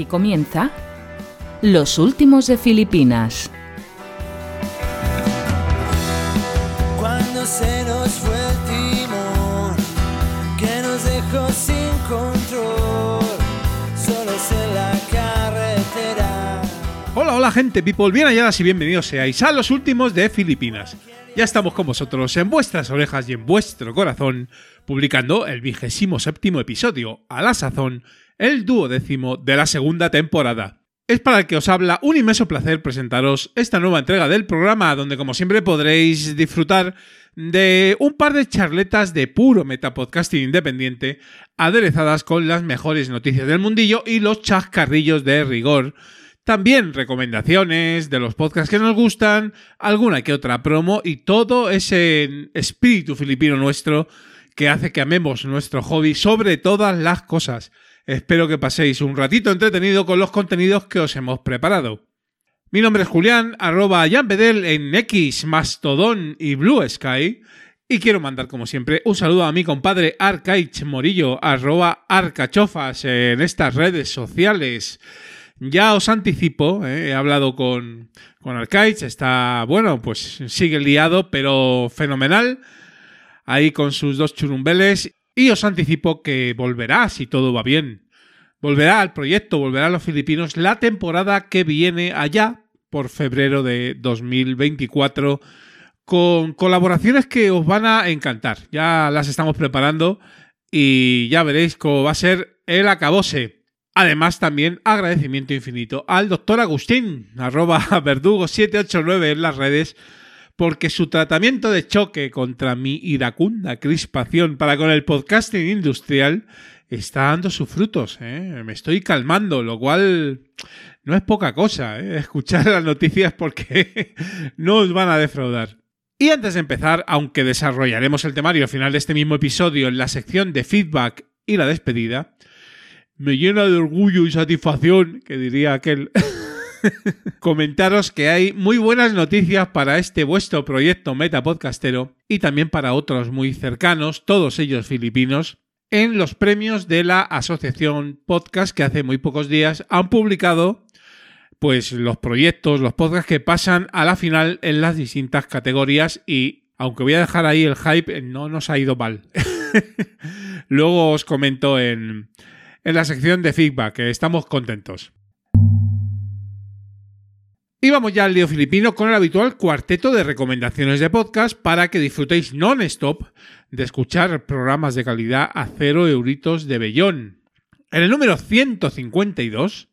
Aquí comienza Los Últimos de Filipinas. Cuando se nos fue el timón, que nos dejó sin control, solos en la carretera. Hola, hola gente people, bien halladas y bienvenidos seáis a los últimos de Filipinas. Ya estamos con vosotros en vuestras orejas y en vuestro corazón, publicando el vigésimo séptimo episodio, a la sazón, el duodécimo de la segunda temporada. Es para el que os habla un inmenso placer presentaros esta nueva entrega del programa, donde como siempre podréis disfrutar de un par de charletas de puro metapodcasting independiente, aderezadas con las mejores noticias del mundillo y los chascarrillos de rigor también recomendaciones de los podcasts que nos gustan, alguna que otra promo y todo ese espíritu filipino nuestro que hace que amemos nuestro hobby sobre todas las cosas. Espero que paséis un ratito entretenido con los contenidos que os hemos preparado. Mi nombre es Julián, arroba Bedel en X, Mastodon y Blue Sky. Y quiero mandar, como siempre, un saludo a mi compadre Arcaich Morillo, arroba Arcachofas en estas redes sociales. Ya os anticipo, eh, he hablado con, con Arcaich, está, bueno, pues sigue liado, pero fenomenal, ahí con sus dos churumbeles, y os anticipo que volverá, si todo va bien. Volverá al proyecto, volverá a los filipinos la temporada que viene allá por febrero de 2024 con colaboraciones que os van a encantar. Ya las estamos preparando y ya veréis cómo va a ser el acabose. Además, también agradecimiento infinito al doctor Agustín, arroba verdugo789 en las redes, porque su tratamiento de choque contra mi iracunda crispación para con el podcasting industrial está dando sus frutos. ¿eh? Me estoy calmando, lo cual no es poca cosa. ¿eh? Escuchar las noticias porque no os van a defraudar. Y antes de empezar, aunque desarrollaremos el temario al final de este mismo episodio en la sección de feedback y la despedida, me llena de orgullo y satisfacción, que diría aquel, comentaros que hay muy buenas noticias para este vuestro proyecto Metapodcastero y también para otros muy cercanos, todos ellos filipinos, en los premios de la Asociación Podcast que hace muy pocos días han publicado pues los proyectos, los podcasts que pasan a la final en las distintas categorías y aunque voy a dejar ahí el hype, no nos ha ido mal. Luego os comento en, en la sección de feedback, estamos contentos. Y vamos ya al lío filipino con el habitual cuarteto de recomendaciones de podcast para que disfrutéis non-stop de escuchar programas de calidad a cero euritos de bellón. En el número 152,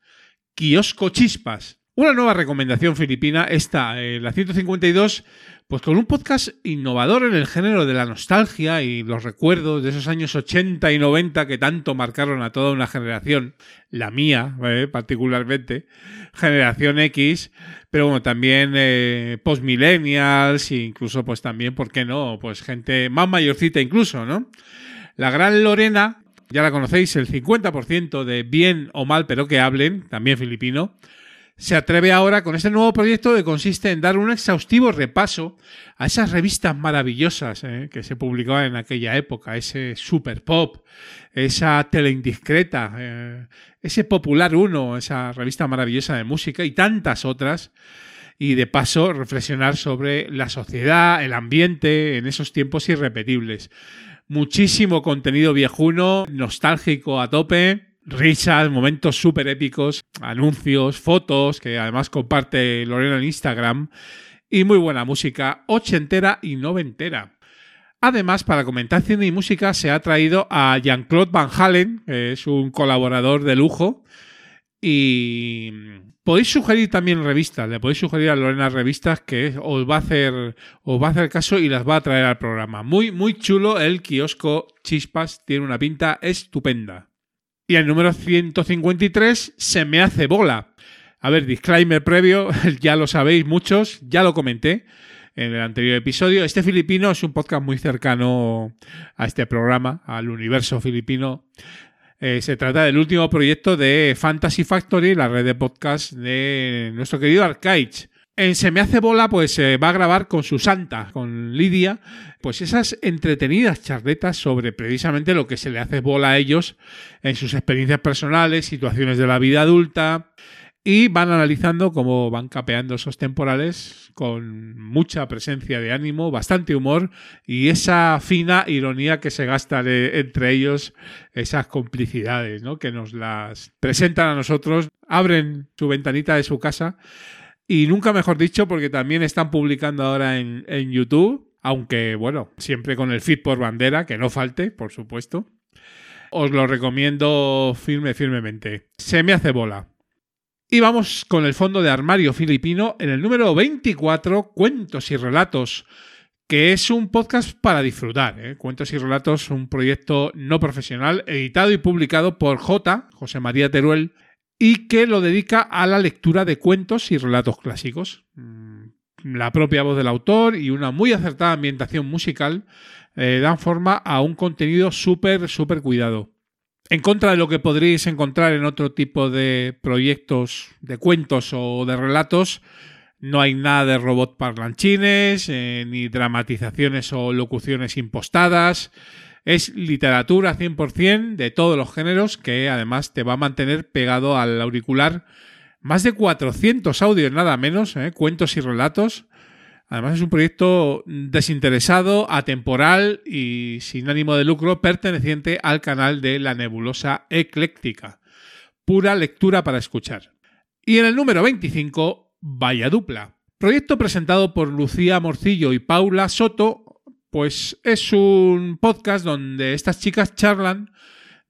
Kiosco Chispas. Una nueva recomendación filipina, esta, eh, la 152, pues con un podcast innovador en el género de la nostalgia y los recuerdos de esos años 80 y 90 que tanto marcaron a toda una generación, la mía eh, particularmente, generación X, pero bueno, también eh, post-millennials e incluso pues también, ¿por qué no? Pues gente más mayorcita incluso, ¿no? La gran Lorena, ya la conocéis, el 50% de bien o mal pero que hablen, también filipino, se atreve ahora con este nuevo proyecto que consiste en dar un exhaustivo repaso a esas revistas maravillosas eh, que se publicaban en aquella época, ese super pop, esa tele indiscreta, eh, ese popular uno, esa revista maravillosa de música y tantas otras. Y de paso reflexionar sobre la sociedad, el ambiente en esos tiempos irrepetibles. Muchísimo contenido viejuno, nostálgico a tope risas, momentos súper épicos, anuncios, fotos, que además comparte Lorena en Instagram, y muy buena música, ochentera y noventera. Además, para comentar cine y música se ha traído a Jean-Claude Van Halen, que es un colaborador de lujo, y podéis sugerir también revistas, le podéis sugerir a Lorena revistas que os va a hacer, os va a hacer caso y las va a traer al programa. Muy, muy chulo el kiosco Chispas, tiene una pinta estupenda. Y el número 153 se me hace bola. A ver, disclaimer previo, ya lo sabéis muchos, ya lo comenté en el anterior episodio. Este filipino es un podcast muy cercano a este programa, al universo filipino. Eh, se trata del último proyecto de Fantasy Factory, la red de podcast de nuestro querido Arcaich. En Se me hace bola, pues se va a grabar con su santa, con Lidia, pues esas entretenidas charletas sobre precisamente lo que se le hace bola a ellos en sus experiencias personales, situaciones de la vida adulta, y van analizando cómo van capeando esos temporales con mucha presencia de ánimo, bastante humor y esa fina ironía que se gasta entre ellos, esas complicidades, ¿no? Que nos las presentan a nosotros, abren su ventanita de su casa y nunca mejor dicho porque también están publicando ahora en, YouTube, aunque bueno, siempre con el feed por bandera, que no falte, por supuesto. Os lo recomiendo firme, firmemente. Se me hace bola. Y vamos con el fondo de armario filipino en el número 24, Cuentos y Relatos, que es un podcast para disfrutar. ¿eh? Cuentos y Relatos, un proyecto no profesional, editado y publicado por J, José María Teruel, y que lo dedica a la lectura de cuentos y relatos clásicos. Mm, la propia voz del autor y una muy acertada ambientación musical eh, dan forma a un contenido súper, súper cuidado. En contra de lo que podríais encontrar en otro tipo de proyectos de cuentos o de relatos, no hay nada de robot parlanchines, eh, ni dramatizaciones o locuciones impostadas. Es literatura 100% de todos los géneros que además te va a mantener pegado al auricular. Más de 400 audios, nada menos, eh, cuentos y relatos Además es un proyecto desinteresado, atemporal y sin ánimo de lucro perteneciente al canal de la nebulosa ecléctica. Pura lectura para escuchar. Y en el número 25, Vaya Dupla. Proyecto presentado por Lucía Morcillo y Paula Soto, pues es un podcast donde estas chicas charlan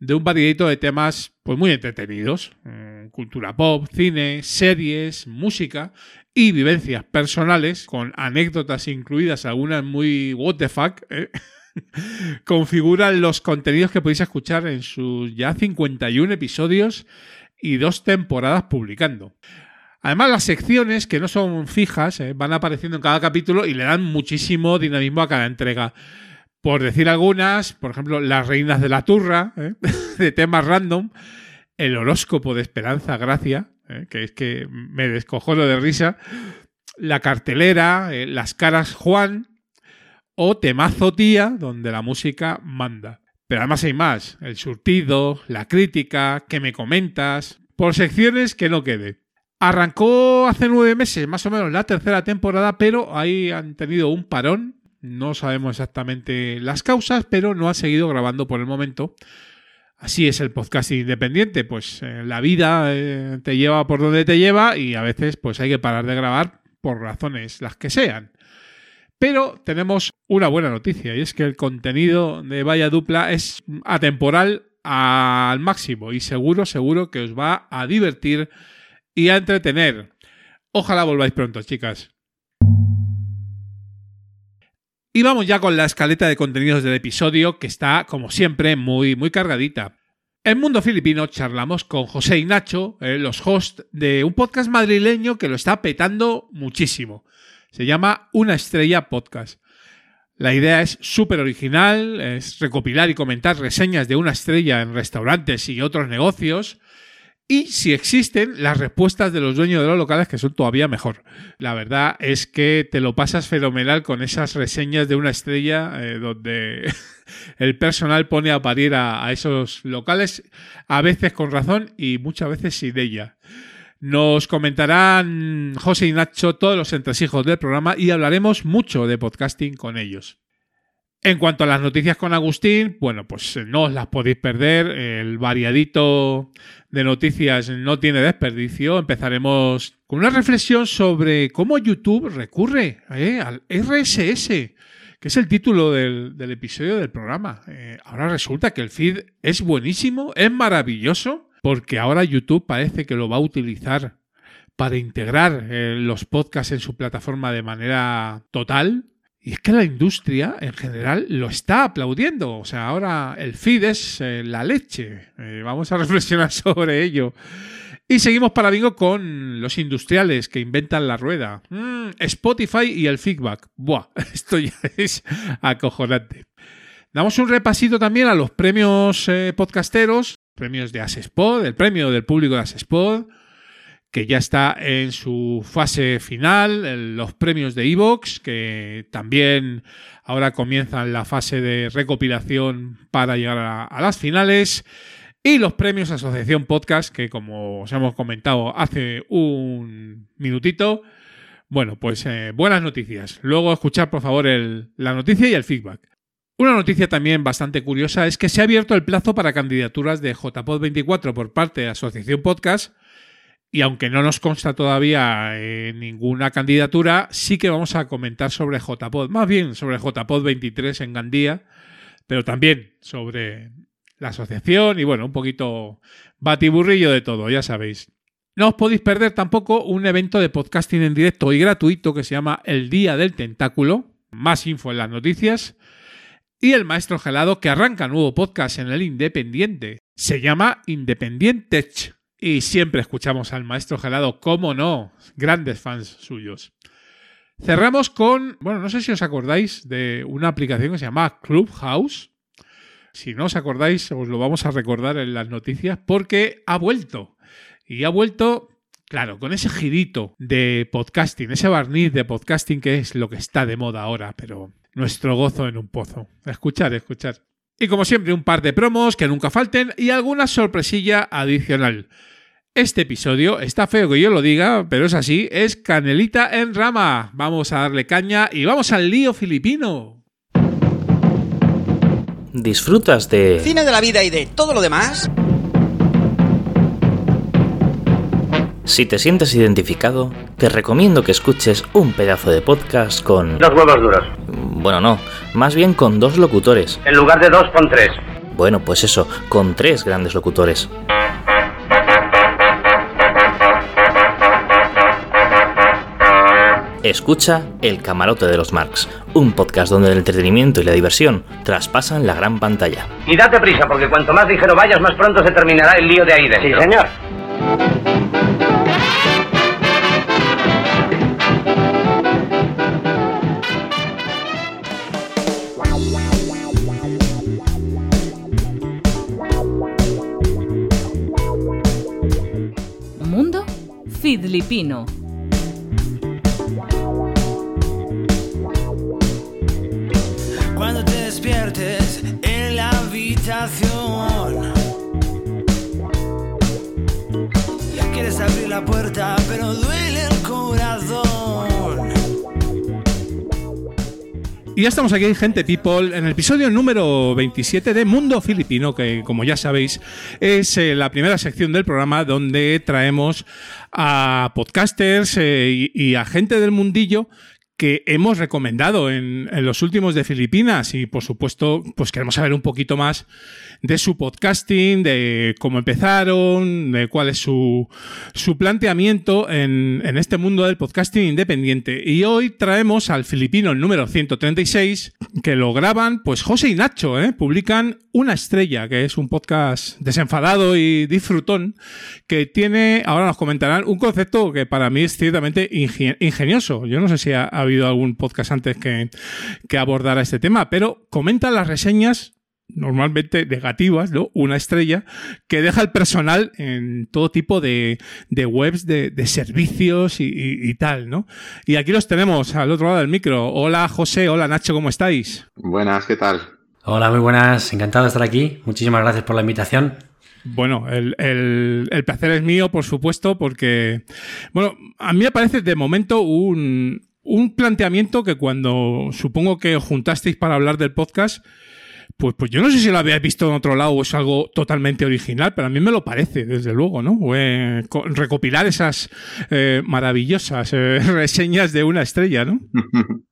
de un variedito de temas pues muy entretenidos, mm, cultura pop, cine, series, música y vivencias personales, con anécdotas incluidas, algunas muy what the fuck, ¿eh? configuran los contenidos que podéis escuchar en sus ya 51 episodios y dos temporadas publicando. Además, las secciones, que no son fijas, ¿eh? van apareciendo en cada capítulo y le dan muchísimo dinamismo a cada entrega. Por decir algunas, por ejemplo, Las Reinas de la Turra, ¿eh? de temas random, el horóscopo de Esperanza Gracia, ¿eh? que es que me descojono de risa, la cartelera, las caras Juan o Temazo Tía, donde la música manda. Pero además hay más, el surtido, la crítica, que me comentas, por secciones que no quede. Arrancó hace nueve meses, más o menos, la tercera temporada, pero ahí han tenido un parón. No sabemos exactamente las causas, pero no ha seguido grabando por el momento. Así es el podcast independiente, pues eh, la vida eh, te lleva por donde te lleva y a veces pues hay que parar de grabar por razones las que sean. Pero tenemos una buena noticia y es que el contenido de Vaya Dupla es atemporal al máximo y seguro, seguro que os va a divertir y a entretener. Ojalá volváis pronto, chicas. Y vamos ya con la escaleta de contenidos del episodio, que está, como siempre, muy, muy cargadita. En Mundo Filipino charlamos con José y Nacho, eh, los hosts de un podcast madrileño que lo está petando muchísimo. Se llama Una Estrella Podcast. La idea es súper original, es recopilar y comentar reseñas de una estrella en restaurantes y otros negocios, y si existen las respuestas de los dueños de los locales que son todavía mejor. La verdad es que te lo pasas fenomenal con esas reseñas de una estrella eh, donde el personal pone a parir a, esos locales, a veces con razón y muchas veces sin ella. Nos comentarán José y Nacho todos los entresijos del programa y hablaremos mucho de podcasting con ellos. En cuanto a las noticias con Agustín, bueno, pues no os las podéis perder. El variadito de noticias no tiene desperdicio. Empezaremos con una reflexión sobre cómo YouTube recurre eh, al RSS, que es el título del, episodio del programa. Eh, ahora resulta que el feed es buenísimo, es maravilloso, porque ahora YouTube parece que lo va a utilizar para integrar eh, los podcasts en su plataforma de manera total y es que la industria en general lo está aplaudiendo. O sea, ahora el feed es eh, la leche. Eh, vamos a reflexionar sobre ello. Y seguimos para bingo con los industriales que inventan la rueda. Mm, Spotify y el feedback. Buah, esto ya es acojonante. Damos un repasito también a los premios eh, podcasteros, premios de Asespod, el premio del público de Asespod, que ya está en su fase final, los premios de Evox, que también ahora comienzan la fase de recopilación para llegar a, las finales. Y los premios Asociación Podcast, que como os hemos comentado hace un minutito, bueno, pues eh, buenas noticias. Luego escuchar, por favor, la noticia y el feedback. Una noticia también bastante curiosa es que se ha abierto el plazo para candidaturas de JPod 24 por parte de Asociación Podcast y aunque no nos consta todavía eh, ninguna candidatura, sí que vamos a comentar sobre JPod, más bien sobre JPod 23 en Gandía, pero también sobre la asociación y bueno, un poquito batiburrillo de todo, ya sabéis. No os podéis perder tampoco un evento de podcasting en directo y gratuito que se llama El Día del Tentáculo. Más info en las noticias. Y el Maestro Gelado que arranca nuevo podcast en el Independiente. Se llama Independiente y siempre escuchamos al maestro Gelado, cómo no, grandes fans suyos. Cerramos con, bueno, no sé si os acordáis de una aplicación que se llama Clubhouse. Si no os acordáis, os lo vamos a recordar en las noticias porque ha vuelto. Y ha vuelto, claro, con ese girito de podcasting, ese barniz de podcasting que es lo que está de moda ahora, pero nuestro gozo en un pozo. Escuchar, escuchar. Y como siempre, un par de promos que nunca falten y alguna sorpresilla adicional. Este episodio está feo que yo lo diga, pero es así, es canelita en rama. Vamos a darle caña y vamos al lío filipino. ¿Disfrutas de... Cine de la vida y de todo lo demás? Si te sientes identificado, te recomiendo que escuches un pedazo de podcast con... Dos huevos duros. Bueno, no, más bien con dos locutores. En lugar de dos, pon tres. Bueno, pues eso, con tres grandes locutores. Escucha El Camarote de los Marx, un podcast donde el entretenimiento y la diversión traspasan la gran pantalla. Y date prisa, porque cuanto más ligero vayas, más pronto se terminará el lío de ahí dentro. Sí, señor. Filipino. Cuando te despiertes en la habitación. Quieres abrir la puerta, pero duele Y ya estamos aquí, gente people, en el episodio número 27 de Mundo Filipino, que como ya sabéis es eh, la primera sección del programa donde traemos a podcasters eh, y, y a gente del mundillo que hemos recomendado en, los últimos de Filipinas y por supuesto pues queremos saber un poquito más de su podcasting, de cómo empezaron, de cuál es su, su planteamiento en, este mundo del podcasting independiente. Y hoy traemos al filipino el número 136, que lo graban, pues José y Nacho, ¿eh? publican Una Estrella, que es un podcast desenfadado y disfrutón, que tiene, ahora nos comentarán, un concepto que para mí es ciertamente inge- ingenioso. Yo no sé si ha habido algún podcast antes que, que abordara este tema, pero comentan las reseñas normalmente negativas, ¿no? Una estrella que deja el personal en todo tipo de, de webs de, de servicios y, y- y tal, ¿no? Y aquí los tenemos al otro lado del micro. Hola José, hola Nacho, ¿cómo estáis? Buenas, ¿qué tal? Hola, muy buenas, encantado de estar aquí. Muchísimas gracias por la invitación. Bueno, el, el- el placer es mío, por supuesto, porque, bueno, a mí me parece de momento un, un planteamiento que cuando supongo que os juntasteis para hablar del podcast, pues, pues yo no sé si lo habíais visto en otro lado o es algo totalmente original, pero a mí me lo parece, desde luego, ¿no? Eh, co- recopilar esas eh, maravillosas eh, reseñas de una estrella, ¿no?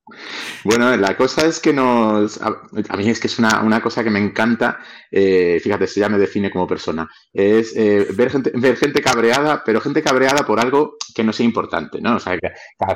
Bueno, la cosa es que nos... A, a mí es que es una, una cosa que me encanta, fíjate, se ya me define como persona, es ver, gente, ver gente cabreada, pero gente cabreada por algo que no sea importante, ¿no? O sea, que,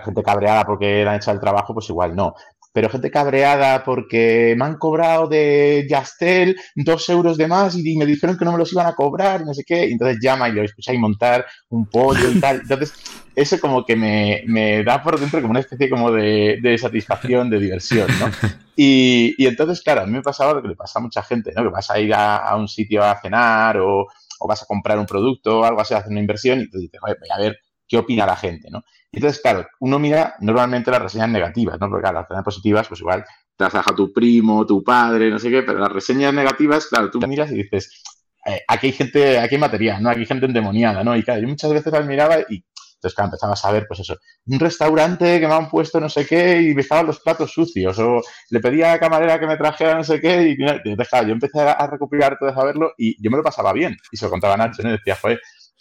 gente cabreada porque le han hecho el trabajo, pues igual no. Pero gente cabreada porque me han cobrado de Yastel dos euros de más y me dijeron que no me los iban a cobrar no sé qué. Y entonces llama y lo escucháis montar un pollo y tal. Entonces, eso como que me, me da por dentro como una especie como de, de satisfacción, de diversión, ¿no? Y, y entonces, claro, a mí me pasaba lo que le pasa a mucha gente, ¿no? Que vas a ir a, a un sitio a cenar o, o vas a comprar un producto o algo así, a hacer una inversión y tú dices, "Joder, voy a ver qué opina la gente, ¿no? Entonces, claro, uno mira normalmente las reseñas negativas, ¿no? Porque las reseñas positivas, pues igual te deja tu primo, tu padre, no sé qué, pero las reseñas negativas, claro, tú miras y dices, eh, aquí hay gente, aquí hay material, ¿no? Aquí hay gente endemoniada, ¿no? Y claro, yo muchas veces las miraba y entonces, claro, empezabas a ver, pues eso, un restaurante que me han puesto no sé qué y me estaban los platos sucios, o le pedía a la camarera que me trajera no sé qué, y, entonces, yo empecé a, recopilar todo, a verlo y yo me lo pasaba bien. Y se lo contaba Nacho, ¿no? Y decía, joder,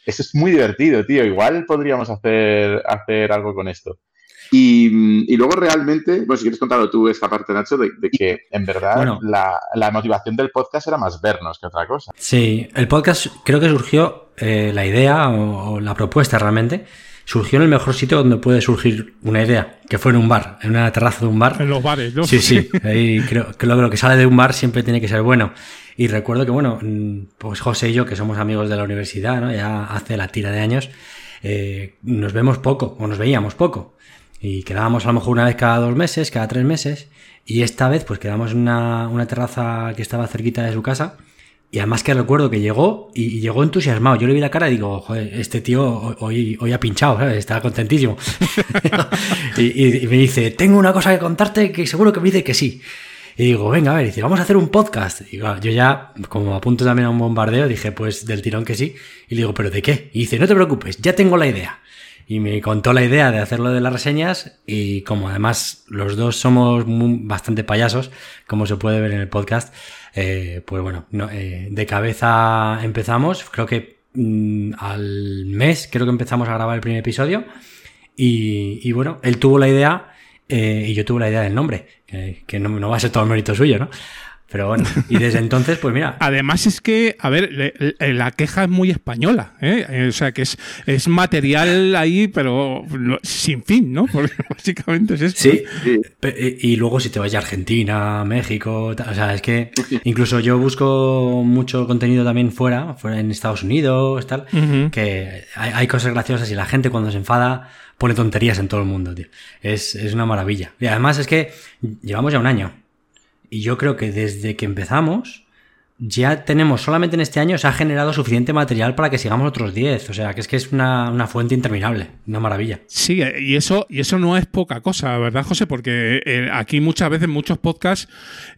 eso es muy divertido, tío, igual podríamos hacer, hacer algo con esto. Y, luego realmente, pues si quieres contarlo tú esta parte, Nacho, de, que en verdad la, motivación del podcast era más vernos que otra cosa. Sí, el podcast creo que surgió eh, la idea o, la propuesta realmente surgió en el mejor sitio donde puede surgir una idea, que fue en un bar, en una terraza de un bar. En los bares, ¿no? Sí, sí. Ahí creo que lo, que sale de un bar siempre tiene que ser bueno. Y recuerdo que, bueno, mm, pues José y yo, que somos amigos de la universidad, ¿no? Ya hace la tira de años, eh, nos vemos poco, o nos veíamos poco. Y quedábamos a lo mejor una vez cada dos meses, cada tres meses. Y esta vez, pues quedamos en una, una terraza que estaba cerquita de su casa y además que recuerdo que llegó y llegó entusiasmado. Yo le vi la cara y digo, joder, este tío hoy, hoy ha pinchado, ¿sabes? Está contentísimo. y, me dice, tengo una cosa que contarte que seguro que me dice que sí. Y digo, venga, a ver, dice, vamos a hacer un podcast. Y yo ya, como apunto también a un bombardeo, dije, pues del tirón que sí. Y le digo, ¿pero de qué? Y dice, no te preocupes, ya tengo la idea. Y me contó la idea de hacerlo de las reseñas y como además los dos somos bastante payasos, como se puede ver en el podcast, eh, pues bueno, eh, de cabeza empezamos, creo que mm, al mes creo que empezamos a grabar el primer episodio y, bueno, él tuvo la idea eh, y yo tuve la idea del nombre, que no, no, va a ser todo el mérito suyo, ¿no? Pero bueno, y desde entonces, pues mira. Además es que, a ver, la queja es muy española, ¿eh? O sea, que es, es material ahí, pero sin fin, ¿no? Porque básicamente es eso. Sí, y luego si te vas a Argentina, México, o sea, es que incluso yo busco mucho contenido también fuera, fuera en Estados Unidos, tal, que hay, hay, cosas graciosas y la gente cuando se enfada pone tonterías en todo el mundo, tío. Es, es una maravilla. Y además es que llevamos ya un año. Y yo creo que desde que empezamos, ya tenemos, solamente en este año se ha generado suficiente material para que sigamos otros 10. O sea, que es que es una, fuente interminable, una maravilla. Sí, y eso, y eso no es poca cosa, ¿verdad, José? Porque eh, aquí muchas veces muchos podcasts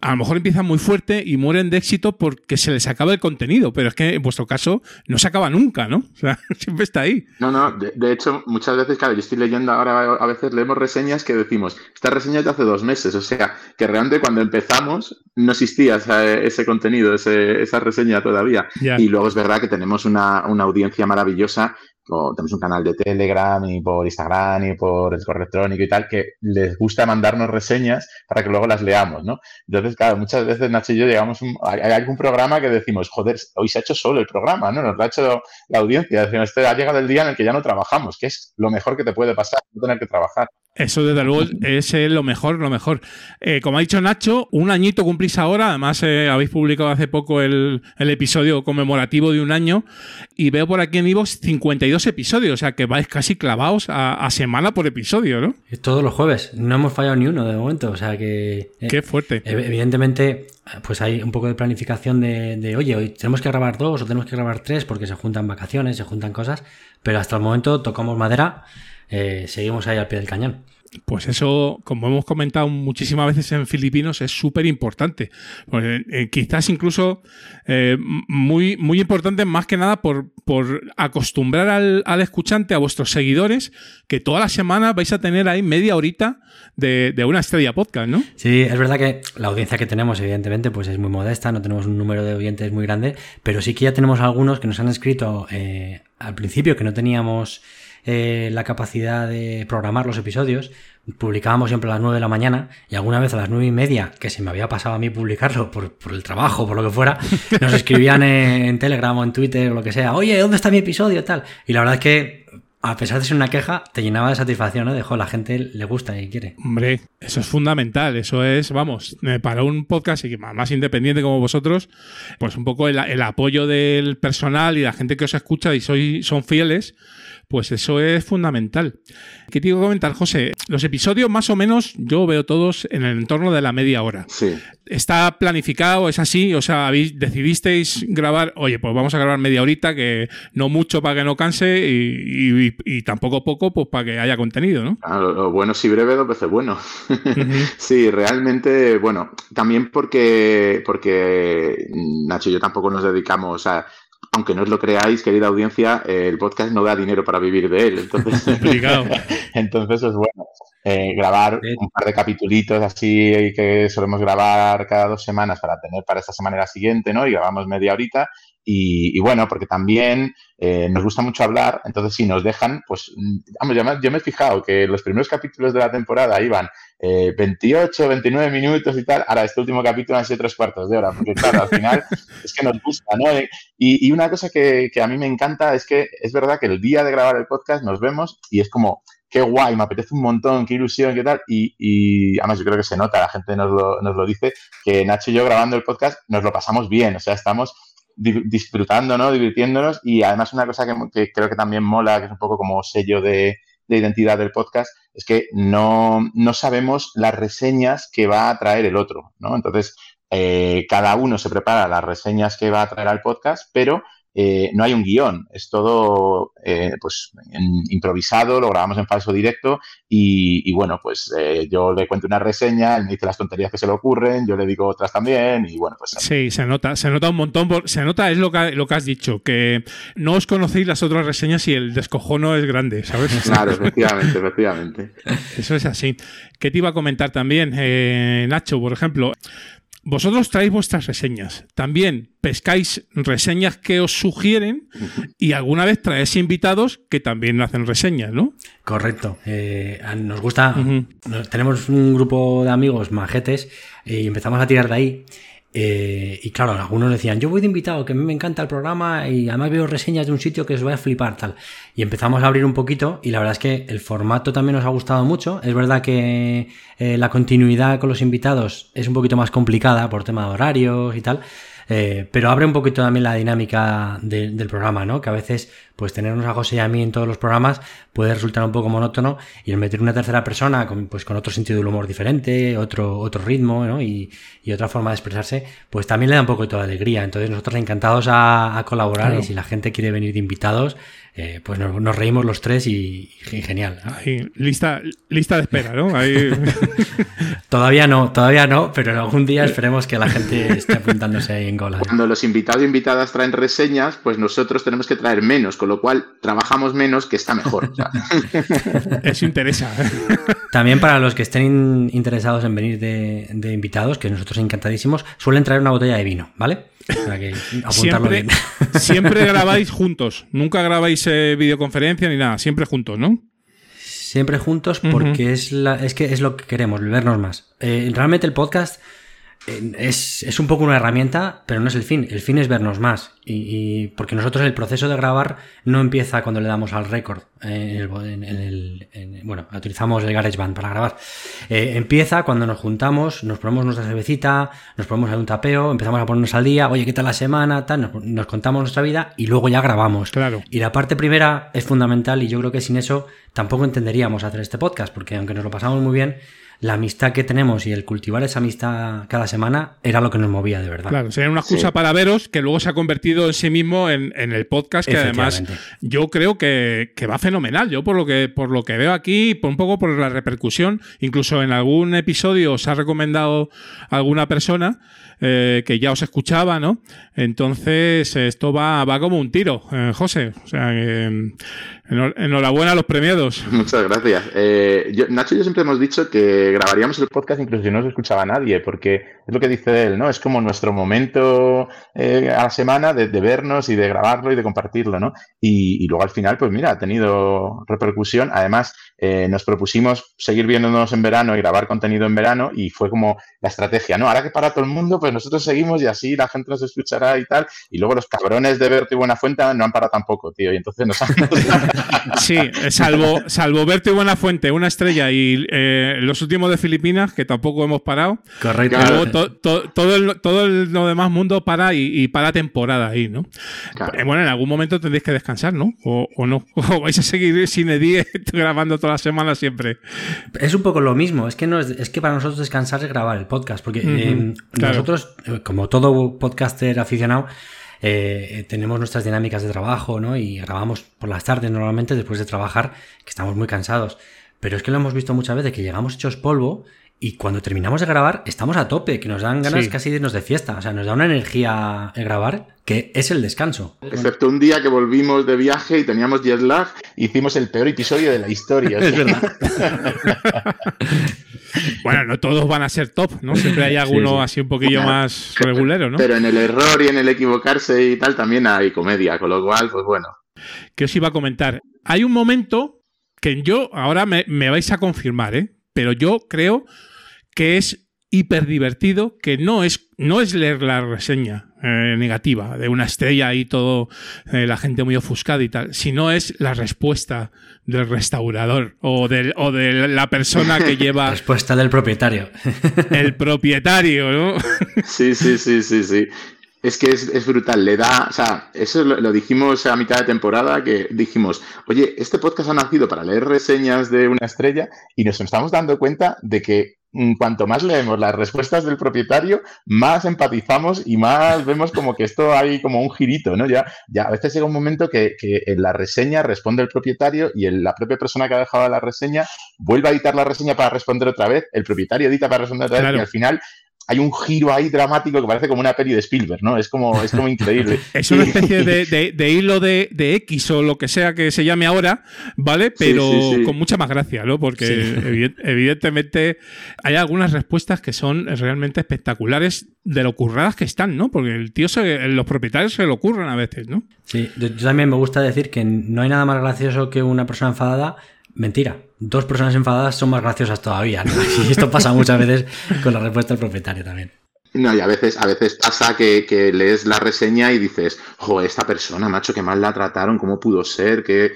a lo mejor empiezan muy fuerte y mueren de éxito porque se les acaba el contenido, pero es que en vuestro caso no se acaba nunca, ¿no? O sea, siempre está ahí. No, no, de, hecho, muchas veces, claro, yo estoy leyendo ahora, a veces leemos reseñas que decimos, esta reseña es de hace dos meses, o sea, que realmente cuando empezamos no existía ese contenido, ese esa reseña todavía. Y luego es verdad que tenemos una, una audiencia maravillosa tenemos un canal de Telegram y por Instagram y por el correo electrónico y tal, que les gusta mandarnos reseñas para que luego las leamos, ¿no? Entonces, claro, muchas veces Nacho y yo llegamos, a, algún programa que decimos, joder, hoy se ha hecho solo el programa, ¿no? Nos lo ha hecho la audiencia. Decimos, este ha llegado el día en el que ya no trabajamos, que es lo mejor que te puede pasar, no tener que trabajar. Eso desde luego es eh, lo mejor, lo mejor. Eh, como ha dicho Nacho, un añito cumplís ahora, además eh, habéis publicado hace poco el, episodio conmemorativo de un año y veo por aquí en Ivox 52 episodios, o sea que vais casi clavados a, semana por episodio, ¿no? Todos los jueves, no hemos fallado ni uno de momento, o sea que... Qué fuerte. Evidentemente, pues hay un poco de planificación de, de, oye, hoy tenemos que grabar dos o tenemos que grabar tres porque se juntan vacaciones, se juntan cosas, pero hasta el momento tocamos madera seguimos ahí al pie del cañón. Pues eso, como hemos comentado muchísimas veces en Filipinos, es súper importante. Pues, eh, quizás incluso eh, muy, muy importante más que nada por, por acostumbrar al, escuchante, a vuestros seguidores, que toda la semana vais a tener ahí media horita de, una estrella podcast, ¿no? Sí, es verdad que la audiencia que tenemos, evidentemente, pues es muy modesta, no tenemos un número de oyentes muy grande, pero sí que ya tenemos algunos que nos han escrito al principio que no teníamos eh, la capacidad de programar los episodios. Publicábamos siempre a las 9 de la mañana y alguna vez a las 9 y media, que se me había pasado a mí publicarlo por, el trabajo, por lo que fuera, nos escribían en, Telegram o en Twitter o lo que sea, oye, ¿dónde está mi episodio? Tal. Y la verdad es que a pesar de ser una queja, te llenaba de satisfacción, ¿no? Dejo, la gente le gusta y quiere. Hombre, eso es fundamental. Eso es, vamos, eh, para un podcast más independiente como vosotros, pues un poco el, el apoyo del personal y la gente que os escucha y soy, son fieles, pues eso es fundamental. ¿Qué te que comentar, José? Los episodios más o menos yo veo todos en el entorno de la media hora. Sí. ¿Está planificado? ¿Es así? O sea, ¿habéis, decidisteis grabar, oye, pues vamos a grabar media horita, que no mucho para que no canse y, y- y tampoco poco, pues para que haya contenido, ¿no? Ah, lo, lo bueno si breve, dos veces bueno. sí, realmente, bueno, también porque, porque Nacho y yo tampoco nos dedicamos a. Aunque no os lo creáis, querida audiencia, eh, el podcast no da dinero para vivir de él. Entonces, entonces es bueno eh, grabar un par de capitulitos así que solemos grabar cada dos semanas para tener para esta semana y la siguiente, ¿no? Y grabamos media horita. Y, y bueno, porque también eh, nos gusta mucho hablar, entonces si nos dejan, pues, vamos, yo me, yo me he fijado que los primeros capítulos de la temporada iban eh, 28, 29 minutos y tal, ahora este último capítulo han sido tres cuartos de hora, porque claro, al final es que nos gusta, ¿no? Eh, Y, y una cosa que, que a mí me encanta es que es verdad que el día de grabar el podcast nos vemos y es como, qué guay, me apetece un montón, qué ilusión, qué tal. Y, y además yo creo que se nota, la gente nos lo, nos lo dice, que Nacho y yo grabando el podcast nos lo pasamos bien, o sea, estamos di- disfrutando, ¿no? Divirtiéndonos y además una cosa que, creo que también mola, que es un poco como sello de, de identidad del podcast, es que no, no sabemos las reseñas que va a traer el otro, ¿no? Entonces, eh, cada uno se prepara las reseñas que va a traer al podcast, pero eh, no hay un guion, es todo eh, pues en- improvisado, lo grabamos en falso directo y, y bueno, pues eh, yo le cuento una reseña, él me dice las tonterías que se le ocurren, yo le digo otras también y bueno, pues Sí, se nota, se nota un montón. por- Se nota, es lo que, lo que has dicho, que no os conocéis las otras reseñas y el descojono es grande, ¿sabes? claro, efectivamente, efectivamente. Eso es así. ¿Qué te iba a comentar también, eh, Nacho, por ejemplo? Vosotros traéis vuestras reseñas. También pescáis reseñas que os sugieren y alguna vez traéis invitados que también hacen reseñas, ¿no? Correcto. Eh, nos gusta. nos- tenemos un grupo de amigos majetes y empezamos a tirar de ahí. Eh, y claro, algunos decían, yo voy de invitado, que a mí me encanta el programa y además veo reseñas de un sitio que os va a flipar, tal. Y empezamos a abrir un poquito y la verdad es que el formato también nos ha gustado mucho. Es verdad que eh, la continuidad con los invitados es un poquito más complicada por tema de horarios y tal. Eh, pero abre un poquito también la dinámica de- del programa, ¿no? Que a veces, pues tenernos a José y a mí en todos los programas puede resultar un poco monótono y el meter una tercera persona con, pues, con otro sentido del humor diferente, otro, otro ritmo, ¿no? Y, y otra forma de expresarse, pues también le da un poco de alegría. Entonces nosotros encantados a, a colaborar Claro. y si la gente quiere venir de invitados, eh, pues nos, nos reímos los tres y, y genial. ¿no? Ahí, lista, lista de espera, ¿no? Ahí- Todavía no, todavía no, pero algún día esperemos que la gente esté apuntándose ahí en cola. Cuando los invitados e invitadas traen reseñas, pues nosotros tenemos que traer menos, con lo cual trabajamos menos, que está mejor. Eso interesa. También para los que estén in- interesados en venir de, de invitados, que nosotros encantadísimos, suelen traer una botella de vino, ¿vale? Para que apuntarlo Siempre, bien. siempre grabáis juntos. Nunca grabáis eh, videoconferencia ni nada. Siempre juntos, ¿no? Siempre juntos porque es, la, es que es lo que queremos, vernos más. Eh, realmente el podcast es, es un poco una herramienta, pero no es el fin. El fin es vernos más. Y, y porque nosotros el proceso de grabar no empieza cuando le damos al récord. eh, bueno, utilizamos el GarageBand para grabar. Eh, empieza cuando nos juntamos, nos ponemos nuestra cervecita, nos ponemos a un tapeo, empezamos a ponernos al día, oye, ¿qué tal la semana? Tal, nos, nos contamos nuestra vida y luego ya grabamos. Claro. Y la parte primera es fundamental y yo creo que sin eso tampoco entenderíamos hacer este podcast, porque aunque nos lo pasamos muy bien, la amistad que tenemos y el cultivar esa amistad cada semana era lo que nos movía de verdad. Claro, sería una excusa Sí. para veros que luego se ha convertido en sí mismo en, en el podcast, que además yo creo que, que va fenomenal. Yo por lo que, por lo que veo aquí, por un poco por la repercusión, incluso en algún episodio os ha recomendado alguna persona eh, que ya os escuchaba, ¿no? Entonces, esto va, va como un tiro, eh, José. O sea, que, enhor- enhorabuena a los premiados. Muchas gracias. Eh, yo- Nacho y yo siempre hemos dicho que grabaríamos el podcast incluso si no nos escuchaba nadie, porque es lo que dice él, ¿no? Es como nuestro momento eh, a la semana de, de vernos y de grabarlo y de compartirlo, ¿no? Y, y luego al final, pues mira, ha tenido repercusión. Además, eh, nos propusimos seguir viéndonos en verano y grabar contenido en verano y fue como la estrategia, ¿no? Ahora que para todo el mundo, pues nosotros seguimos y así la gente nos escuchará y tal. Y luego los cabrones de Berto y Buenafuente no han parado tampoco, tío. Y entonces nos han... Sí, eh, salvo, salvo verte Buena Fuente, una estrella y eh, los últimos de Filipinas, que tampoco hemos parado. Correcto. Luego to- to- todo, el, todo el- lo demás mundo para y, y para temporada ahí, ¿no? Claro. Eh, bueno, en algún momento tendréis que descansar, ¿no? O, o no. O vais a seguir sin Edie grabando todas las semanas siempre. Es un poco lo mismo, es que, no es, es que para nosotros descansar es grabar el podcast, porque eh, claro. nosotros, como todo podcaster aficionado, eh, tenemos nuestras dinámicas de trabajo, ¿no? Y grabamos por las tardes normalmente después de trabajar, que estamos muy cansados. Pero es que lo hemos visto muchas veces, que llegamos hechos polvo y cuando terminamos de grabar estamos a tope, que nos dan ganas Sí. casi de irnos de fiesta. O sea, nos da una energía el grabar que es el descanso. Excepto un día que volvimos de viaje y teníamos jet lag, hicimos el peor episodio de la historia. Es verdad. Bueno, no todos van a ser top, ¿no? Siempre hay alguno sí. así un poquillo más regulero, ¿no? Pero en el error y en el equivocarse y tal también hay comedia, con lo cual, pues bueno. que os iba a comentar. Hay un momento que yo, ahora me, me vais a confirmar, ¿eh? Pero yo creo que es hiper divertido, que no es, no es leer la reseña eh, negativa de una estrella y todo, eh, la gente muy ofuscada y tal, sino es la respuesta del restaurador o, del, o de la persona que lleva Respuesta del propietario. el propietario, ¿no? Sí, sí, sí, sí, sí. Es que es, es brutal, le da, o sea, eso lo, lo dijimos a mitad de temporada, que dijimos, oye, este podcast ha nacido para leer reseñas de una estrella y nos estamos dando cuenta de que cuanto más leemos las respuestas del propietario, más empatizamos y más vemos como que esto hay como un girito, ¿no? Ya, ya a veces llega un momento que, que en la reseña responde el propietario y el- la propia persona que ha dejado la reseña vuelve a editar la reseña para responder otra vez, el propietario edita para responder otra vez Claro. y al final hay un giro ahí dramático que parece como una peli de Spielberg, ¿no? Es como, es como increíble. Es una especie de, de- de hilo de, de X o lo que sea que se llame ahora, ¿vale? Pero sí, sí. con mucha más gracia, ¿no? Porque evidentemente hay algunas respuestas que son realmente espectaculares de lo curradas que están, ¿no? Porque el tío, se- los propietarios se lo ocurren a veces, ¿no? Sí, yo, yo también me gusta decir que no hay nada más gracioso que una persona enfadada. Mentira, dos personas enfadadas son más graciosas todavía. ¿no? Y esto pasa muchas veces con la respuesta del propietario también. No, y a veces, a veces pasa que, lees la reseña y dices, jo, esta persona, macho, qué mal la trataron, cómo pudo ser, qué,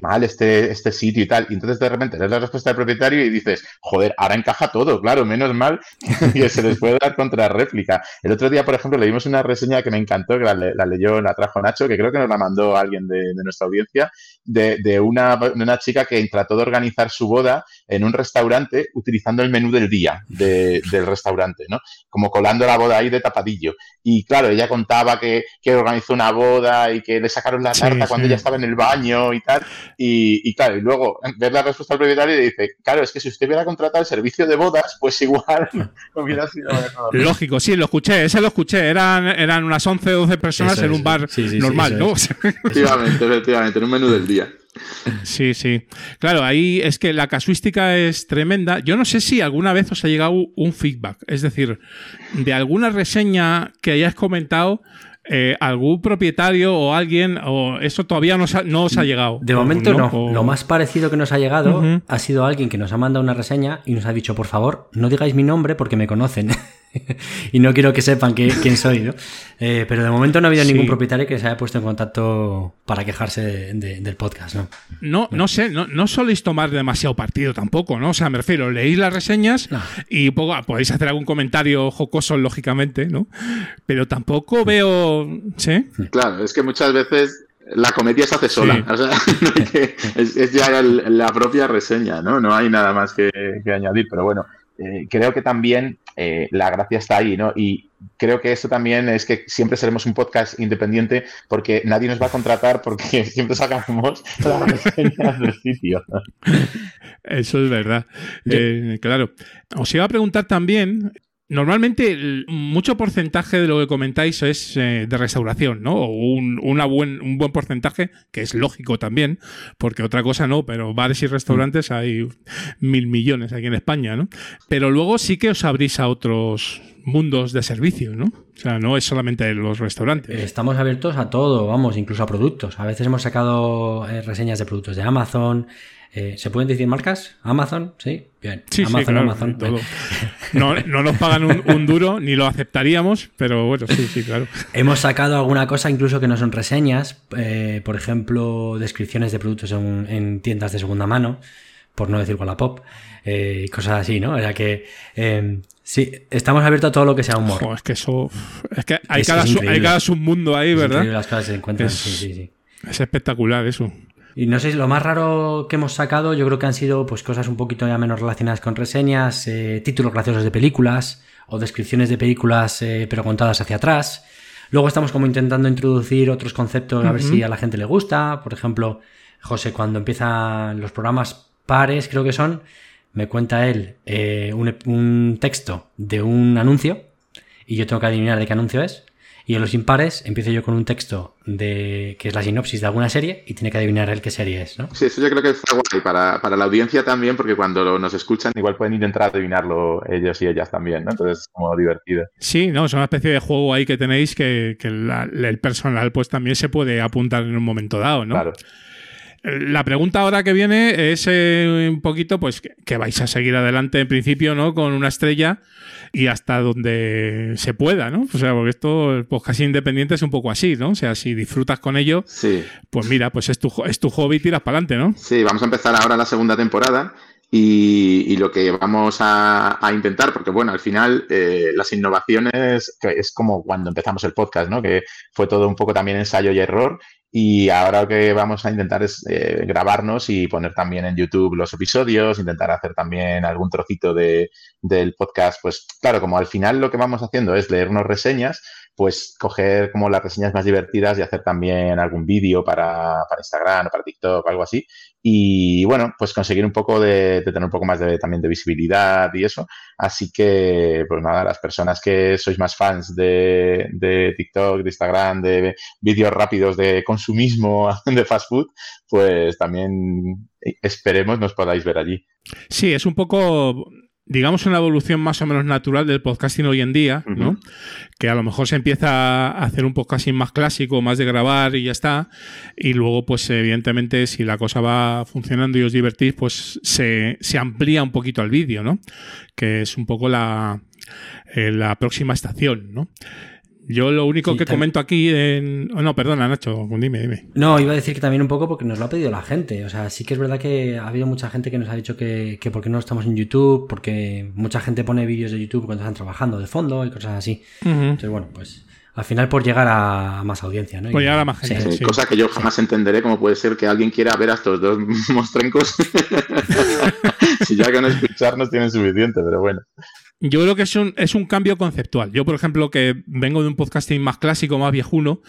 mal este, este sitio y tal. Y entonces de repente lees la respuesta del propietario y dices, joder, ahora encaja todo, claro, menos mal que se les puede dar contrarréplica. El otro día, por ejemplo, leímos una reseña que me encantó, que la, le- la leyó, la trajo Nacho, que creo que nos la mandó alguien de nuestra audiencia, de, de una, de una chica que trató de organizar su boda en un restaurante utilizando el menú del día de- del restaurante, ¿no? Como colando la boda ahí de tapadillo. Y claro, ella contaba que, que organizó una boda y que le sacaron la Sí, tarta cuando sí. ella estaba en el baño y tal. Y, y claro, y luego ver la respuesta del propietario y dice, claro, es que si usted hubiera contratado el servicio de bodas, pues igual hubiera sido mejor. Lógico, sí, lo escuché, ese lo escuché. Eran, eran unas 11 o 12 personas Eso en es, un bar sí, sí, sí, normal, ¿no? es. Efectivamente, efectivamente, en un menú del día. Sí, sí. Claro, ahí es que la casuística es tremenda. Yo no sé si alguna vez os ha llegado un feedback, es decir, de alguna reseña que hayáis comentado, eh, algún propietario o alguien, o eso todavía no os ha, no os ha llegado. De momento no. O- Lo más parecido que nos ha llegado ha sido alguien que nos ha mandado una reseña y nos ha dicho, por favor, no digáis mi nombre porque me conocen. y no quiero que sepan que- quién soy, ¿no? Eh, pero de momento no ha habido Sí. ningún propietario que se haya puesto en contacto para quejarse de- de- del podcast, ¿no? No, no sé, no, no soléis tomar demasiado partido tampoco, ¿no? O sea, me refiero, leéis las reseñas No. y podéis hacer algún comentario jocoso, lógicamente, ¿no? Pero tampoco veo. ¿Sí? Claro, es que muchas veces la comedia se hace sola. Sí. O sea, no hay que- es, es ya el- la propia reseña, ¿no? No hay nada más que, que añadir. Pero bueno, eh, creo que también eh, la gracia está ahí, ¿no? Y creo que eso también es que siempre seremos un podcast independiente porque nadie nos va a contratar porque siempre sacamos las reseñas del sitio. Eso es verdad. Eh, claro. Os iba a preguntar también. Normalmente, el- mucho porcentaje de lo que comentáis es eh, de restauración, ¿no? O un, una buen, un buen porcentaje, que es lógico también, porque otra cosa no, pero bares y restaurantes hay mil millones aquí en España, ¿no? Pero luego sí que os abrís a otros mundos de servicio, ¿no? O sea, no es solamente los restaurantes. Estamos abiertos a todo, vamos, incluso a productos. A veces hemos sacado eh, reseñas de productos de Amazon. Eh, ¿Se pueden decir marcas? Amazon, sí, bien. Sí, Amazon, sí, claro, Amazon. todo. No, no nos pagan un, un duro, ni lo aceptaríamos, pero bueno, sí, sí, claro. Hemos sacado alguna cosa incluso que no son reseñas, eh, por ejemplo, descripciones de productos en, en tiendas de segunda mano, por no decir Wallapop, eh, y cosas así, ¿no? O sea que eh, Sí, estamos abiertos a todo lo que sea humor. Es que eso. Es que hay, Es cada, su- hay cada submundo ahí, ¿verdad? las cosas que se encuentran. Es- Sí, sí, sí. Es espectacular eso. Y no sé, lo más raro que hemos sacado, yo creo que han sido pues cosas un poquito ya menos relacionadas con reseñas, eh, títulos graciosos de películas o descripciones de películas eh, pero contadas hacia atrás. Luego estamos como intentando introducir otros conceptos a ver si a la gente le gusta. Por ejemplo, José, cuando empiezan los programas pares, creo que son, me cuenta él eh, un, un texto de un anuncio y yo tengo que adivinar de qué anuncio es. Y en los impares empiezo yo con un texto de que es la sinopsis de alguna serie y tiene que adivinar él qué serie es, ¿no? Sí, eso yo creo que está guay para, para la audiencia también, porque cuando nos escuchan igual pueden intentar adivinarlo ellos y ellas también, ¿no? Entonces es como divertido. Sí, no, es una especie de juego ahí que tenéis que, que la- el personal pues también se puede apuntar en un momento dado, ¿no? Claro. La pregunta ahora que viene es eh, un poquito, pues, que, que vais a seguir adelante en principio, ¿no? Con una estrella y hasta donde se pueda, ¿no? O sea, porque esto, el podcast independiente es un poco así, ¿no? O sea, si disfrutas con ello, Sí, pues mira, pues es tu, es tu hobby y tiras para adelante, ¿no? sí, vamos a empezar ahora la segunda temporada y, y lo que vamos a, a intentar, porque bueno, al final eh, las innovaciones, que es como cuando empezamos el podcast, ¿no? Que fue todo un poco también ensayo y error. Y ahora lo que vamos a intentar es eh, grabarnos y poner también en YouTube los episodios, intentar hacer también algún trocito de, del podcast. Pues claro, como al final lo que vamos haciendo es leernos reseñas, pues coger como las reseñas más divertidas y hacer también algún vídeo para, para Instagram o para TikTok, algo así. Y bueno, pues conseguir un poco de, de tener un poco más de, también de visibilidad y eso. Así que, pues nada, las personas que sois más fans de, de TikTok, de Instagram, de vídeos rápidos de consumismo de fast food, pues también esperemos nos podáis ver allí. Sí, es un poco, digamos, una evolución más o menos natural del podcasting hoy en día, ¿no? Que a lo mejor se empieza a hacer un podcasting más clásico, más de grabar y ya está. Y luego, pues evidentemente, si la cosa va funcionando y os divertís, pues se, se amplía un poquito al vídeo, ¿no? Que es un poco la, eh, la próxima estación, ¿no? Yo lo único Sí, que también- comento aquí en... oh, no, perdona, Nacho, dime, dime. No, iba a decir que también un poco porque nos lo ha pedido la gente. O sea, sí que es verdad que ha habido mucha gente que nos ha dicho que, que por qué no estamos en YouTube, porque mucha gente pone vídeos de YouTube cuando están trabajando de fondo y cosas así. Entonces, bueno, pues al final por llegar a más audiencia, ¿no? Por llegar a más gente. Sí, sí. Cosa que yo jamás entenderé cómo puede ser que alguien quiera ver a estos dos mostrencos. si ya con escucharnos tienen suficiente, pero bueno. Yo creo que es un, es un cambio conceptual. Yo, por ejemplo, que vengo de un podcasting más clásico, más viejuno,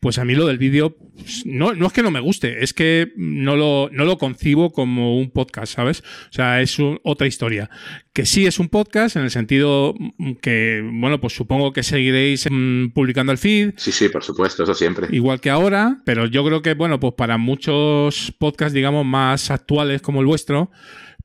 pues a mí lo del vídeo pues, no, no es que no me guste, es que no lo, no lo concibo como un podcast, ¿sabes? O sea, es un- otra historia. Que sí es un podcast en el sentido mm, que, bueno, pues supongo que seguiréis mm, publicando el feed, Sí, sí, por supuesto, eso siempre. igual que ahora, pero yo creo que, bueno, pues para muchos podcasts, digamos, más actuales como el vuestro,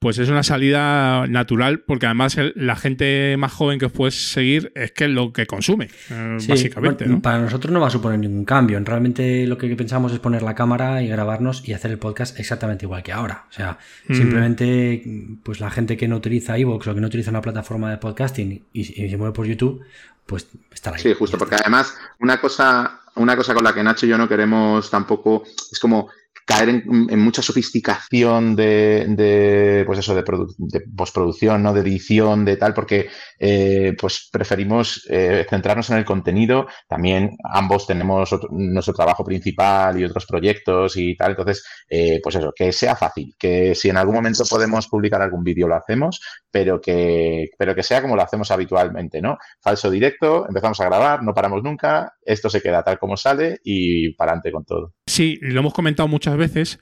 pues es una salida natural, porque además el- la gente más joven que os puedes seguir es que es lo que consume, eh, Sí, básicamente, bueno, ¿no? Para nosotros no va a suponer ningún cambio. Realmente lo que pensamos es poner la cámara y grabarnos y hacer el podcast exactamente igual que ahora. O sea, Mm. simplemente pues la gente que no utiliza iVoox o que no utiliza una plataforma de podcasting y, y se mueve por YouTube, pues estará ahí. Sí, justo, porque además una cosa, una cosa con la que Nacho y yo no queremos tampoco es como caer en, mucha sofisticación de, de, pues eso, de, produ- de postproducción, ¿no? De edición, de tal, porque eh, pues preferimos eh, centrarnos en el contenido. También ambos tenemos nuestro trabajo principal y otros proyectos y tal. Entonces, eh, pues eso, que sea fácil, que si en algún momento podemos publicar algún vídeo lo hacemos, pero que, pero que sea como lo hacemos habitualmente, ¿no? Falso directo, empezamos a grabar, no paramos nunca, esto se queda tal como sale y para adelante con todo. Sí, lo hemos comentado muchas veces,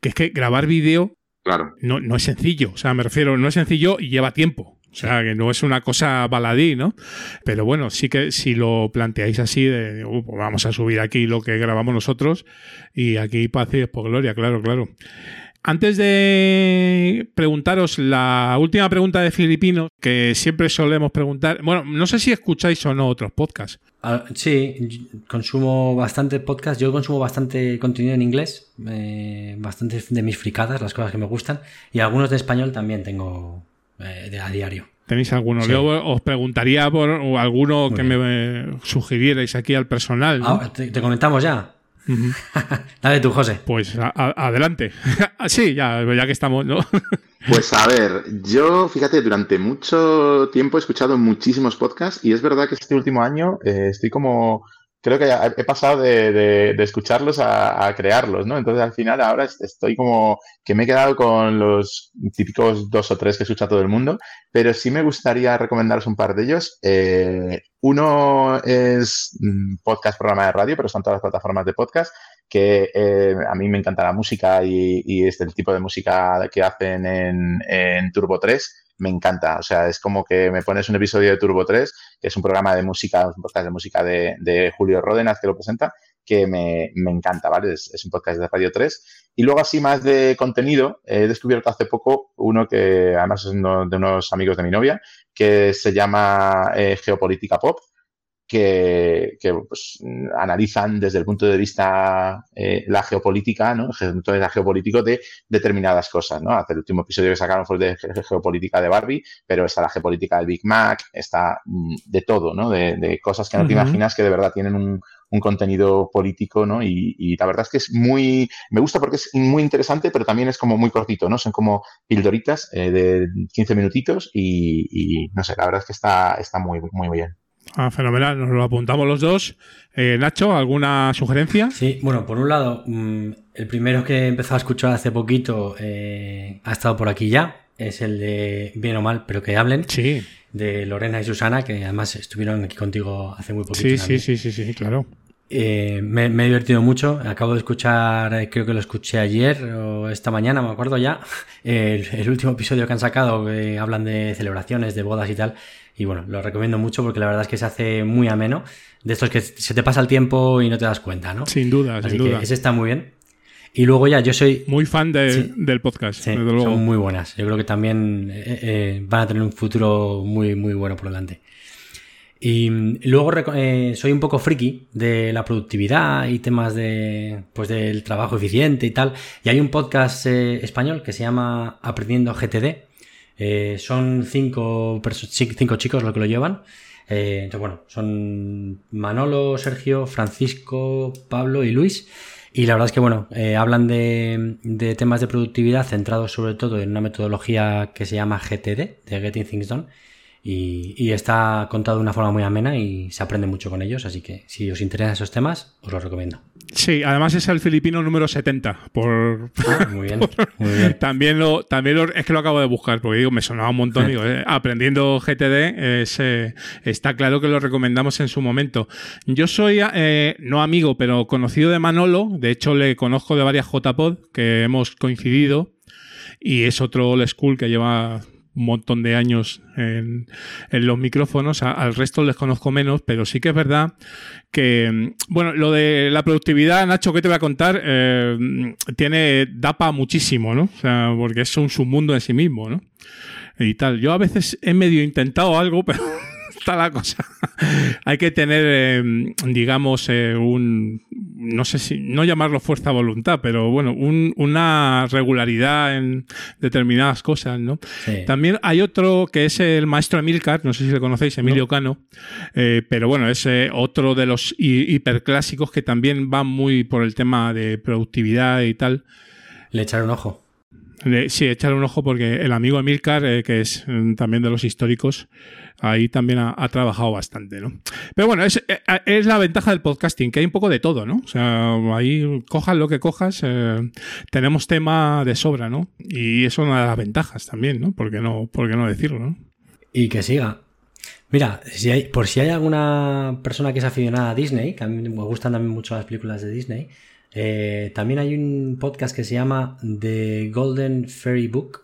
que es que grabar vídeo Claro. no, no es sencillo, o sea, me refiero, no es sencillo y lleva tiempo. O sea, que no es una cosa baladí, ¿no? Pero bueno, sí que si lo planteáis así, de "Uh, pues vamos a subir aquí lo que grabamos nosotros y aquí paz y por gloria, claro, claro. Antes de preguntaros la última pregunta de Filipino, que siempre solemos preguntar, bueno, no sé si escucháis o no otros podcasts. Ah, sí, consumo bastante podcast. Yo consumo bastante contenido en inglés, eh, bastantes de mis fricadas, las cosas que me gustan, y algunos de español también tengo eh, de, a diario. ¿Tenéis alguno? Sí. Yo os preguntaría por alguno Muy que bien. me eh, sugirierais aquí al personal. ¿no? Ah, ¿te, te conectamos ya? Dale tú, José. Pues a- a- adelante. sí, ya, ya que estamos, ¿no? Pues a ver, yo, fíjate, durante mucho tiempo he escuchado muchísimos podcasts y es verdad que este último año eh, estoy como, creo que he pasado de, de- escucharlos a, crearlos, ¿no? Entonces al final ahora est- estoy como que me he quedado con los típicos dos o tres que escucha todo el mundo, pero sí me gustaría recomendaros un par de ellos. Eh, uno es mm, podcast, programa de radio, pero están todas las plataformas de podcast que eh, a mí me encanta la música y, y este tipo de música que hacen en, en Turbo 3 me encanta. O sea, es como que me pones un episodio de Turbo 3, que es un programa de música, un podcast de música de, Julio Ródenas que lo presenta, que me, me encanta, ¿vale? Es, es un podcast de Radio 3. Y luego, así más de contenido, he descubierto hace poco uno que además es uno de unos amigos de mi novia, que se llama eh, Geopolítica Pop que, que, pues, analizan desde el punto de vista eh, la geopolítica, ¿no? Desde el punto de vista geopolítico de determinadas cosas, ¿no? Hace el último episodio que sacaron fue de ge- geopolítica de Barbie, pero está la geopolítica del Big Mac, está mm, de todo, ¿no? De, de cosas que no te imaginas que de verdad tienen un, un contenido político, ¿no? Y, y la verdad es que es muy, me gusta porque es muy interesante, pero también es como muy cortito, ¿no? Son como pildoritas eh, de 15 minutitos y, y, no sé, la verdad es que está, está muy, muy bien. Ah, fenomenal, nos lo apuntamos los dos. Eh, Nacho, ¿alguna sugerencia? Sí, bueno, por un lado, mm, el primero que he empezado a escuchar hace poquito eh, ha estado por aquí ya. Es el de Bien o Mal, pero que hablen. Sí, De Lorena y Susana, que además estuvieron aquí contigo hace muy poquito. sí, sí, sí, sí, sí, claro. Eh, me, me he divertido mucho. Acabo de escuchar, eh, creo que lo escuché ayer o esta mañana, me acuerdo ya, el, el último episodio que han sacado, que hablan de celebraciones, de bodas y tal. Y bueno, lo recomiendo mucho porque la verdad es que se hace muy ameno. De estos que se te pasa el tiempo y no te das cuenta, ¿no? Sin duda, Así sin que duda. ese está muy bien. Y luego ya, yo soy... Muy fan de- Sí. del podcast, Sí, desde luego. son muy buenas. Yo creo que también eh, eh, van a tener un futuro muy, muy bueno por delante. Y mm, luego eh, soy un poco friki de la productividad y temas de pues del trabajo eficiente y tal. Y hay un podcast eh, español que se llama Aprendiendo GTD. Eh, son cinco, cinco chicos los que lo llevan. Eh, entonces, bueno, son Manolo, Sergio, Francisco, Pablo y Luis. Y la verdad es que, bueno, eh, hablan de, de temas de productividad centrados sobre todo en una metodología que se llama GTD, de Getting Things Done. Y, y está contado de una forma muy amena y se aprende mucho con ellos. Así que si os interesan esos temas, os los recomiendo. Sí, además es el filipino número 70. Por... Ah, muy bien, muy bien. también lo, también lo- es que lo acabo de buscar, porque digo, me sonaba un montón. Digo, eh, aprendiendo GTD, es, eh, está claro que lo recomendamos en su momento. Yo soy, eh, no amigo, pero conocido de Manolo. De hecho, le conozco de varias JPod que hemos coincidido. Y es otro old school que lleva un montón de años en, en los micrófonos. Al resto les conozco menos, pero sí que es verdad que, bueno, lo de la productividad, Nacho, ¿qué te voy a contar? Eh, tiene, da muchísimo, ¿no? O sea, porque es un submundo en sí mismo, ¿no? Y tal. Yo a veces he medio intentado algo, pero está la cosa. Hay que tener, eh, digamos, eh, un, no sé si, no llamarlo fuerza voluntad, pero bueno, un- una regularidad en determinadas cosas, ¿no? Sí. También hay otro que es el maestro Emilcar, no sé si le conocéis, Emilio Cano, eh, pero bueno, es eh, otro de los hi- hiperclásicos que también va muy por el tema de productividad y tal. Le echaré un ojo. Sí, echarle un ojo porque el amigo Emilcar, eh, que es mm, también de los históricos, ahí también ha, ha trabajado bastante, ¿no? Pero bueno, es, eh, es la ventaja del podcasting, que hay un poco de todo, ¿no? O sea, ahí cojas lo que cojas, eh, tenemos tema de sobra, ¿no? Y eso es una de las ventajas también, ¿no? ¿Por qué no, por qué no decirlo, no? Y que siga. Mira, si hay, por si hay alguna persona que es aficionada a Disney, que a mí me gustan también mucho las películas de Disney, eh, también hay un podcast que se llama The Golden Fairy Book.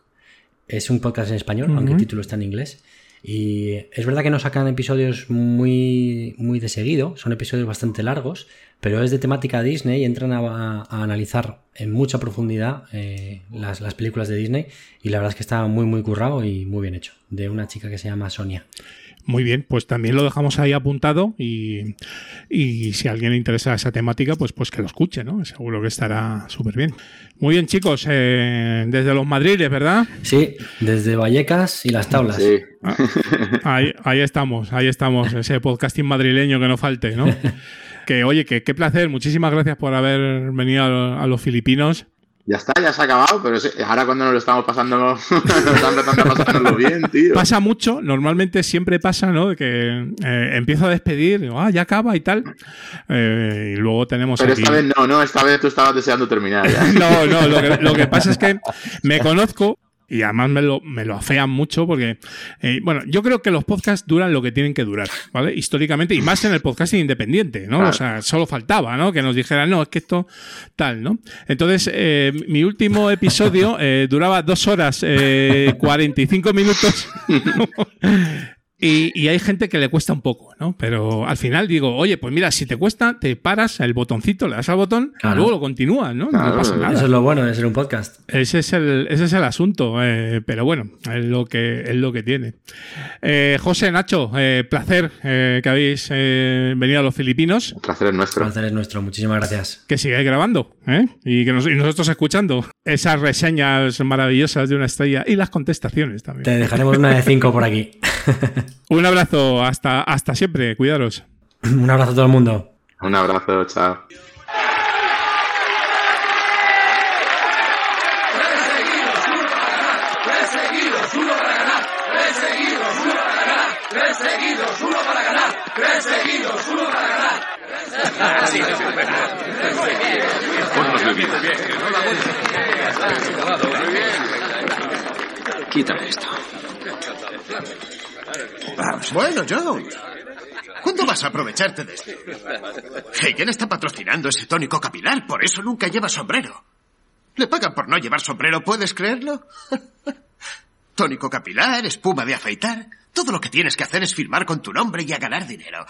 Es un podcast en español, aunque el título está en inglés. Y es verdad que no sacan episodios muy, muy de seguido, son episodios bastante largos, pero es de temática Disney y entran a, analizar en mucha profundidad eh, las, las películas de Disney y la verdad es que está muy muy currado y muy bien hecho, de una chica que se llama Sonia. Muy bien, pues también lo dejamos ahí apuntado y, y si a alguien le interesa esa temática, pues, pues que lo escuche, ¿no? Seguro que estará súper bien. Muy bien, chicos, eh, desde los Madriles, ¿verdad? Sí, desde Vallecas y las tablas. Sí. Ahí, ahí estamos, ahí estamos, ese podcasting madrileño que no falte, ¿no? Que oye, que qué placer. Muchísimas gracias por haber venido a, a los filipinos. Ya está, ya se ha acabado, pero ahora cuando nos lo estamos pasando, nos estamos pasárnoslo bien, tío. Pasa mucho, normalmente siempre pasa, ¿no? Que eh, empiezo a despedir, digo, ah, ya acaba y tal. Eh, y luego tenemos Pero aquí... esta vez no, no, esta vez tú estabas deseando terminar ya. No, no, lo que, lo que pasa es que me conozco y además me lo, me lo afean mucho porque, eh, bueno, yo creo que los podcasts duran lo que tienen que durar, ¿vale? Históricamente, y más en el podcasting independiente, ¿no? Claro. O sea, solo faltaba, ¿no? Que nos dijeran, no, es que esto tal, ¿no? Entonces, eh, mi último episodio eh, duraba dos horas, eh, 45 minutos. Y, y hay gente que le cuesta un poco, ¿no? Pero al final digo, oye, pues mira, si te cuesta, te paras el botoncito, le das al botón, Claro. y luego lo continúas, ¿no? Claro, no pasa nada. Eso es lo bueno de ser un podcast. Ese es el, ese es el asunto, eh, pero bueno, es lo que, es lo que tiene. Eh, José, Nacho, eh, placer eh, que habéis eh, venido a los Filipinos, El placer es El nuestro. placer es nuestro. Muchísimas gracias. que sigáis grabando ¿eh? y que nos- y nosotros escuchando esas reseñas maravillosas de una estrella y las contestaciones también. Te dejaremos una de cinco por aquí. Un abrazo, hasta, hasta siempre, cuidaros. un abrazo a todo el mundo. Un abrazo, chao. Quítame esto. Bueno, Joe. ¿Cuándo vas a aprovecharte de esto? Hagen está patrocinando ese tónico capilar, por eso nunca lleva sombrero. Le pagan por no llevar sombrero, ¿puedes creerlo? tónico capilar, espuma de afeitar. Todo lo que tienes que hacer es firmar con tu nombre y a ganar dinero.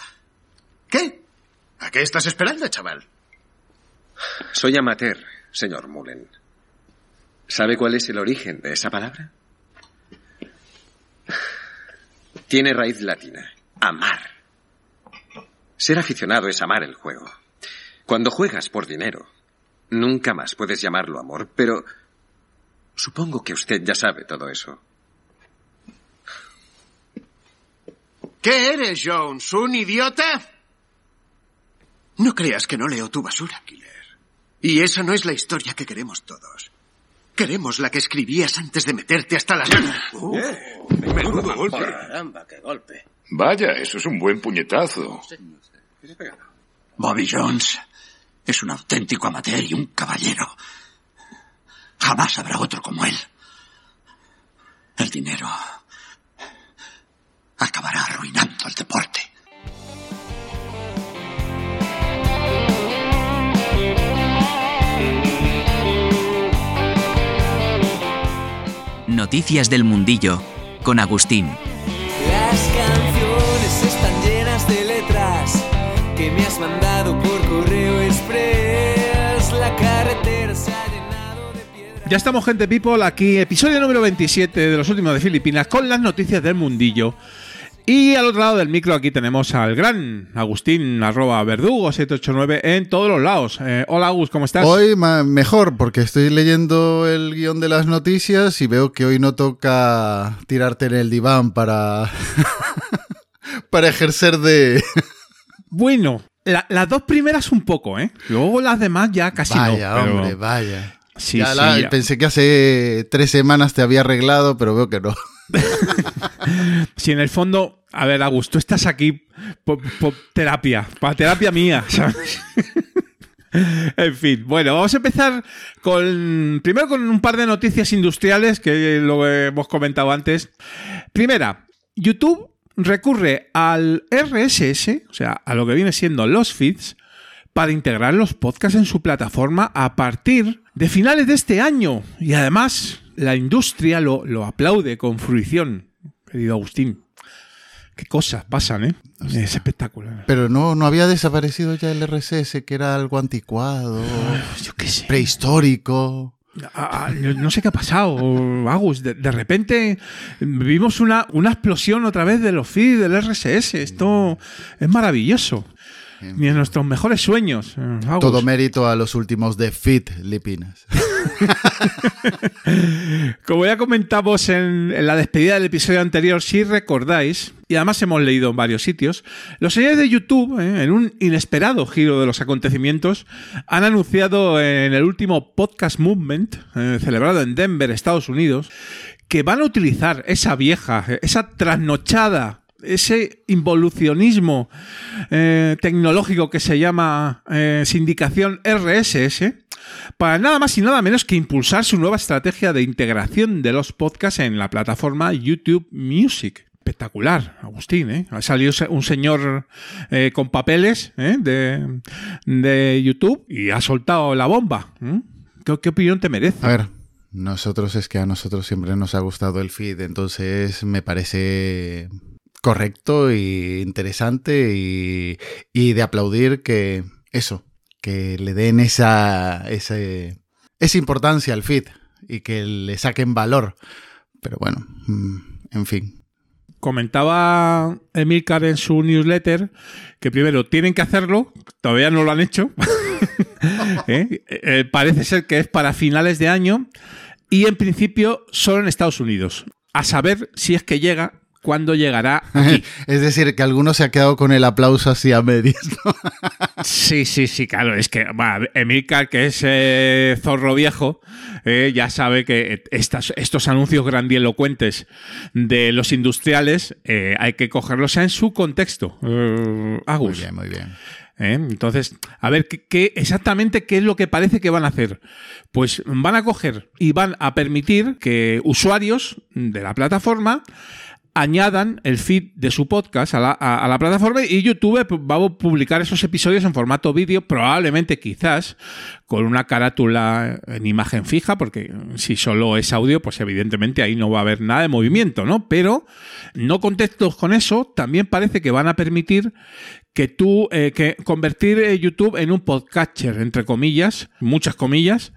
¿Qué? ¿A qué estás esperando, chaval? Soy amateur, señor Mullen. ¿Sabe cuál es el origen de esa palabra? Tiene raíz latina. Amar. Ser aficionado es amar el juego. Cuando juegas por dinero, nunca más puedes llamarlo amor, pero supongo que usted ya sabe todo eso. ¿Qué eres, Jones? ¿Un idiota? No creas que no leo tu basura, Killer. Y esa no es la historia que queremos todos. Queremos la que escribías antes de meterte hasta las... Menudo golpe. Caramba, qué golpe. Vaya, eso es un buen puñetazo. Bobby Jones es un auténtico amateur y un caballero. Jamás habrá otro como él. El dinero acabará arruinando el deporte. Noticias del Mundillo con Agustín. Las canciones están llenas de letras que me has mandado por correo express. La carretera se ha llenado de piedras. Ya estamos, gente people, aquí, episodio número 27 de los últimos de Filipinas, con las noticias del mundillo. Y al otro lado del micro aquí tenemos al gran Agustín, arroba verdugo 789 en todos los lados. Eh, hola Agus, ¿cómo estás? Hoy mejor, porque estoy leyendo el guion de las noticias y veo que hoy no toca tirarte en el diván para, para ejercer de... Bueno, la- las dos primeras un poco, ¿eh? Luego las demás ya casi vaya, no. pero- hombre, vaya. Sí, Ya sí, la- ya. Pensé que hace tres semanas te había arreglado, pero veo que no. Si en el fondo, a ver, Agus, tú estás aquí por, terapia, para terapia mía, ¿sabes? En fin, bueno, vamos a empezar con primero con un par de noticias industriales que lo hemos comentado antes. Primera, YouTube recurre al RSS, o sea, a lo que viene siendo los feeds, para integrar los podcasts en su plataforma a partir de finales de este año. Y además, la industria lo, lo aplaude con fruición, querido Agustín. Qué cosas pasan, ¿eh? Es espectacular. Pero no, no había desaparecido ya el RSS, que era algo anticuado, Yo qué sé. prehistórico. Ah, ah, no sé qué ha pasado, Agus. De, de repente vimos una, una explosión otra vez de los feeds del RSS. Esto es maravilloso. Ni en nuestros mejores sueños. Todo mérito a los últimos de Fit Lipinas. Como ya comentamos en, en, la despedida del episodio anterior, si recordáis, y además hemos leído en varios sitios, los señores de YouTube, eh, en un inesperado giro de los acontecimientos, han anunciado en el último Podcast Movement, eh, celebrado en Denver, Estados Unidos, que van a utilizar esa vieja, esa trasnochada ese involucionismo eh, tecnológico que se llama eh, sindicación RSS para nada más y nada menos que impulsar su nueva estrategia de integración de los podcasts en la plataforma YouTube Music. Espectacular, Agustín, ¿eh? Ha salido un señor eh, con papeles de, de, YouTube y ha soltado la bomba. ¿Qué, ¿Qué opinión te merece? A ver, nosotros es que a nosotros siempre nos ha gustado el feed, entonces me parece correcto y interesante y, y, de aplaudir que eso, que le den esa, esa, esa importancia al feed y que le saquen valor. Pero bueno, en fin. Comentaba Emilcar en su newsletter que primero tienen que hacerlo, todavía no lo han hecho. ¿Eh? Eh, parece ser que es para finales de año y en principio solo en Estados Unidos. A saber si es que llega cuándo llegará aquí. es decir, que alguno se ha quedado con el aplauso así a medias. ¿no? sí, sí, sí, claro. Es que bueno, Emilcar, que es eh, zorro viejo, eh, ya sabe que estas, estos anuncios grandilocuentes de los industriales eh, hay que cogerlos en su contexto. Agus. Muy bien, muy bien. ¿Eh? Entonces, a ver, ¿qué, ¿qué, exactamente qué es lo que parece que van a hacer? Pues van a coger y van a permitir que usuarios de la plataforma añadan el feed de su podcast a la, plataforma y YouTube va a publicar esos episodios en formato vídeo, probablemente quizás con una carátula en imagen fija, porque si solo es audio, pues evidentemente ahí no va a haber nada de movimiento, ¿no? Pero no contentos con eso, también parece que van a permitir que tú, eh, que convertir eh, YouTube en un podcatcher, entre comillas, muchas comillas,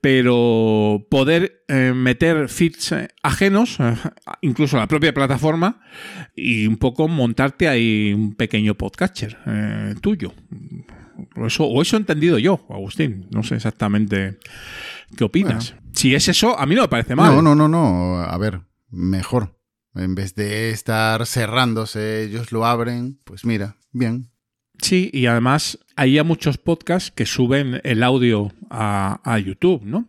pero poder eh, meter feeds eh, ajenos, incluso a la propia plataforma, y un poco montarte ahí un pequeño podcatcher eh, tuyo. O eso, o eso he entendido yo, Agustín. No sé exactamente qué opinas. Bueno. Si es eso, a mí no me parece mal. No, no, no, no. A ver, mejor. En vez de estar cerrándose, ellos lo abren, pues mira, bien. Sí, y además hay ya muchos podcasts que suben el audio a, a, YouTube, ¿no?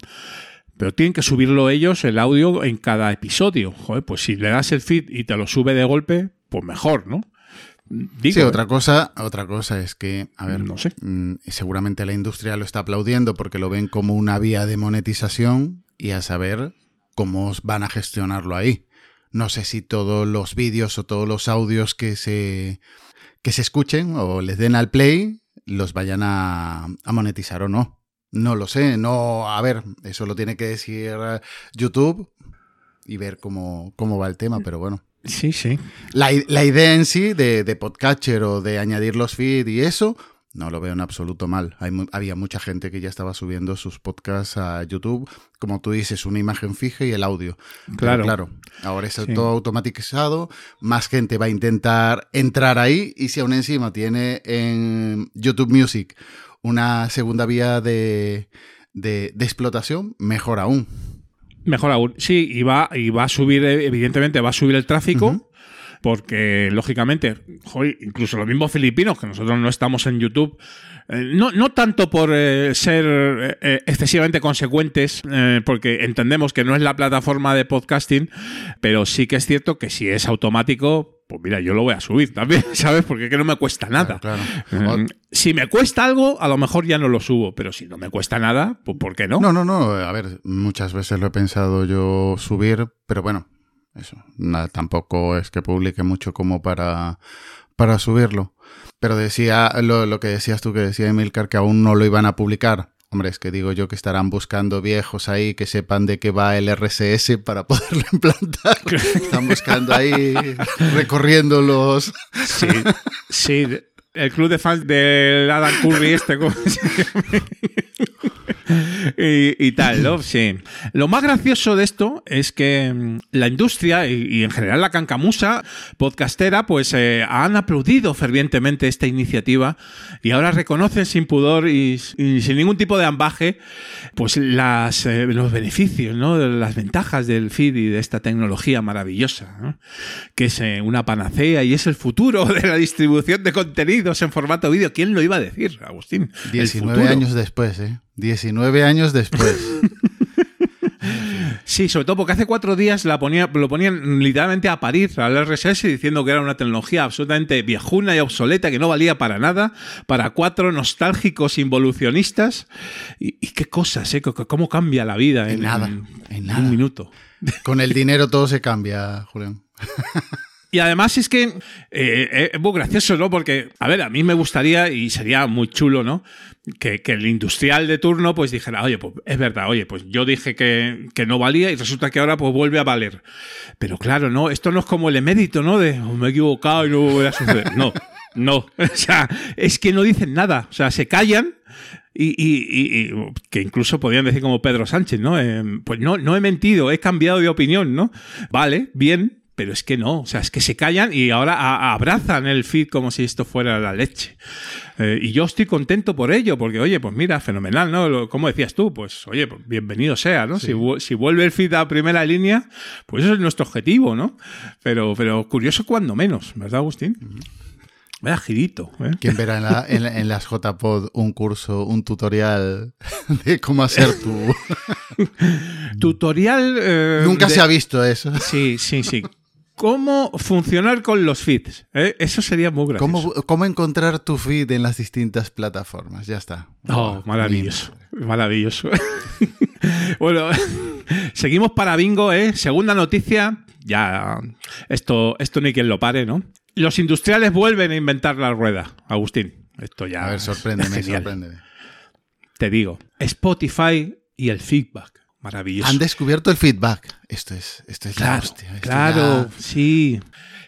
Pero tienen que subirlo ellos, el audio, en cada episodio. Joder, pues si le das el feed y te lo sube de golpe, pues mejor, ¿no? Digo, sí, otra cosa, otra cosa es que, a ver, no sé. Mmm, seguramente la industria lo está aplaudiendo porque lo ven como una vía de monetización y a saber cómo van a gestionarlo ahí. No sé si todos los vídeos o todos los audios que se que se escuchen o les den al play, los vayan a, a, monetizar o no. No lo sé, no, a ver, eso lo tiene que decir YouTube y ver cómo, cómo va el tema, pero bueno. Sí, sí. La, la idea en sí de, de, podcatcher o de añadir los feeds y eso, no lo veo en absoluto mal. Hay, había mucha gente que ya estaba subiendo sus podcasts a YouTube, como tú dices, una imagen fija y el audio. Claro. Pero claro, ahora es sí. todo automatizado, más gente va a intentar entrar ahí y si aún encima tiene en YouTube Music una segunda vía de, de, de explotación, mejor aún. Mejor aún. Sí, y va, y va a subir, evidentemente, va a subir el tráfico. Uh -huh porque lógicamente, joder, incluso los mismos filipinos, que nosotros no estamos en YouTube, eh, no, no, tanto por eh, ser eh, excesivamente consecuentes, eh, porque entendemos que no es la plataforma de podcasting, pero sí que es cierto que si es automático, pues mira, yo lo voy a subir también, ¿sabes? Porque que no me cuesta nada. Claro, claro. si me cuesta algo, a lo mejor ya no lo subo, pero si no me cuesta nada, pues ¿por qué no? No, no, no. A ver, muchas veces lo he pensado yo subir, pero bueno, eso. Nada, tampoco es que publique mucho como para, para subirlo. Pero decía lo, lo, que decías tú, que decía Emilcar, que aún no lo iban a publicar. Hombre, es que digo yo que estarán buscando viejos ahí que sepan de qué va el RSS para poderlo implantar. Están buscando ahí, recorriendo los. Sí, sí. El club de fans del Adam Curry este. y, tal, ¿no? Sí. Lo más gracioso de esto es que mm, la industria y, en general la cancamusa podcastera, pues eh, han aplaudido fervientemente esta iniciativa y ahora reconocen sin pudor y, sin ningún tipo de ambaje, pues las, eh, los beneficios, ¿no? Las ventajas del feed y de esta tecnología maravillosa. Que es eh, una panacea y es el futuro de la distribución de en formato vídeo. ¿Quién lo iba a decir, Agustín? El 19 futuro. años después, ¿eh? 19 años después. Sí, sobre todo porque hace cuatro días la ponía, lo ponían literalmente a parir al RSS diciendo que era una tecnología absolutamente viejuna y obsoleta, que no valía para nada, para cuatro nostálgicos involucionistas. Y, y qué cosas, ¿eh? Cómo cambia la vida en, nada, en- en en nada. un minuto. Con el dinero todo se cambia, Julián. Y además es que eh, eh, es muy gracioso, ¿no? Porque, a ver, a mí me gustaría y sería muy chulo, ¿no? Que, el industrial de turno pues dijera, oye, pues es verdad, oye, pues yo dije que, que no valía y resulta que ahora pues vuelve a valer. Pero claro, ¿no? Esto no es como el emérito, ¿no? De "Oh, me he equivocado y no volverá a suceder. No, no. O sea, es que no dicen nada. O sea, se callan. Y, que incluso podrían decir como Pedro Sánchez, ¿no? Eh, pues no, no he mentido, he cambiado de opinión, ¿no? Vale, bien, pero es que no, o sea, es que se callan y ahora abrazan el feed como si esto fuera la leche. Eh, y yo estoy contento por ello, porque oye, pues mira, fenomenal, ¿no? Lo- como decías tú, pues oye, pues bienvenido sea, ¿no? Si, si vuelve el feed a primera línea, pues eso es nuestro objetivo, ¿no? Pero, pero curioso cuando menos, ¿verdad, Agustín? Vaya girito, ¿eh? ¿Quién verá en, la- en la- en las JPod un curso, un tutorial de cómo hacer tu... Tutorial... eh, Nunca de- se ha visto eso. Sí, sí, sí. ¿Cómo funcionar con los feeds? ¿eh? Eso sería muy gracioso. ¿Cómo, ¿Cómo encontrar tu feed en las distintas plataformas? Ya está. Oh, maravilloso. Maravilloso. bueno, seguimos para bingo, ¿eh? Segunda noticia. Ya, esto, esto ni quien lo pare, ¿no? Los industriales vuelven a inventar la rueda, Agustín. Esto ya. A ver, sorpréndeme, sorpréndeme. Te digo, Spotify y el feedback. Maravilloso. Han descubierto el feedback. Esto es, esto es la Claro, hostia. esto claro, ya- sí.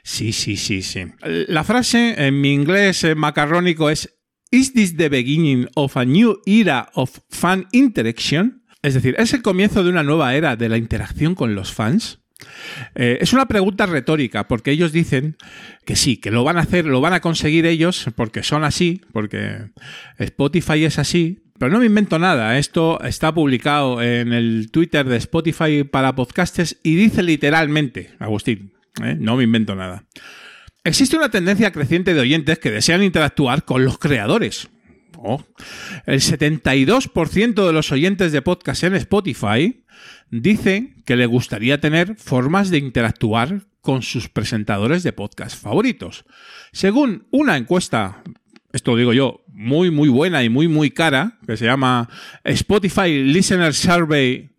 Sí, sí, sí, sí. La frase en mi inglés eh, macarrónico es ¿Is this the beginning of a new era of fan interaction? Es decir, ¿es el comienzo de una nueva era de la interacción con los fans? Eh, es una pregunta retórica, porque ellos dicen que sí, que lo van a hacer, lo van a conseguir ellos, porque son así, porque Spotify es así. Pero no me invento nada, esto está publicado en el Twitter de Spotify para podcasters y dice literalmente, Agustín, ¿eh? no me invento nada. Existe una tendencia creciente de oyentes que desean interactuar con los creadores. Oh. El 72% de los oyentes de podcast en Spotify dicen que le gustaría tener formas de interactuar con sus presentadores de podcast favoritos. Según una encuesta, esto lo digo yo, muy muy buena y muy muy cara, que se llama Spotify Listener Survey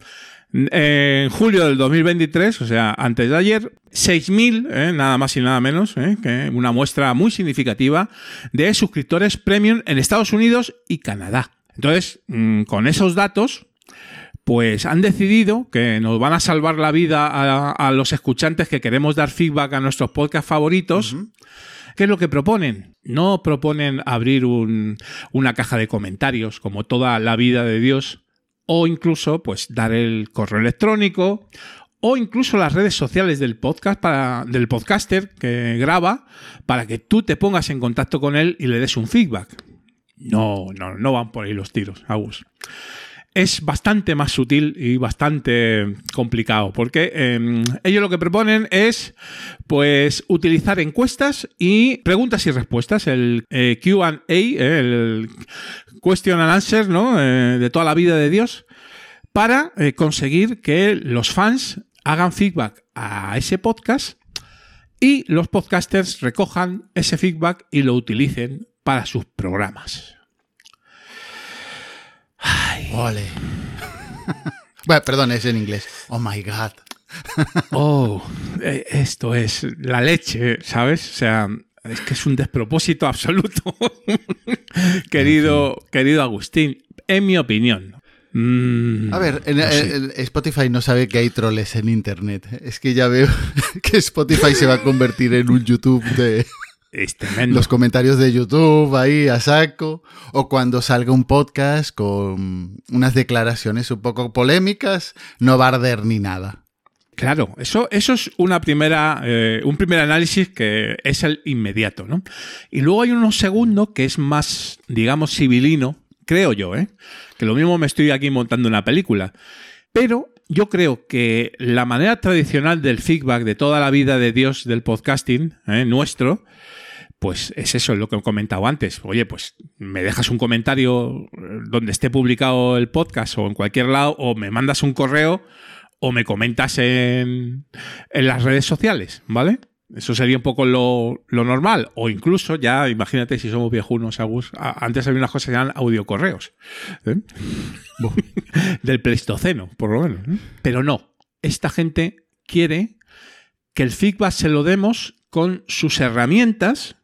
en julio del 2023, o sea, antes de ayer, 6.000, eh, nada más y nada menos, eh, que una muestra muy significativa de suscriptores premium en Estados Unidos y Canadá. Entonces, mm, con esos datos, pues han decidido que nos van a salvar la vida a los escuchantes que queremos dar feedback a nuestros podcasts favoritos. ¿Qué es lo que proponen? No proponen abrir un- una caja de comentarios como toda la vida de Dios, o incluso pues dar el correo electrónico, o incluso las redes sociales del podcast del podcaster que graba para que tú te pongas en contacto con él y le des un feedback. No, no, no van por ahí los tiros, Agus es bastante más sutil y bastante complicado, porque eh, ellos lo que proponen es pues utilizar encuestas y preguntas y respuestas, el eh, QA, eh, el question and answer, ¿no? Eh, de toda la vida de Dios, para conseguir que los fans hagan feedback a ese podcast y los podcasters recojan ese feedback y lo utilicen para sus programas. Ole. bueno, perdón, es en inglés. Oh my God. Oh, eh, esto es la leche, ¿sabes? O sea, es que es un despropósito absoluto. querido, querido Agustín, en mi opinión. Mm, A ver, en- no sé. en- Spotify no sabe que hay troles en Internet. Es que ya veo que Spotify se va a convertir en un YouTube de, es tremendo. Los comentarios de YouTube ahí a saco. O cuando salga un podcast con unas declaraciones un poco polémicas, no va a arder ni nada. Claro, eso, eso es una primera, eh, un primer análisis que es el inmediato, ¿no? Y luego hay uno segundo que es más, digamos, civilino, creo yo, ¿eh? Que lo mismo me estoy aquí montando una película. Pero yo creo que la manera tradicional del feedback de toda la vida de Dios del podcasting, ¿eh? nuestro, pues es eso, es lo que he comentado antes. Oye, pues me dejas un comentario eh, donde esté publicado el podcast o en cualquier lado, o me mandas un correo o me comentas en, en las redes sociales, ¿vale? Eso sería un poco lo, lo, normal. O incluso, ya imagínate si somos viejunos, Agus. Antes había unas cosas que eran audiocorreos. ¿eh? Del Pleistoceno, por lo menos. ¿eh? Pero no. Esta gente quiere que el feedback se lo demos con sus herramientas,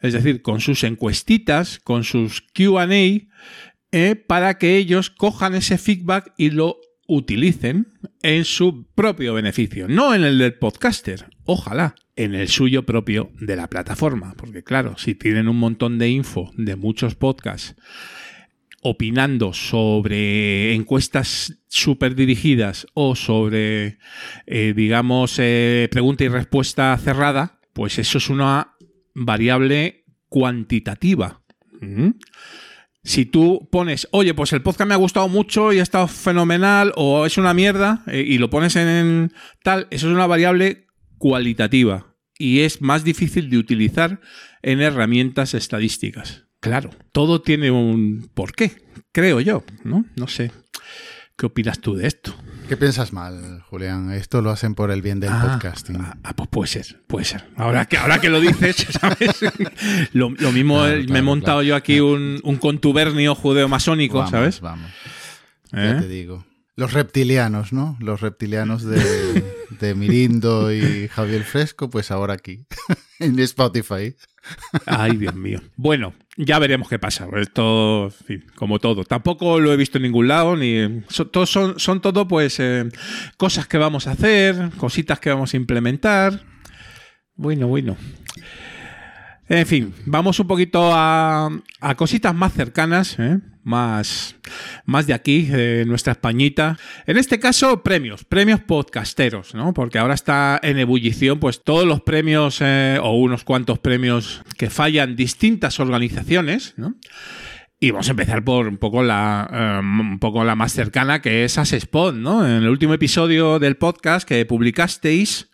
es decir, con sus encuestitas, con sus QA, eh, para que ellos cojan ese feedback y lo utilicen en su propio beneficio, no en el del podcaster, ojalá, en el suyo propio de la plataforma, porque claro, si tienen un montón de info de muchos podcasts opinando sobre encuestas súper dirigidas o sobre, eh, digamos, eh, pregunta y respuesta cerrada, pues eso es una variable cuantitativa. ¿Mm? Si tú pones, oye, pues el podcast me ha gustado mucho y ha estado fenomenal, o es una mierda, eh, y lo pones en tal, eso es una variable cualitativa y es más difícil de utilizar en herramientas estadísticas. Claro, todo tiene un porqué, creo yo, ¿no? No sé. ¿Qué opinas tú de esto? ¿Qué piensas mal, Julián? Esto lo hacen por el bien del ah, podcasting. Ah, pues puede ser, puede ser. Ahora que, ahora que lo dices, ¿sabes? lo, lo, mismo claro, me claro, he montado claro. yo aquí un, un contubernio judeo-masónico, ¿sabes? Vamos. ¿Eh? Ya te digo. Los reptilianos, ¿no? Los reptilianos de, de Mirindo y Javier Fresco, pues ahora aquí, en Spotify. Ay, Dios mío. Bueno, ya veremos qué pasa. Esto, como todo. Tampoco lo he visto en ningún lado, ni. Son, todo, son, son todo, pues, eh, cosas que vamos a hacer, cositas que vamos a implementar. Bueno, bueno. En fin, vamos un poquito a, a cositas más cercanas, ¿eh? Más, más de aquí, de nuestra Españita. En este caso, premios, premios podcasteros, ¿no? Porque ahora está en ebullición, pues todos los premios eh, o unos cuantos premios que fallan distintas organizaciones, ¿no? Y vamos a empezar por un poco la, um, un poco la más cercana, que es Asespod, ¿no? En el último episodio del podcast que publicasteis,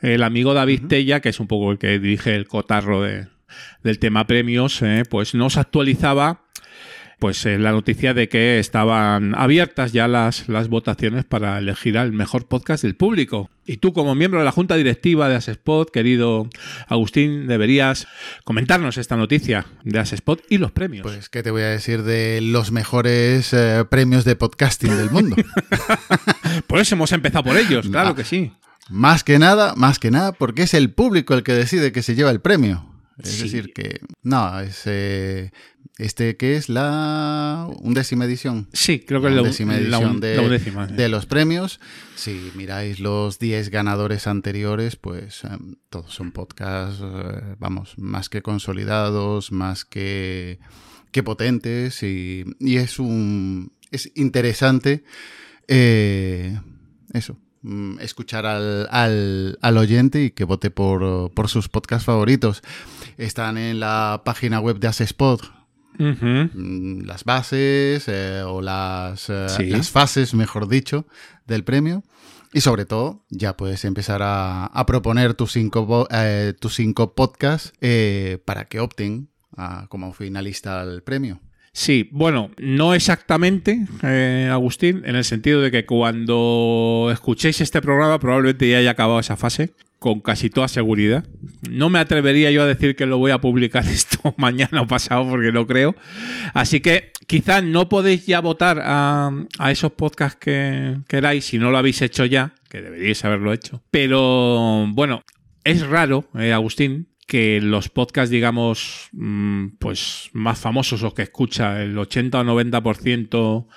el amigo David uh -huh. Tella, que es un poco el que dirige el cotarro de, del tema premios, eh, pues nos actualizaba pues eh, la noticia de que estaban abiertas ya las, las votaciones para elegir al mejor podcast del público. Y tú, como miembro de la Junta Directiva de Asespot, querido Agustín, deberías comentarnos esta noticia de Asespot y los premios. Pues, ¿qué te voy a decir de los mejores eh, premios de podcasting del mundo? por eso hemos empezado por ellos, claro que sí. Más que nada, más que nada, porque es el público el que decide que se lleva el premio. Es sí. decir, que no, es eh, este que es la undécima edición. Sí, creo que es la undécima edición la un, de, la undécima, de, los premios. Si miráis los 10 ganadores anteriores, pues eh, todos son podcasts, eh, vamos, más que consolidados, más que, que potentes y, y, es un es interesante eh, eso mm, escuchar al, al, al, oyente y que vote por, por sus podcasts favoritos. Están en la página web de Asespod, Uh -huh. las bases eh, o las, eh, sí. las, fases, mejor dicho, del premio. Y sobre todo, ya puedes empezar a, a proponer tus cinco, eh, tus cinco podcasts para que opten a, como finalista al premio. Sí, bueno, no exactamente, eh, Agustín, en el sentido de que cuando escuchéis este programa probablemente ya haya acabado esa fase, con casi toda seguridad. No me atrevería yo a decir que lo voy a publicar esto mañana o pasado porque no creo. Así que quizás no podéis ya votar a, a esos podcasts que queráis si no lo habéis hecho ya, que deberíais haberlo hecho. Pero bueno, es raro, eh, Agustín, que los podcasts, digamos, mm, pues más famosos o que escucha el 80 o 90%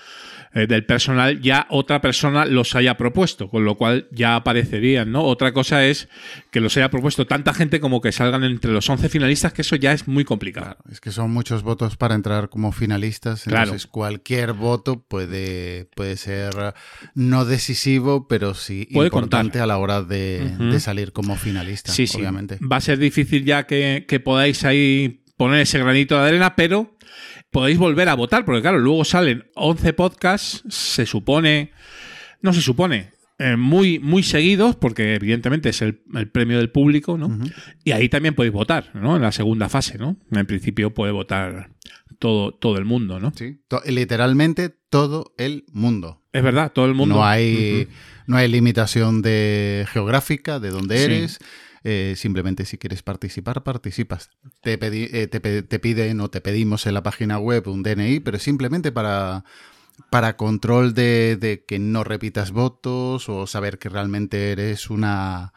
eh, del personal ya otra persona los haya propuesto, con lo cual ya aparecerían, ¿no? Otra cosa es que los haya propuesto tanta gente como que salgan entre los 11 finalistas, que eso ya es muy complicado. es que son muchos votos para entrar como finalistas, entonces cualquier voto puede, puede ser no decisivo, pero sí importante a la hora de, salir como finalista, sí, obviamente. Va a ser difícil ya que, que podáis ahí poner ese granito de arena, pero podéis volver a votar, porque claro, luego salen 11 podcasts, se supone, no se supone, eh, muy, muy seguidos, porque evidentemente es el, premio del público, ¿no? Y ahí también podéis votar, ¿no? En la segunda fase, ¿no? En principio puede votar todo, todo el mundo, ¿no? Sí, literalmente todo el mundo. Es verdad, todo el mundo. No hay, no hay limitación de geográfica, de dónde eres. Eh, simplemente si quieres participar, participas. Te, eh, te, piden o te pedimos en la página web un DNI, pero simplemente para, para control de, que no repitas votos o saber que realmente eres una,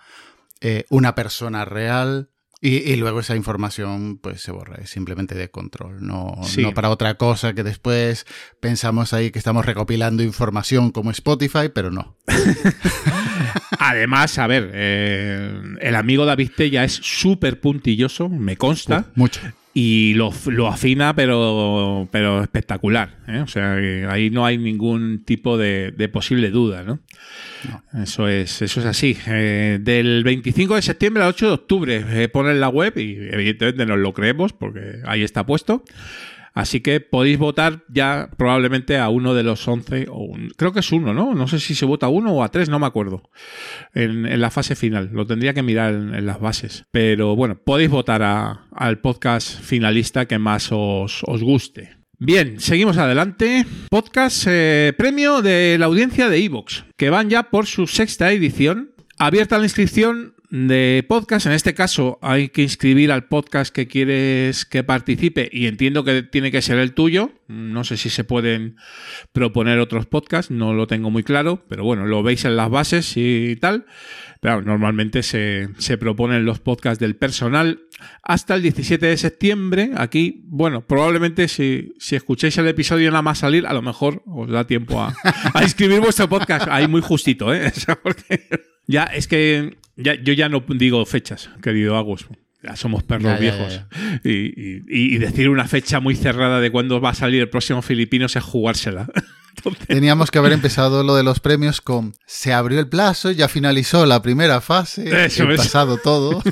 eh, una persona real. Y, luego esa información pues se borra, es simplemente de control, no, no, para otra cosa que después pensamos ahí que estamos recopilando información como Spotify, pero no. Además, a ver, eh, el amigo David Tella es súper puntilloso, me consta. mucho. Y lo, afina, pero, pero espectacular. ¿eh? O sea, ahí no hay ningún tipo de, posible duda, ¿no? Eso, es, eso es así. Eh, del 25 de septiembre al 8 de octubre pone en la web y evidentemente nos lo creemos porque ahí está puesto. Así que podéis votar ya probablemente a uno de los 11, o creo que es uno, ¿no? No sé si se vota a uno o a tres, no me acuerdo. En, la fase final, lo tendría que mirar en, las bases. Pero bueno, podéis votar al podcast finalista que más os, guste. Bien, seguimos adelante. Podcast eh, premio de la audiencia de Evox, que van ya por su sexta edición. Abierta la inscripción de podcast. En este caso hay que inscribir al podcast que quieres que participe y entiendo que tiene que ser el tuyo. No sé si se pueden proponer otros podcasts, no lo tengo muy claro, pero bueno, lo veis en las bases y tal. Pero normalmente se, proponen los podcasts del personal hasta el 17 de septiembre. Aquí, bueno, probablemente si, si escucháis el episodio nada más salir, a lo mejor os da tiempo a, a inscribir vuestro podcast. Ahí muy justito, ¿eh? ya, es que yo ya no digo fechas, querido Agus. Ya somos perros viejos. y, decir una fecha muy cerrada de cuándo va a salir el próximo Filipinos es jugársela. Teníamos que haber empezado lo de los premios con se abrió el plazo, ya finalizó la primera fase, eso, pasado todo.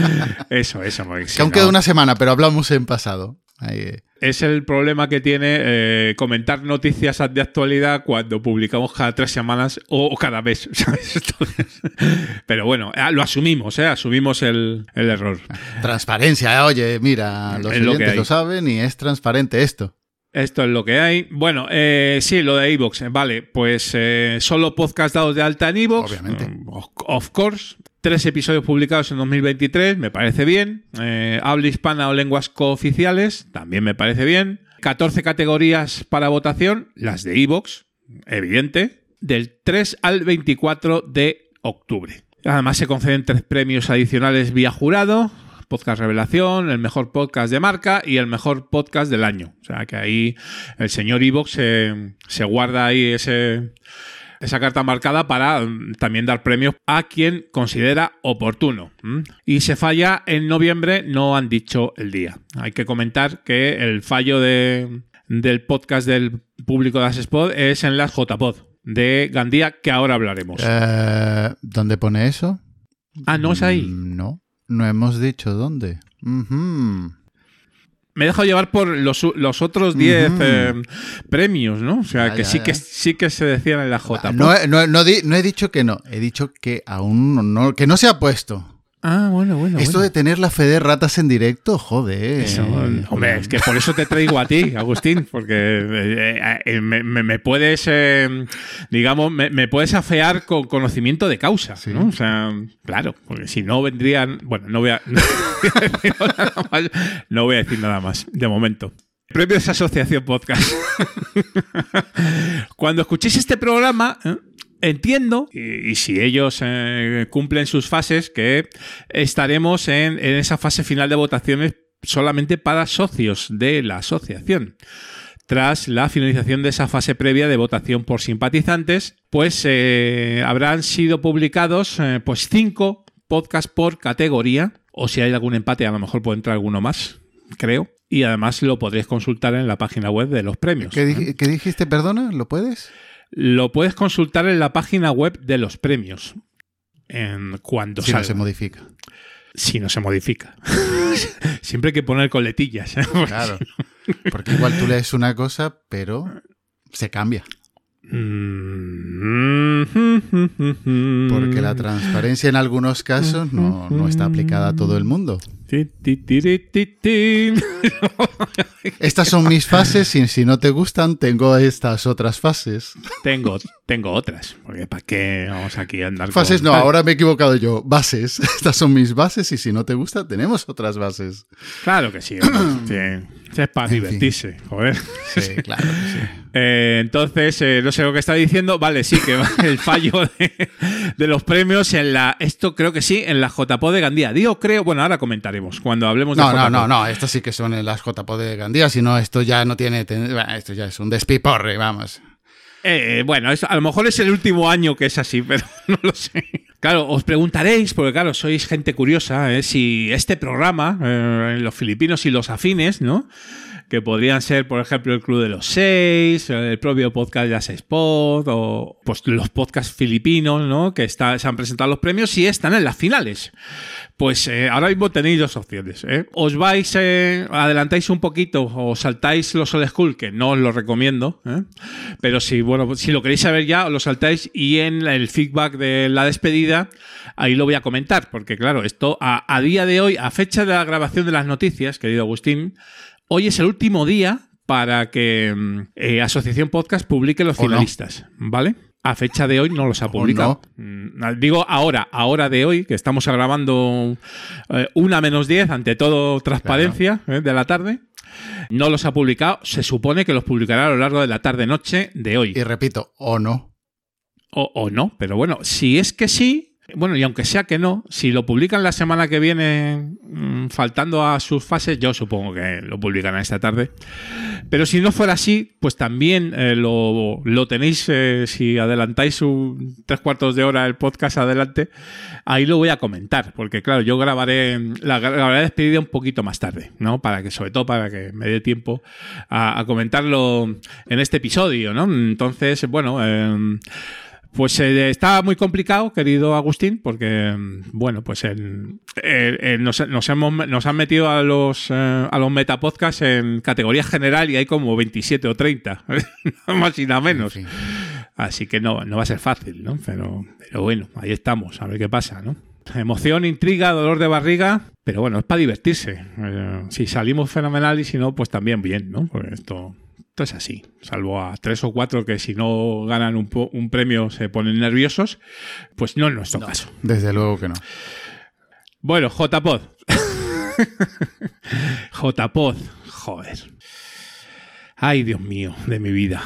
eso, eso. Que aún queda una semana, pero hablamos en pasado. Eh. Es el problema que tiene eh, comentar noticias de actualidad cuando publicamos cada tres semanas o, cada mes, pero bueno, ah, lo asumimos, ¿eh? asumimos el, error. Transparencia, oye, mira, los oyentes lo, saben y es transparente esto. Esto es lo que hay. Bueno, sí, lo de Evox. Vale, pues solo podcast dados de alta en Evox. Obviamente. of course. Tres episodios publicados en 2023, me parece bien. Eh, habla hispana o lenguas cooficiales, también me parece bien. 14 categorías para votación, las de Evox, evidente, del 3 al 24 de octubre. Además se conceden tres premios adicionales vía jurado, podcast revelación, el mejor podcast de marca y el mejor podcast del año. O sea que ahí el señor Evox se guarda ahí ese, esa carta marcada para mm, también dar premios a quien considera oportuno. Y se falla en noviembre, no han dicho el día. Hay que comentar que el fallo de, del podcast del público de Asespod es en las JPod de Gandía, que ahora hablaremos. Eh, ¿Dónde pone eso? Ah, no es ahí. Mm, no, no hemos dicho dónde me he dejado llevar por los, otros 10 eh, premios, ¿no? O sea, que sí que sí que se decían en la J. No, no, no, he dicho que no, he dicho que aún no, que no se ha puesto. Ah, bueno, bueno. Esto de tener la fe de ratas en directo, joder. hombre, es que por eso te traigo a ti, Agustín, porque eh, eh, me, puedes, eh, digamos, me, puedes afear con conocimiento de causa, ¿no? O sea, claro, porque si no vendrían. Bueno, no voy a, no voy a decir nada más, de momento. Premios Asociación Podcast. Cuando escuchéis este programa, entiendo, y, si ellos eh, cumplen sus fases, que estaremos en, esa fase final de votaciones solamente para socios de la asociación. tras la finalización de esa fase previa de votación por simpatizantes, pues eh, habrán sido publicados eh, pues cinco podcasts por categoría, o si hay algún empate, a lo mejor puede entrar alguno más, creo. Y además lo podréis consultar en la página web de los premios. ¿Qué, di- qué dijiste, perdona? ¿Lo puedes? Lo puedes consultar en la página web de los premios. En cuando Si no se modifica. Si no se modifica. Siempre hay que poner coletillas. ¿eh? Claro. Porque igual tú lees una cosa, pero se cambia. Mm. Porque la transparencia en algunos casos no, no está aplicada a todo el mundo. Estas son mis fases y si no te gustan, tengo estas otras fases. Tengo, tengo otras. Porque ¿para qué vamos aquí a andar con- Fases no, ahora me he equivocado yo. Bases. Estas son mis bases y si no te gusta, tenemos otras bases. Claro que sí. Sí. Es para En fin. divertirse, joder. Sí, claro sí. Eh, entonces, eh, no sé lo que está diciendo. Vale, sí, que el fallo de, de los premios en la. Esto creo que sí, en la JPO de Gandía. Digo, creo. Bueno, ahora comentaremos cuando hablemos de No, no, JPO. no, no. Estas sí que son en las JPO de Gandía, si no, esto ya no tiene. Esto ya es un despiporre, vamos. Eh, bueno, es- a lo mejor es el último año que es así, pero no lo sé. Claro, os preguntaréis, porque claro, sois gente curiosa, eh, si este programa, eh, los filipinos y los afines, ¿no? Que podrían ser, por ejemplo, el Club de los Seis, el propio podcast Ya Seis Pod, o pues los podcasts filipinos, ¿no? Que está, se han presentado los premios y están en las finales. Pues eh, ahora mismo tenéis dos opciones. ¿eh? Os vais, eh, adelantáis un poquito o saltáis los old school, que no os lo recomiendo. ¿eh? Pero si, bueno, si lo queréis saber ya, os lo saltáis y en el feedback de la despedida, ahí lo voy a comentar. Porque claro, esto a, a día de hoy, a fecha de la grabación de las noticias, querido Agustín, hoy es el último día para que mm, eh, Asociación Podcast publique los no. finalistas, ¿vale? A fecha de hoy no los ha publicado. Mm, Digo ahora, ahora de hoy, que estamos grabando eh, una menos 10, ante todo transparencia eh, de la tarde. No los ha publicado. Se supone que los publicará a lo largo de la tarde-noche de hoy. Y repito, o no. O, o no, pero bueno, si es que sí, bueno, y aunque sea que no, si lo publican la semana que viene, mm, faltando a sus fases, yo supongo que lo publicarán esta tarde. Pero si no fuera así, pues también eh, lo, lo tenéis, eh, si adelantáis un tres cuartos de hora el podcast adelante, ahí lo voy a comentar, porque claro, yo grabaré la grabaré despedida un poquito más tarde, ¿no? Para que, sobre todo para que me dé tiempo a, comentarlo en este episodio, ¿no? Entonces, bueno, eh, pues eh, está muy complicado, querido Agustín, porque, mm, bueno, pues en- eh, eh, nos, nos hemos, nos han metido a los, eh, a los metapodcasts en categoría general y hay como 27 o 30, nada más y nada menos. Así que no, no va a ser fácil, ¿no? Pero, pero bueno, ahí estamos, a ver qué pasa, ¿no? Emoción, intriga, dolor de barriga, pero bueno, es para divertirse. Eh, si salimos fenomenal y si no, pues también bien, ¿no? Porque esto, esto es así. Salvo a tres o cuatro que si no ganan un, premio se ponen nerviosos, pues no en nuestro caso. Desde luego que no. Bueno, JPod. JPod, joder. Ay, Dios mío, de mi vida.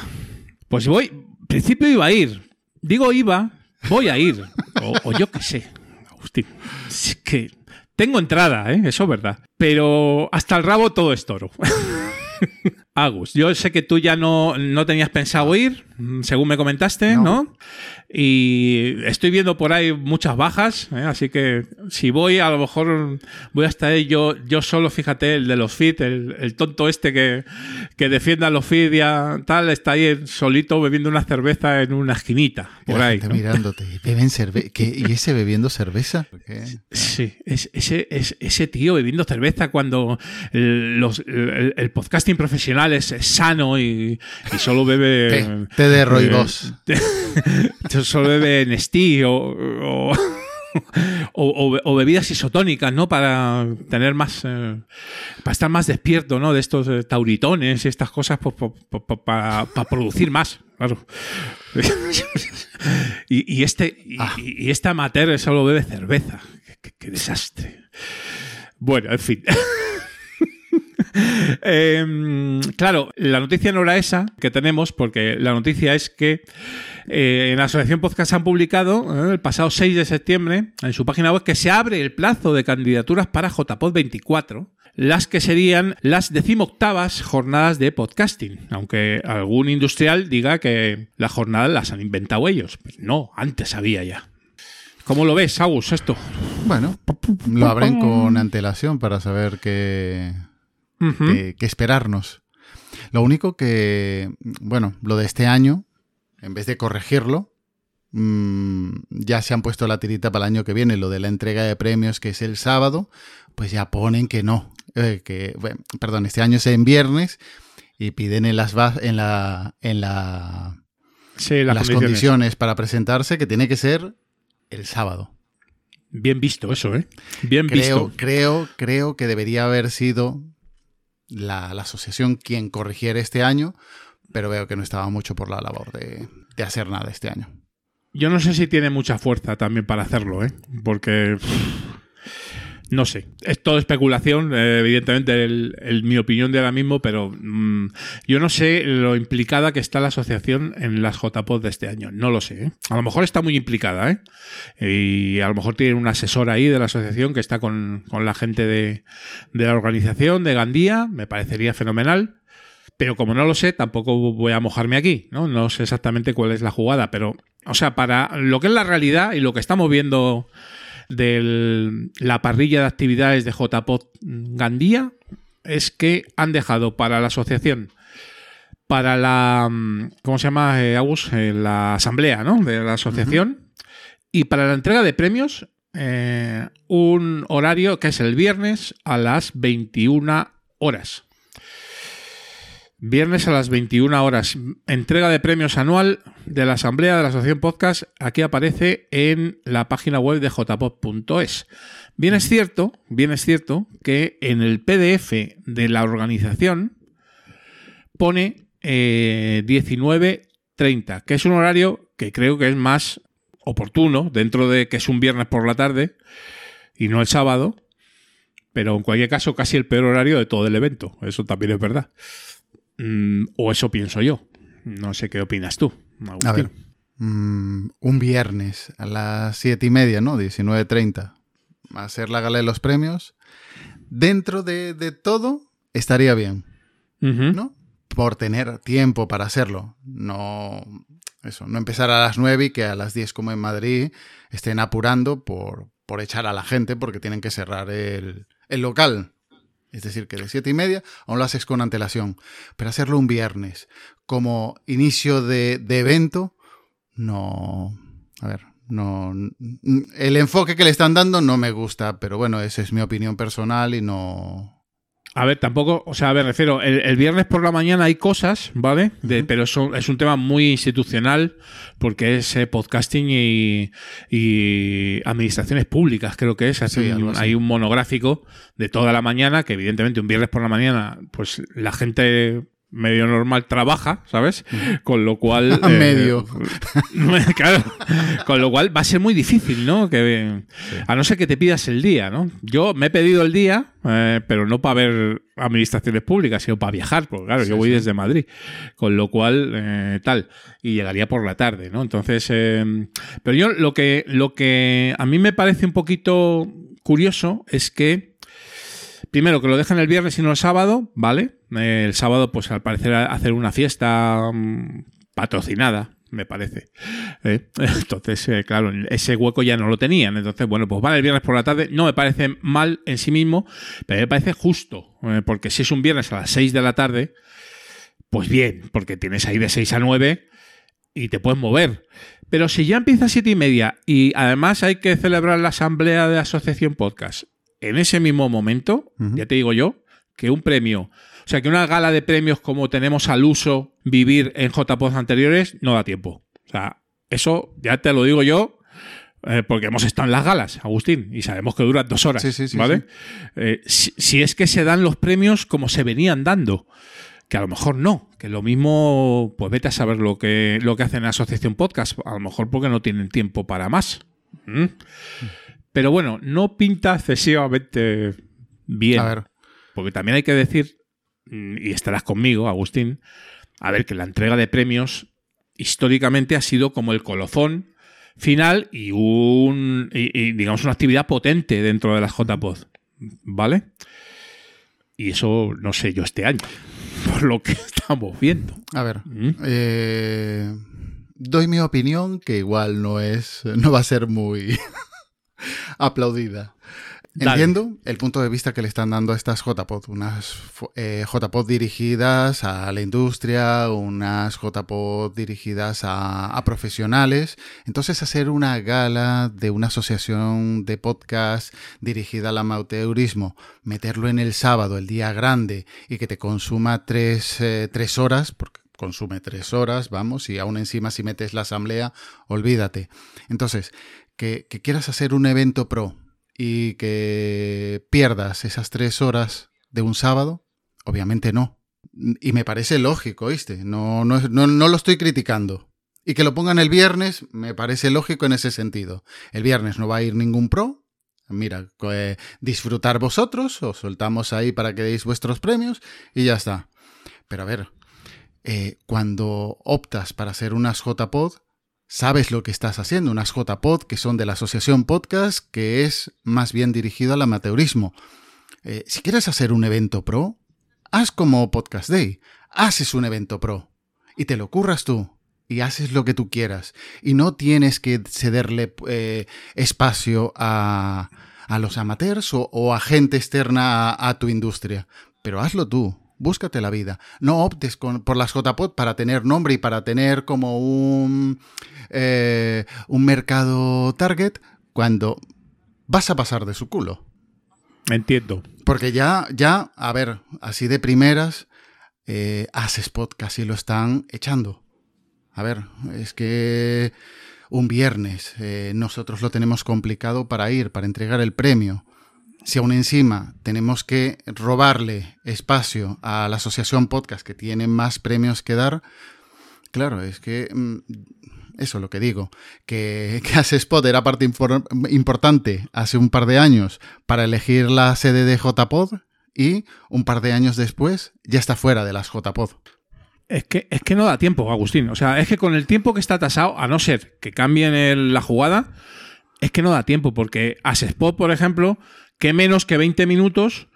Pues voy, en principio iba a ir. Digo iba, voy a ir. O, o yo qué sé, Agustín. Es que tengo entrada, ¿eh? eso es verdad. Pero hasta el rabo todo es toro. Agus, yo sé que tú ya no, no tenías pensado ir, según me comentaste, ¿no? Y estoy viendo por ahí muchas bajas, ¿eh? así que si voy, a lo mejor voy a estar ahí yo, yo solo, fíjate, el de los feed, el, el tonto este que, que defienda los feed y a- tal, está ahí solito bebiendo una cerveza en una esquinita, por ahí. ¿no? mirándote. ¿Beben. ¿Y ese bebiendo cerveza? ¿Por qué? Sí, es, ese, es, ese tío bebiendo cerveza cuando el, los- el- el podcasting profesional es, es sano y, y solo bebe. Té, de eh, solo bebe Nestí o, o, o- o- o bebidas isotónicas, ¿no? Para tener más. eh, para estar más despierto, ¿no? De estos eh, tauritones y estas cosas, pues, po- po- po- para producir más, claro. y, y este, y, y este amateur solo bebe cerveza. Qué, qué- qué desastre. Bueno, en fin. Em, claro, la noticia no era esa que tenemos, porque la noticia es que eh, en la Asociación Podcast han publicado eh, el pasado 6 de septiembre en su página web que se abre el plazo de candidaturas para JPod 24 las que serían las decimoctavas jornadas de podcasting, aunque algún industrial diga que las jornadas las han inventado ellos. Pues no, antes había ya. ¿Cómo lo ves, Agus, esto? Bueno, lo abren con antelación para saber qué, qué, qué esperarnos. Lo único que, bueno, lo de este año, en vez de corregirlo, mm, ya se han puesto la tirita para el año que viene. Lo de la entrega de premios, que es el sábado, pues ya ponen que no. eh, que, bueno, perdón, este año es en viernes y piden en las en la en la Sí, las, las condiciones. condiciones para presentarse que tiene que ser el sábado. Bien visto eso, ¿eh? Bien Creo, visto. creo, creo que debería haber sido la, asociación quien corrigiera este año, pero veo que no estaba mucho por la labor de, de hacer nada este año. Yo no sé si tiene mucha fuerza también para hacerlo, ¿eh? Porque. No sé, es todo especulación, eh, evidentemente, el- mi opinión de ahora mismo, pero mm, yo no sé lo implicada que está la asociación en las JPOD de este año. No lo sé. ¿eh? A lo mejor está muy implicada, ¿eh? Y a lo mejor tiene un asesor ahí de la asociación que está con, con la gente de, de la organización, de Gandía, me parecería fenomenal. Pero como no lo sé, tampoco voy a mojarme aquí, ¿no? No sé exactamente cuál es la jugada, pero, o sea, para lo que es la realidad y lo que estamos viendo de la parrilla de actividades de JPOD Gandía, es que han dejado para la asociación, para la, mm, ¿cómo se llama, eh, Agus? Eh, la asamblea, ¿no? De la asociación, y para la entrega de premios, eh, un horario que es el viernes a las 21 horas. Viernes a las 21 horas. Entrega de premios anual de la Asamblea de la Asociación Podcast. Aquí aparece en la página web de jpod.es. Bien es cierto, bien es cierto que en el PDF de la organización pone eh, 19.30, que es un horario que creo que es más oportuno, dentro de que es un viernes por la tarde y no el sábado, pero en cualquier caso casi el peor horario de todo el evento. Eso también es verdad. Mm, o eso pienso yo. No sé qué opinas tú. Agustín. A ver, mm, un viernes a las siete y media, ¿no? 19.30. Va a ser la gala de los premios. Dentro de, de todo, estaría bien. ¿no? Por tener tiempo para hacerlo. No, eso, no empezar a las 9 y que a las 10 como en Madrid estén apurando por, por echar a la gente porque tienen que cerrar el, el local. Es decir, que de siete y media aún lo haces con antelación. Pero hacerlo un viernes como inicio de, evento, no. A ver, no. El enfoque que le están dando no me gusta, pero bueno, esa es mi opinión personal y no. A ver, tampoco, o sea, a ver, refiero, el, el viernes por la mañana hay cosas, ¿vale? De- Pero eso es un tema muy institucional porque es eh, podcasting y, y administraciones públicas, creo que es. Hace Sí, un- algo así. hay un monográfico de toda la mañana que evidentemente un viernes por la mañana, pues la gente medio normal trabaja, ¿sabes? Con lo cual... eh, Medio. claro. Con lo cual va a ser muy difícil, ¿no? Que, A no ser que te pidas el día, ¿no? Yo me he pedido el día, eh, pero no para ver administraciones públicas, sino para viajar, porque claro, Sí, yo voy sí. desde Madrid. Con lo cual, eh, tal. Y llegaría por la tarde, ¿no? Entonces, eh, pero yo lo que, lo que a mí me parece un poquito curioso es que Primero, que lo dejen el viernes y no el sábado, ¿vale? El sábado, pues al parecer hacer una fiesta mm, patrocinada, me parece. ¿eh? Entonces, eh, claro, ese hueco ya no lo tenían. Entonces, bueno, pues vale el viernes por la tarde. No me parece mal en sí mismo, pero me parece justo. eh, porque si es un viernes a las 6 de la tarde, pues bien, porque tienes ahí de 6 a 9 y te puedes mover. Pero si ya empieza a siete y media y además hay que celebrar la asamblea de Asociación Podcast en ese mismo momento, ya te digo yo, que un premio, o sea, que una gala de premios como tenemos al uso vivir en JPod anteriores, no da tiempo. O sea, eso ya te lo digo yo, eh, porque hemos estado en las galas, Agustín, y sabemos que duran dos horas, Sí, sí, sí, ¿vale? Eh, si, si es que se dan los premios como se venían dando, que a lo mejor no, que lo mismo, pues vete a saber lo que, lo que hacen en Asociación Podcast, a lo mejor porque no tienen tiempo para más. ¿Mm? Pero bueno, no pinta excesivamente bien. A ver. porque también hay que decir, mm, y estarás conmigo, Agustín, a ver que la entrega de premios históricamente ha sido como el colofón final y un y, y, digamos una actividad potente dentro de las JPod, ¿vale? Y eso no sé yo este año, por lo que estamos viendo. A ver, ¿Mm? eh, doy mi opinión que igual no es, no va a ser muy aplaudida. Dale. Entiendo el punto de vista que le están dando a estas JPod, unas eh, JPod dirigidas a la industria, unas JPod dirigidas a, a, profesionales. Entonces hacer una gala de una asociación de podcast dirigida al amateurismo, meterlo en el sábado, el día grande, y que te consuma tres, eh, tres horas, porque consume tres horas, vamos, y aún encima si metes la asamblea, olvídate. Entonces, que, quieras hacer un evento pro, y que pierdas esas tres horas de un sábado, obviamente no. Y me parece lógico. No, no, no, no, lo estoy criticando. Y que lo pongan el viernes, me parece lógico en ese sentido. El viernes no va a ir ningún pro. Mira, eh, disfrutar vosotros, os soltamos ahí para que deis vuestros premios y ya está. Pero a ver, eh, cuando optas para hacer unas JPod, sabes lo que estás haciendo, unas JPod que son de la Asociación Podcast, que es más bien dirigido al amateurismo. Eh, si quieres hacer un evento pro, haz como Podcast Day, haces un evento pro y te lo curras tú y haces lo que tú quieras. Y no tienes que cederle eh, espacio a, a, los amateurs o, a gente externa a tu industria, pero hazlo tú, búscate la vida. No optes con, por las JPod para tener nombre y para tener como un, eh, un mercado target cuando vas a pasar de su culo. Entiendo. Porque ya, ya, a ver, así de primeras, eh, haces podcast y lo están echando. A ver, es que un viernes eh, nosotros lo tenemos complicado para ir, para entregar el premio si aún encima tenemos que robarle espacio a la asociación podcast que tiene más premios que dar, claro, es que mm, eso es lo que digo, que, que hace Spot era parte importante hace un par de años para elegir la sede de JPod y un par de años después ya está fuera de las JPod. Es que, es que no da tiempo, Agustín. O sea, es que con el tiempo que está tasado, a no ser que cambien la jugada, es que no da tiempo, porque Spot, por ejemplo, que menos que 20 minutos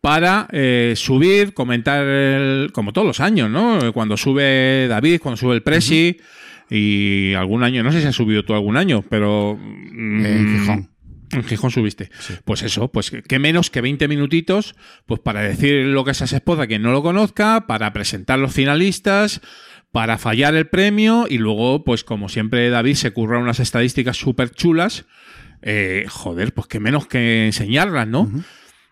para eh, subir, comentar, el, como todos los años, ¿no? Cuando sube David, cuando sube el Presi, uh -huh. y algún año, no sé si has subido tú algún año, pero... Mm, en Gijón. En Gijón subiste. Sí. Pues eso, pues que menos que 20 minutitos, pues para decir lo que es esa esposa a quien no lo conozca, para presentar los finalistas, para fallar el premio, y luego, pues como siempre David se curra unas estadísticas súper chulas, eh, joder, pues que menos que enseñarlas, ¿no? Uh -huh.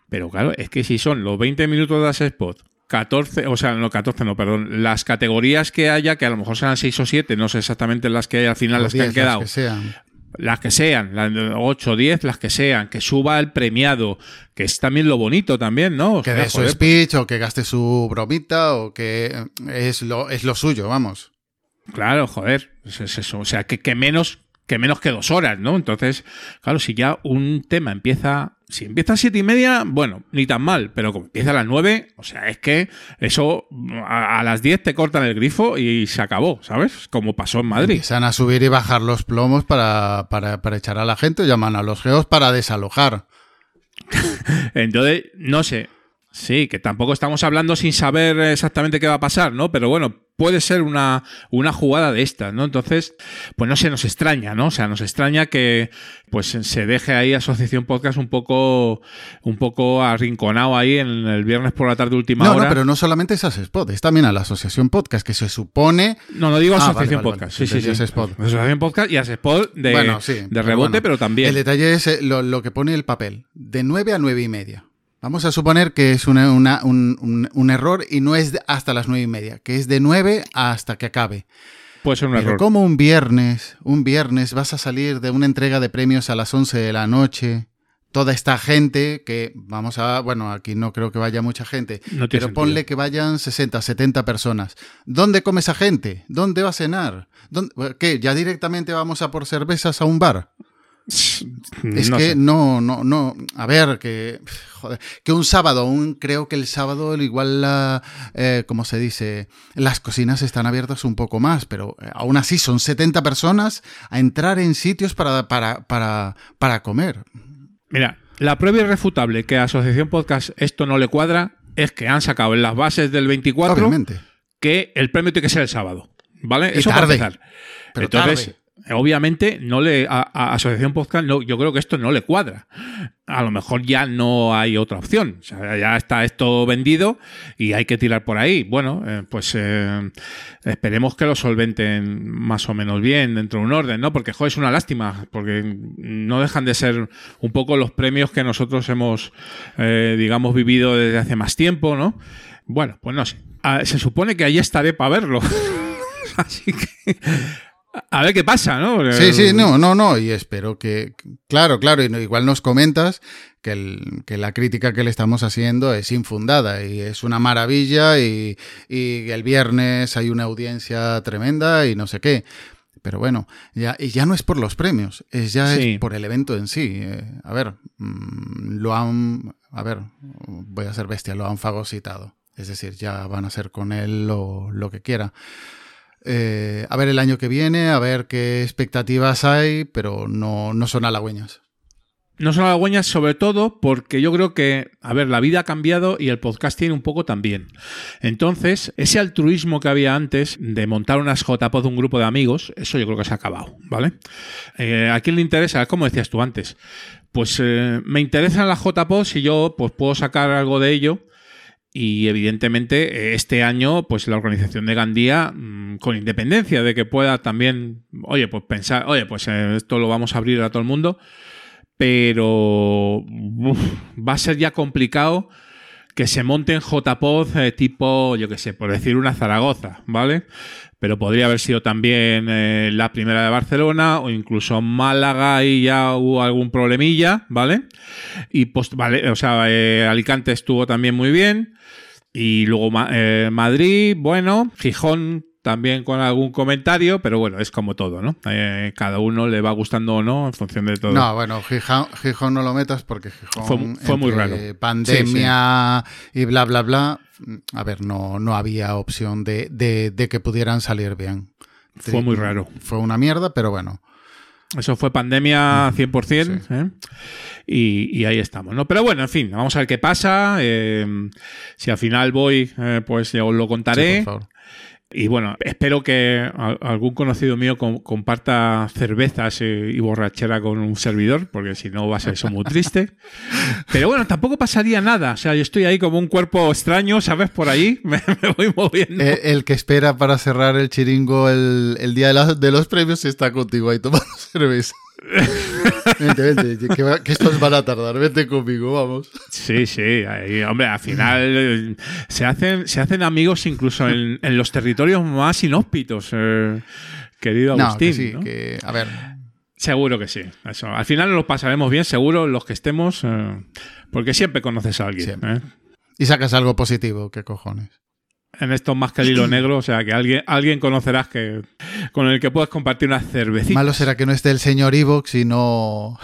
Pero claro, es que si son los 20 minutos de ese spot, 14, o sea, no 14, no, perdón, las categorías que haya, que a lo mejor sean 6 o 7, no sé exactamente las que hay al final, las 10, que han quedado. Las que sean. Las que sean, las 8, 10, las que sean, que suba el premiado, que es también lo bonito también, ¿no? O que dé su speech, o que gaste su bromita, o que es lo, es lo suyo, vamos. Claro, joder, es, es eso. O sea, que, que menos que menos que dos horas, ¿no? Entonces, claro, si ya un tema empieza, si empieza a siete y media, bueno, ni tan mal, pero como empieza a las nueve, o sea, es que eso a, a las diez te cortan el grifo y se acabó, ¿sabes? Como pasó en Madrid. Empiezan a subir y bajar los plomos para, para, para echar a la gente, llaman a los geos para desalojar. Entonces, no sé, Sí, que tampoco estamos hablando sin saber exactamente qué va a pasar, ¿no? Pero bueno, puede ser una, una jugada de estas, ¿no? Entonces, pues no se nos extraña, ¿no? O sea, nos extraña que pues se deje ahí Asociación Podcast un poco, un poco arrinconado ahí en el viernes por la tarde última no, hora. No, pero no solamente es Asespod, es también a la Asociación Podcast, que se supone... No, no digo ah, Asociación vale, Podcast, vale. sí, sí, sí. Asespod. Asociación Podcast y Asespod de, bueno, sí, de rebote, bueno, pero también. El detalle es eh, lo, lo que pone el papel, de 9 a 9 y media. Vamos a suponer que es una, una, un, un, un, error y no es hasta las nueve y media, que es de nueve hasta que acabe. Puede ser un Pero error. como un viernes, un viernes vas a salir de una entrega de premios a las 11 de la noche, toda esta gente que vamos a, bueno, aquí no creo que vaya mucha gente, no pero sentido. ponle que vayan 60, 70 personas. ¿Dónde come esa gente? ¿Dónde va a cenar? ¿Dónde, ¿Qué? ¿Ya directamente vamos a por cervezas a un bar? Es que no, no, no. A ver, que. Joder, que un sábado, aún creo que el sábado igual la, eh, como se dice, las cocinas están abiertas un poco más, pero eh, aún así son 70 personas a entrar en sitios para, para, para, para comer. Mira, la prueba irrefutable que a Asociación Podcast esto no le cuadra es que han sacado en las bases del 24 que el premio tiene que ser el sábado. ¿Vale? Eso tarde, para empezar. Entonces, obviamente, no le, a, Asociación Podcast, no, yo creo que esto no le cuadra. A lo mejor ya no hay otra opción. O sea, ya está esto vendido y hay que tirar por ahí. Bueno, eh, pues eh, esperemos que lo solventen más o menos bien dentro de un orden, ¿no? Porque, joder, es una lástima, porque no dejan de ser un poco los premios que nosotros hemos, eh, digamos, vivido desde hace más tiempo, ¿no? Bueno, pues no sé. Ah, se supone que ahí estaré para verlo. Así que a ver qué pasa, ¿no? Sí, sí, no, no, no. Y espero que, claro, claro, y igual nos comentas que, la crítica que le estamos haciendo es infundada y es una maravilla y, el viernes hay una audiencia tremenda y no sé qué. Pero bueno, ya, y ya no es por los premios, es ya es por el evento en sí. Eh, a ver, mm, lo han, a ver, voy a ser bestia, lo han fagocitado. Es decir, ya van a hacer con él lo, lo que quiera. Eh, a ver el año que viene, a ver qué expectativas hay, pero no, no son halagüeñas. No son halagüeñas sobre todo porque yo creo que, a ver, la vida ha cambiado y el podcast tiene un poco también. Entonces, ese altruismo que había antes de montar unas JPod de un grupo de amigos, eso yo creo que se ha acabado, ¿vale? Eh, ¿A quién le interesa? Como decías tú antes, pues eh, me interesan las JPod si yo pues, puedo sacar algo de ello y evidentemente este año, pues la organización de Gandía, mm, con independencia de que pueda también, oye, pues pensar, oye, pues eh, esto lo vamos a abrir a todo el mundo, pero va a ser ya complicado que se monten JPOD eh, tipo, yo qué sé, por decir una Zaragoza, ¿vale? Pero podría haber sido también eh, la primera de Barcelona o incluso Málaga y ya hubo algún problemilla, ¿vale? Y vale, o sea, Alicante estuvo también muy bien. Y luego eh, Madrid, bueno, Gijón también con algún comentario, pero bueno, es como todo, ¿no? Eh, cada uno le va gustando o no en función de todo. No, bueno, Gijón, no lo metas porque Gijón fue, muy raro. Pandemia y bla, bla, bla. A ver, no, no había opción de, de que pudieran salir bien. Fue muy raro. Fue una mierda, pero bueno. Eso fue pandemia 100%. ¿eh? Y, ahí estamos, ¿no? Pero bueno, en fin, vamos a ver qué pasa. Eh, si al final voy, eh, pues ya os lo contaré. Y bueno, espero que algún conocido mío comparta cervezas y borrachera con un servidor, porque si no va a ser eso muy triste. Pero bueno, tampoco pasaría nada. O sea, yo estoy ahí como un cuerpo extraño, ¿sabes? Por ahí me, voy moviendo. El, que espera para cerrar el chiringo el, día de, de, los premios está contigo ahí tomando cerveza. vente, vente, que, estos van a tardar, vete conmigo, vamos. Sí, sí, hombre, al final eh, se hacen, se hacen amigos incluso en, los territorios más inhóspitos, eh, querido Agustín. No, que sí, a ver. Seguro que sí. Eso. Al final nos pasaremos bien, seguro, los que estemos, eh, porque siempre conoces a alguien. Y sacas algo positivo, qué cojones en esto más que el hilo negro, o sea que alguien, alguien conocerás que con el que puedas compartir una cervecita. Malo será que no esté el señor Evox y no,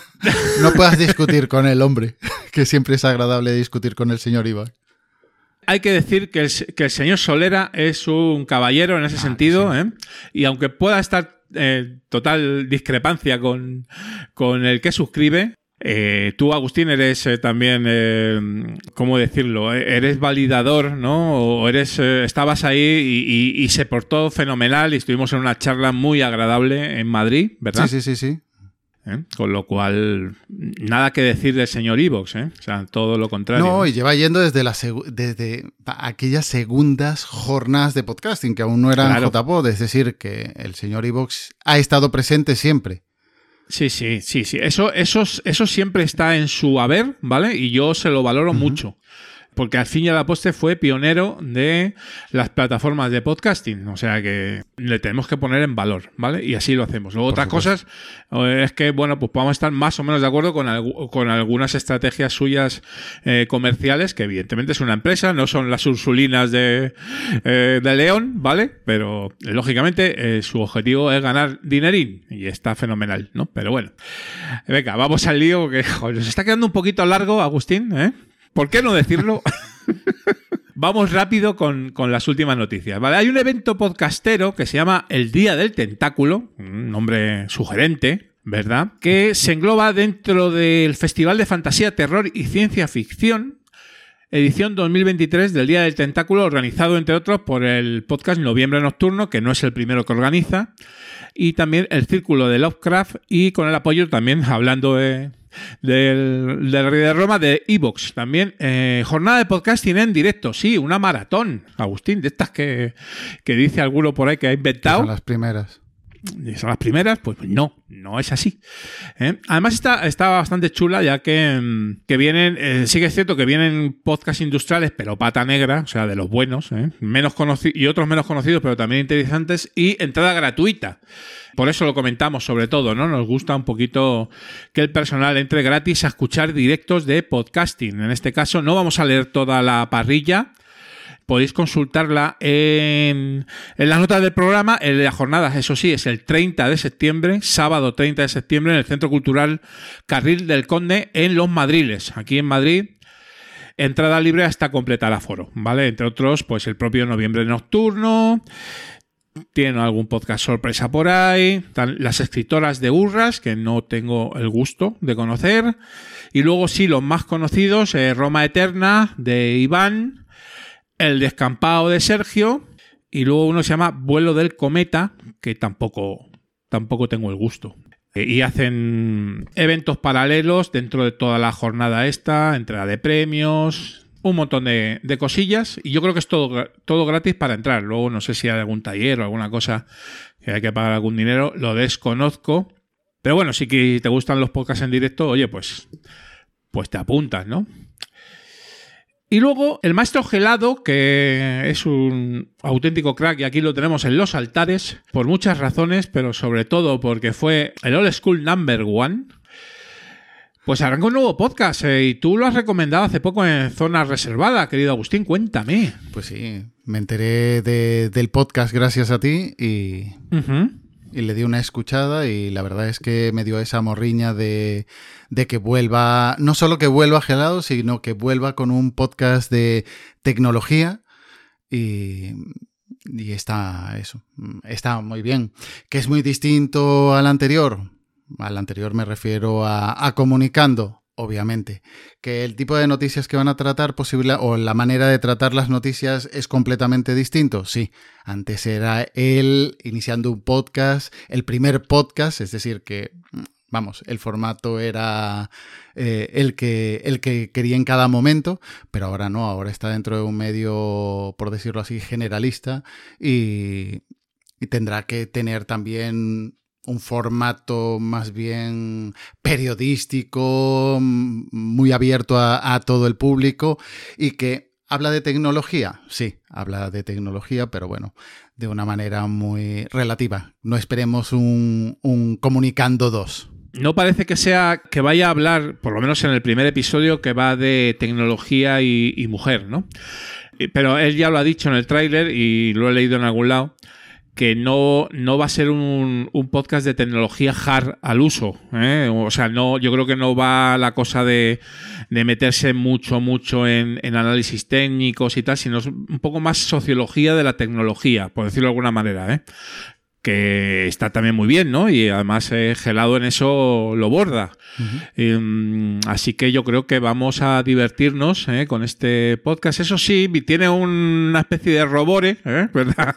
no puedas discutir con el hombre, que siempre es agradable discutir con el señor Evox. Hay que decir que el, señor Solera es un caballero en ese ah, sentido, ¿eh? y aunque pueda estar eh, total discrepancia con, con el que suscribe, eh, tú, Agustín, eres eh, también, eh, ¿cómo decirlo? Eres validador, ¿no? O eres, estabas ahí y, se portó fenomenal y estuvimos en una charla muy agradable en Madrid, ¿verdad? Sí, sí, sí, sí. Con lo cual, nada que decir del señor Evox, ¿eh? O sea, todo lo contrario. No, y lleva yendo desde, la desde aquellas segundas jornadas de podcasting, que aún no eran JPod, es decir, que el señor Evox ha estado presente siempre. Sí, sí, sí, sí. Eso, eso, eso siempre está en su haber, ¿vale? Y yo se lo valoro mucho. Porque al fin y al poste fue pionero de las plataformas de podcasting, o sea que le tenemos que poner en valor, ¿vale? Y así lo hacemos. Luego otras cosas eh, es que, bueno, pues podemos estar más o menos de acuerdo con, con algunas estrategias suyas eh, comerciales, que evidentemente es una empresa, no son las ursulinas de, eh, de León, ¿vale? Pero lógicamente su objetivo es ganar dinerín y está fenomenal, ¿no? Pero bueno, venga, vamos al lío que nos está quedando un poquito largo, Agustín, ¿eh? ¿Por qué no decirlo? Vamos rápido con, las últimas noticias. ¿vale? Hay un evento podcastero que se llama El Día del Tentáculo, un nombre sugerente, ¿verdad? Que se engloba dentro del Festival de Fantasía, Terror y Ciencia Ficción, edición 2023 del Día del Tentáculo, organizado entre otros por el podcast Noviembre Nocturno, que no es el primero que organiza, y también el Círculo de Lovecraft, y con el apoyo también, hablando de, del, del de Roma, de Evox. También eh, jornada de podcasting en directo, sí, una maratón, Agustín, de estas que, que dice alguno por ahí que ha inventado. Las primeras son las primeras, pues no, no es así. ¿eh? Además está, está bastante chula ya que, mm, que vienen, eh, sí que es cierto que vienen podcasts industriales, pero pata negra, o sea, de los buenos, ¿eh? menos y otros menos conocidos, pero también interesantes, y entrada gratuita. Por eso lo comentamos sobre todo, ¿no? Nos gusta un poquito que el personal entre gratis a escuchar directos de podcasting. En este caso no vamos a leer toda la parrilla, podéis consultarla en, las notas del programa. En la jornada, eso sí, es el 30 de septiembre, sábado 30 de septiembre, en el Centro Cultural Carril del Conde, en Los Madriles, aquí en Madrid. Entrada libre hasta completar aforo, ¿vale? Entre otros, pues el propio Noviembre Nocturno, tiene algún podcast sorpresa por ahí, las escritoras de Urras, que no tengo el gusto de conocer, y luego sí, los más conocidos, eh, Roma Eterna, de Iván, el descampado de Sergio y luego uno se llama Vuelo del Cometa, que tampoco, tampoco tengo el gusto. Eh, y hacen eventos paralelos dentro de toda la jornada esta, entrega de premios, un montón de, cosillas. Y yo creo que es todo, todo gratis para entrar. Luego no sé si hay algún taller o alguna cosa que hay que pagar algún dinero, lo desconozco. Pero bueno, si te gustan los podcasts en directo, oye, pues, pues te apuntas, ¿no? Y luego el maestro Gelado, que es un auténtico crack, y aquí lo tenemos en los altares, por muchas razones, pero sobre todo porque fue el Old School Number One. Pues arranca un nuevo podcast eh, y tú lo has recomendado hace poco en Zona Reservada, querido Agustín, cuéntame. Pues sí, me enteré del podcast gracias a ti y y le di una escuchada y la verdad es que me dio esa morriña de, de que vuelva, no solo que vuelva gelado, sino que vuelva con un podcast de tecnología y, y está eso, está muy bien. Que es muy distinto al anterior. Al anterior me refiero a, a comunicando, obviamente. Que el tipo de noticias que van a tratar posible o la manera de tratar las noticias es completamente distinto. Sí, antes era él iniciando un podcast, el primer podcast, es decir, que vamos, el formato era eh, el, que, el que quería en cada momento, pero ahora no, ahora está dentro de un medio, por decirlo así, generalista y, y tendrá que tener también un formato más bien periodístico, muy abierto a, todo el público y que habla de tecnología. Sí, habla de tecnología, pero bueno, de una manera muy relativa. No esperemos un, comunicando dos. No parece que sea que vaya a hablar, por lo menos en el primer episodio, que va de tecnología y, y mujer, ¿no? Pero él ya lo ha dicho en el tráiler y lo he leído en algún lado que no, no va a ser un, podcast de tecnología hard al uso. ¿eh? O sea, no, yo creo que no va la cosa de, de meterse mucho, mucho en, en, análisis técnicos y tal, sino un poco más sociología de la tecnología, por decirlo de alguna manera. ¿eh? Que está también muy bien, ¿no? Y además eh, Gelado en eso lo borda. Em, así que yo creo que vamos a divertirnos eh, con este podcast. Eso sí, tiene una especie de robore, ¿eh? ¿verdad?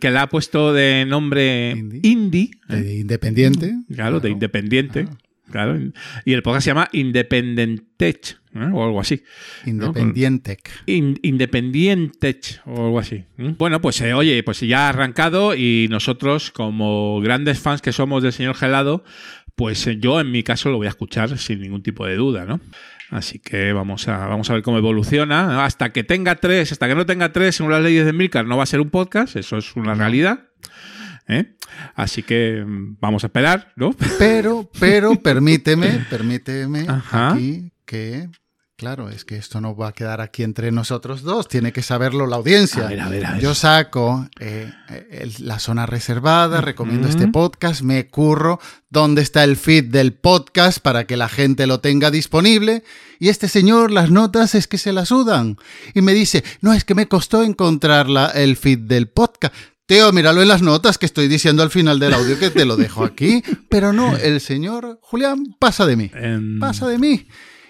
que le ha puesto de nombre Indie. de independiente. Claro, de independiente. Ah. Claro. Y el podcast se llama Independentech ¿eh? o algo así. Independientech. Independientech o algo así. Bueno, pues eh, oye, pues ya ha arrancado y nosotros, como grandes fans que somos del señor Gelado, pues eh, yo en mi caso lo voy a escuchar sin ningún tipo de duda, ¿no? Así que vamos a, vamos a ver cómo evoluciona. Hasta que tenga tres, hasta que no tenga tres, según las leyes de Milcar, no va a ser un podcast, eso es una realidad. ¿eh? Así que mm, vamos a esperar, ¿no? Pero, pero, permíteme, permíteme aquí que Claro, es que esto no va a quedar aquí entre nosotros dos, tiene que saberlo la audiencia. A ver, a ver, a ver. Yo saco eh, la zona reservada, recomiendo este podcast, me curro dónde está el feed del podcast para que la gente lo tenga disponible. Y este señor, las notas es que se las sudan. Y me dice, no, es que me costó encontrar la- el feed del podcast. Teo, míralo en las notas que estoy diciendo al final del audio que te lo dejo aquí. Pero no, el señor Julián pasa de mí. Em, Pasa de mí.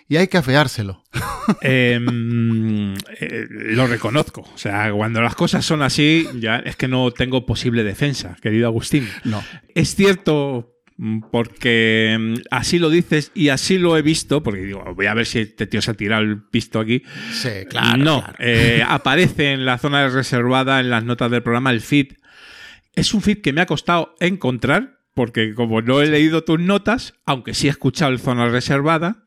Y hay que afeárselo. Em, eh, lo reconozco. O sea, cuando las cosas son así, ya es que no tengo posible defensa, querido Agustín. No. Es cierto mm, porque mm, así lo dices y así lo he visto, porque digo, voy a ver si este tío se ha tirado el pisto aquí. Sí, claro. no, claro. eh, aparece en la zona reservada, en las notas del programa, el feed. Es un feed que me ha costado encontrar, porque como no he leído tus notas, aunque sí he escuchado el zona reservada,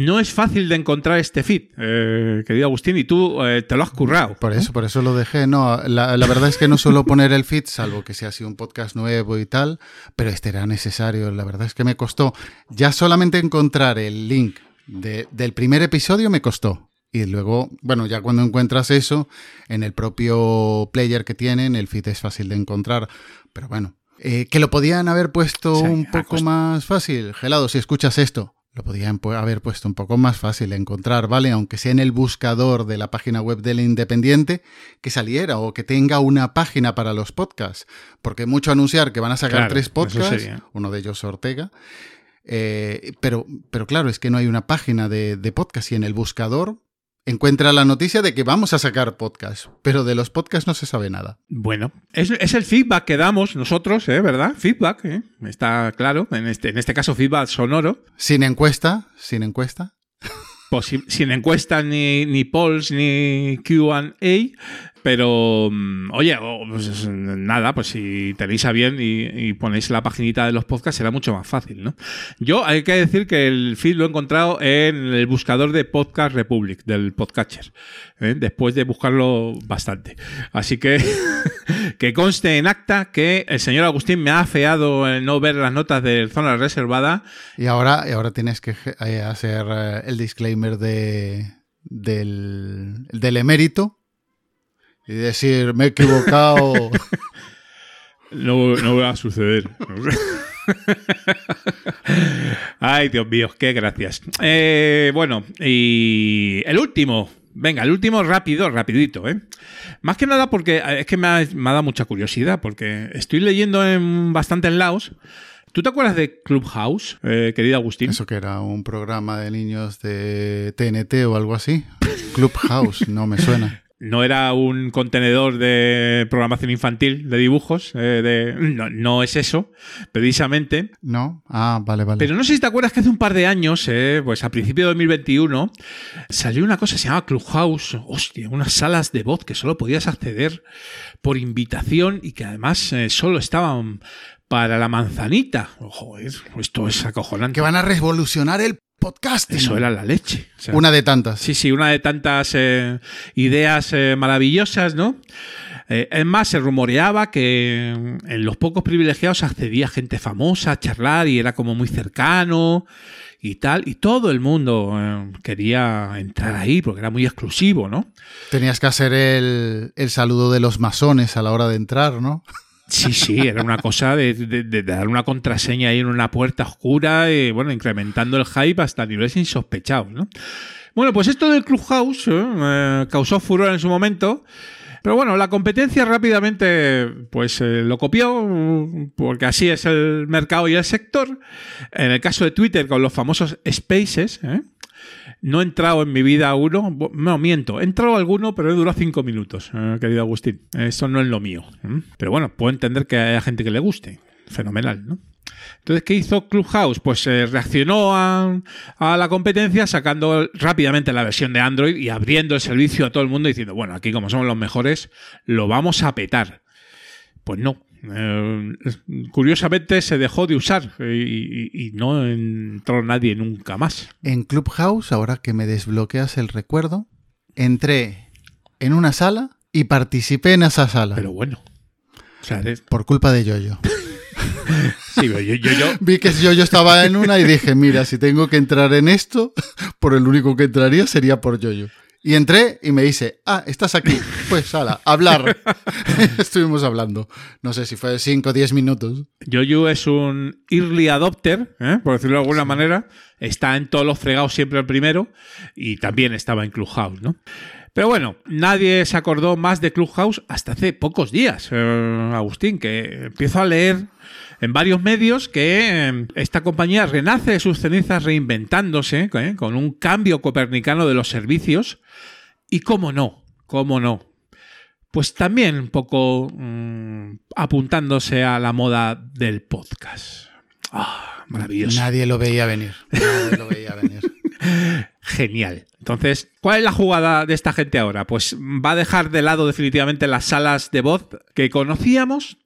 no es fácil de encontrar este feed, eh, querido Agustín, y tú eh, te lo has currado. Por eso, por eso lo dejé. No, la, la verdad es que no suelo poner el feed, salvo que sea así un podcast nuevo y tal, pero este era necesario. La verdad es que me costó. Ya solamente encontrar el link de- del primer episodio me costó. Y luego, bueno, ya cuando encuentras eso, en el propio player que tienen, el feed es fácil de encontrar. Pero bueno, eh, que lo podían haber puesto Sí, un poco más fácil. Gelado, si escuchas esto, lo podían haber puesto un poco más fácil encontrar, ¿vale? Aunque sea en el buscador de la página web del Independiente, que saliera o que tenga una página para los podcasts. Porque mucho anunciar que van a sacar Claro, tres podcasts, uno de ellos Ortega. eh, pero, pero claro, es que no hay una página de, de podcast y en el buscador encuentra la noticia de que vamos a sacar podcast, pero de los podcasts no se sabe nada. Bueno, es, es el feedback que damos nosotros, ¿eh? ¿verdad? Feedback, ¿eh? está claro. En este, en este caso, feedback sonoro. Sin encuesta, sin encuesta. Posi- sin encuestas ni, ni polls ni QA, pero mm, oye, pues, nada, pues si tenéis a bien y, y ponéis la paginita de los podcasts será mucho más fácil, ¿no? Yo hay que decir que el feed lo he encontrado en el buscador de Podcast Republic, del Podcatcher, ¿eh? después de buscarlo bastante. Así que que conste en acta que el señor Agustín me ha afeado el no ver las notas de zona reservada Y ahora, y ahora tienes que eh, hacer eh, el disclaimer de, del, del emérito y decir, me he equivocado. No, no va a suceder. Ay, Dios mío, qué gracias. Eh, bueno, y el último. Venga, el último rápido, rapidito, ¿eh? Más que nada porque eh, es que me ha, me ha dado mucha curiosidad, porque estoy leyendo en bastantes lados. ¿Tú te acuerdas de Clubhouse, eh, querido Agustín? Eso que era un programa de niños de TNT o algo así. Clubhouse, no me suena. No era un contenedor de programación infantil, de dibujos, eh, de, no, no es eso, precisamente. ¿No? Ah, vale, vale. Pero no sé si te acuerdas que hace un par de años, eh, pues a principios de 2021, salió una cosa que se llama Clubhouse. Hostia, unas salas de voz que solo podías acceder por invitación y que además eh, solo estaban para la manzanita. Joder, esto es acojonante. Que van a revolucionar el podcast. Eso era la leche. O sea, Una de tantas. Sí, sí, una de tantas eh, ideas eh, maravillosas, ¿no? Eh, es más, se rumoreaba que en los pocos privilegiados accedía gente famosa a charlar y era como muy cercano y tal, y todo el mundo quería entrar ahí porque era muy exclusivo, ¿no? Tenías que hacer el, el saludo de los masones a la hora de entrar, ¿no? Sí, sí, era una cosa de, dar una contraseña ahí en una puerta oscura y, bueno, incrementando el hype hasta niveles insospechados, ¿no? Bueno, pues esto del Clubhouse eh, eh, causó furor en su momento. Pero bueno, la competencia rápidamente pues eh, lo copió, porque así es el mercado y el sector. En el caso de Twitter, con los famosos Spaces, ¿eh? No he entrado en mi vida uno, no miento, he entrado alguno, pero he durado cinco minutos, eh, querido Agustín. Eso no es lo mío. Pero bueno, puedo entender que haya gente que le guste. Fenomenal, ¿no? Entonces, ¿qué hizo Clubhouse? Pues eh, reaccionó a, a la competencia sacando rápidamente la versión de Android y abriendo el servicio a todo el mundo diciendo, bueno, aquí como somos los mejores, lo vamos a petar. Pues no, Eh, curiosamente se dejó de usar y, y- y no entró nadie nunca más. En Clubhouse, ahora que me desbloqueas el recuerdo, entré en una sala y participé en esa sala. Pero bueno. O sea, eres- Por culpa de Yoyo. sí, yo, yo, yo- Vi que Yoyo estaba en una y dije, mira, si tengo que entrar en esto, por el único que entraría sería por Yoyo. Y entré y me dice, ah, estás aquí. Pues, ala, hablar. Estuvimos hablando. No sé si fue 5 o 10 minutos. Yoyu es un early adopter, ¿eh? por decirlo de alguna manera. Está en todos los fregados siempre el primero y también estaba en Clubhouse, ¿no? Pero bueno, nadie se acordó más de Clubhouse hasta hace pocos días, eh, Agustín, que empiezo a leer en varios medios que eh, esta compañía renace de sus cenizas reinventándose ¿eh? con un cambio copernicano de los servicios y cómo no, cómo no, pues también un poco mm, apuntándose a la moda del podcast. Ah, maravilloso. Nadie lo veía venir. Nadie lo veía venir. Genial. Entonces, ¿cuál es la jugada de esta gente ahora? Pues va a dejar de lado definitivamente las salas de voz que conocíamos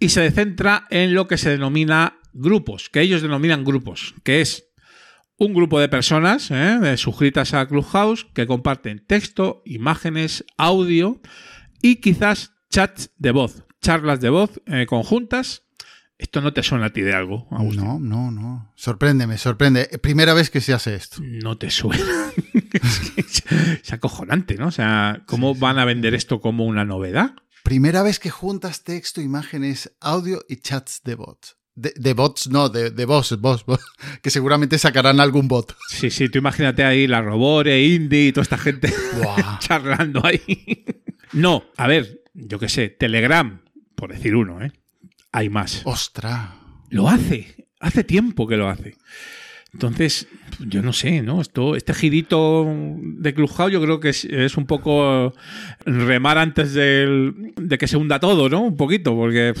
y se centra en lo que se denomina grupos, que ellos denominan grupos, que es un grupo de personas ¿eh? suscritas a Clubhouse que comparten texto, imágenes, audio y quizás chats de voz, charlas de voz eh, conjuntas. ¿Esto no te suena a ti de algo, Agustín? No, no, no. Sorpréndeme, sorprende. Primera vez que se hace esto. No te suena. es, que es- es acojonante, ¿no? O sea, ¿cómo van a vender esto como una novedad? Primera vez que juntas texto, imágenes, audio y chats de bots. De, de bots, no, de, de voz, voz, voz, que seguramente sacarán algún bot. Sí, sí, tú imagínate ahí la Robore, Indie y toda esta gente charlando ahí. no, a ver, yo qué sé, Telegram, por decir uno, ¿eh? Hay más. Ostras. Lo hace, hace tiempo que lo hace. Entonces, yo no sé, ¿no? Esto, este girito de Clubhouse yo creo que es, es un poco remar antes del- de que se hunda todo, ¿no? Un poquito, porque...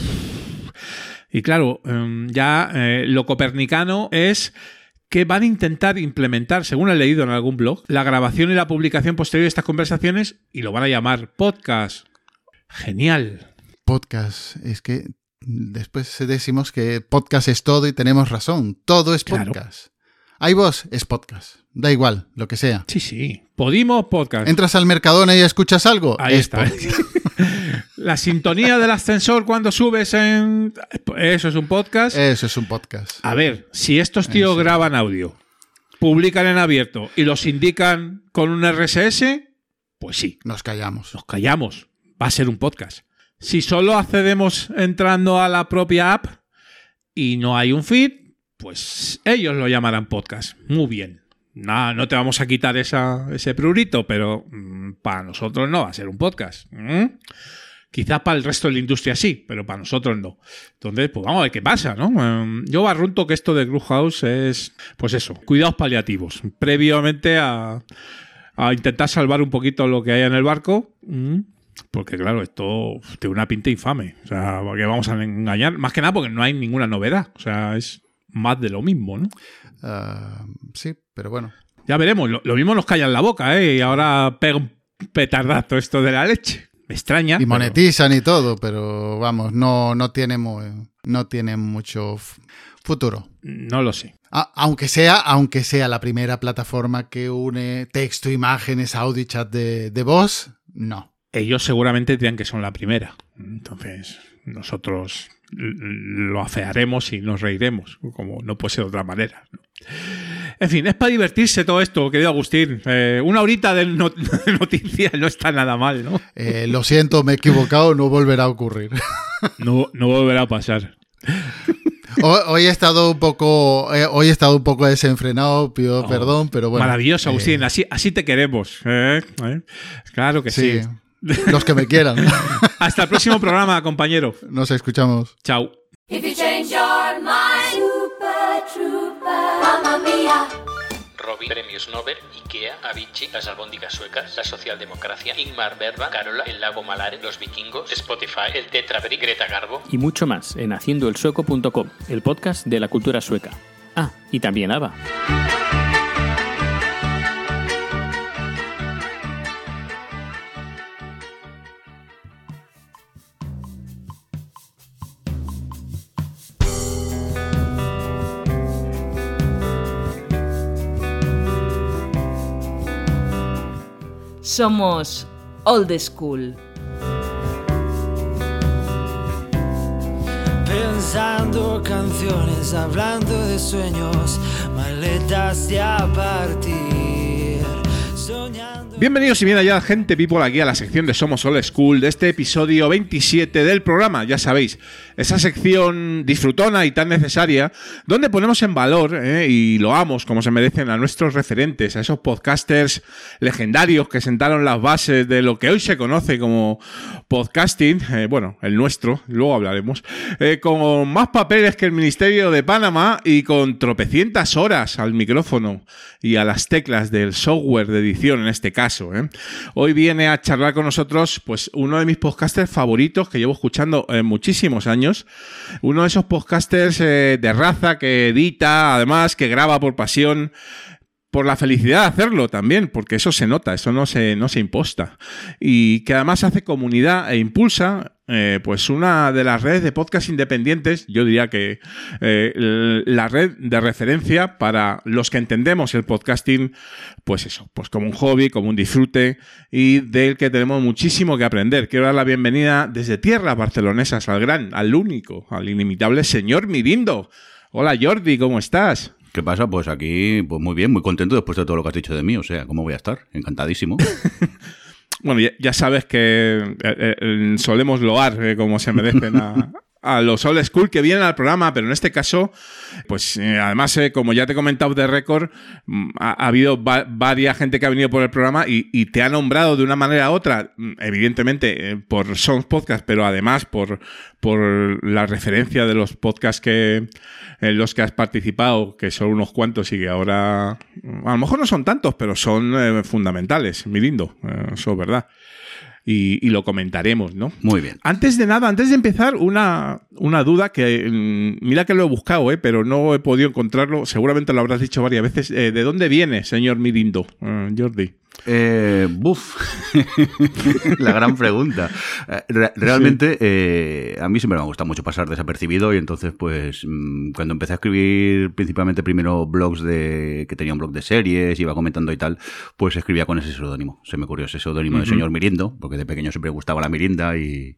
Y claro, em, ya eh, lo copernicano es que van a intentar implementar, según he leído en algún blog, la grabación y la publicación posterior de estas conversaciones y lo van a llamar podcast. Genial. Podcast. Es que después decimos que podcast es todo y tenemos razón. Todo es podcast. Voz, es podcast. Da igual, lo que sea. Sí, sí. Podimos podcast. Entras al Mercadona y escuchas algo. Ahí es está. La sintonía del ascensor cuando subes en... Eso es un podcast. Eso es un podcast. A ver, si estos tíos graban audio, publican en abierto y los indican con un RSS, pues sí, Nos callamos. nos callamos. Va a ser un podcast. Si solo accedemos entrando a la propia app y no hay un feed, pues ellos lo llamarán podcast. Muy bien. No, no te vamos a quitar ese prurito, pero mm, para nosotros no va a ser un podcast. ¿Mm? Quizás para el resto de la industria sí, pero para nosotros no. Entonces, pues vamos a ver qué pasa, ¿no? Em, Yo barrunto que esto de Clubhouse es, pues eso, cuidados paliativos. Previamente a, a intentar salvar un poquito lo que hay en el barco. Porque claro, esto tiene una pinta infame. O sea, porque vamos a engañar. Más que nada porque no hay ninguna novedad. O sea, es más de lo mismo, ¿no? Ah, sí, pero bueno. Ya veremos. Lo, lo mismo nos callan la boca, ¿eh? Y ahora pega un petardazo esto de la leche. Me extraña. Y pero- monetizan y todo, pero vamos, no, no tiene no tiene mucho futuro. No lo sé. Aunque sea, aunque sea la primera plataforma que une texto, imágenes, audio y chat de, de voz, no. Ellos seguramente dirán que son la primera. Entonces, nosotros lo afearemos y nos reiremos, como no puede ser de otra manera. ¿no? En fin, es para divertirse todo esto, querido Agustín. Eh, una horita de, no- de noticias no está nada mal, ¿no? Eh, lo siento, me he equivocado, no volverá a ocurrir. No, no volverá a pasar. Hoy, hoy he estado un poco, eh, hoy he estado un poco desenfrenado, pido Oh, perdón, pero bueno. Maravilloso, Agustín. Así, así te queremos. Claro que sí. sí, los que me quieran. Hasta el próximo programa, compañero. Nos escuchamos. Chao. Robin, Premios Nobel, Ikea, Avicii, las albóndigas suecas, la socialdemocracia, Ingmar Bergman, Carola, el lago Malare, los vikingos, Spotify, el Tetrabrick, Greta Garbo. Y mucho más en haciendoelsueco.com, el podcast de la cultura sueca. Ah, y también ABBA. Somos Old School. Pensando canciones, hablando de sueños, maletas a partir. Soñando. Bienvenidos y bien allá, gente people, aquí a la sección de Somos Old School de este episodio 27 del programa. Ya sabéis, esa sección disfrutona y tan necesaria, donde ponemos en valor eh, y loamos como se merecen a nuestros referentes, a esos podcasters legendarios que sentaron las bases de lo que hoy se conoce como podcasting, eh, bueno, el nuestro, luego hablaremos, eh, con más papeles que el Ministerio de Panamá y con tropecientas horas al micrófono y a las teclas del software de edición en este caso. ¿Eh? Hoy viene a charlar con nosotros pues uno de mis podcasters favoritos que llevo escuchando en muchísimos años, uno de esos podcasters eh, de raza que edita, además que graba por pasión por la felicidad de hacerlo también, porque eso se nota, eso no se, no se imposta. Y que además hace comunidad e impulsa eh, pues una de las redes de podcast independientes, yo diría que eh, la red de referencia para los que entendemos el podcasting, pues eso, pues como un hobby, como un disfrute y del que tenemos muchísimo que aprender. Quiero dar la bienvenida desde tierras barcelonesas al gran, al único, al inimitable señor Mirindo. Hola Jordi, ¿cómo estás? ¿Qué pasa? Pues aquí, pues muy bien, muy contento después de todo lo que has dicho de mí. O sea, ¿cómo voy a estar? Encantadísimo. Bueno, ya, sabes que eh, eh, solemos loar eh, como se merecen a, a los old school que vienen al programa, pero en este caso, pues eh, además, eh, como ya te he comentado de récord, mm, ha, ha, habido va varias gente que ha venido por el programa y, te ha nombrado de una manera u otra, mm, evidentemente eh, por Songs Podcast, pero además por, por la referencia de los podcasts que, en los que has participado, que son unos cuantos y que ahora, mm, a lo mejor no son tantos, pero son fundamentales, mi lindo, eso es verdad y, y, lo comentaremos, ¿no? Muy bien. Antes de nada, antes de empezar, una, una duda que mm, mira que lo he buscado, ¿eh? pero no he podido encontrarlo. Seguramente lo habrás dicho varias veces. Eh, ¿De dónde viene, señor Mirindo, uh, Jordi? Eh, buf, la gran pregunta. Re realmente sí. eh, a mí siempre me ha gustado mucho pasar desapercibido y entonces pues mm, cuando empecé a escribir principalmente primero blogs de que tenía un blog de series, iba comentando y tal, pues escribía con ese seudónimo. Se me ocurrió ese seudónimo uh -huh. de señor Mirindo, porque de pequeño siempre gustaba la mirinda y,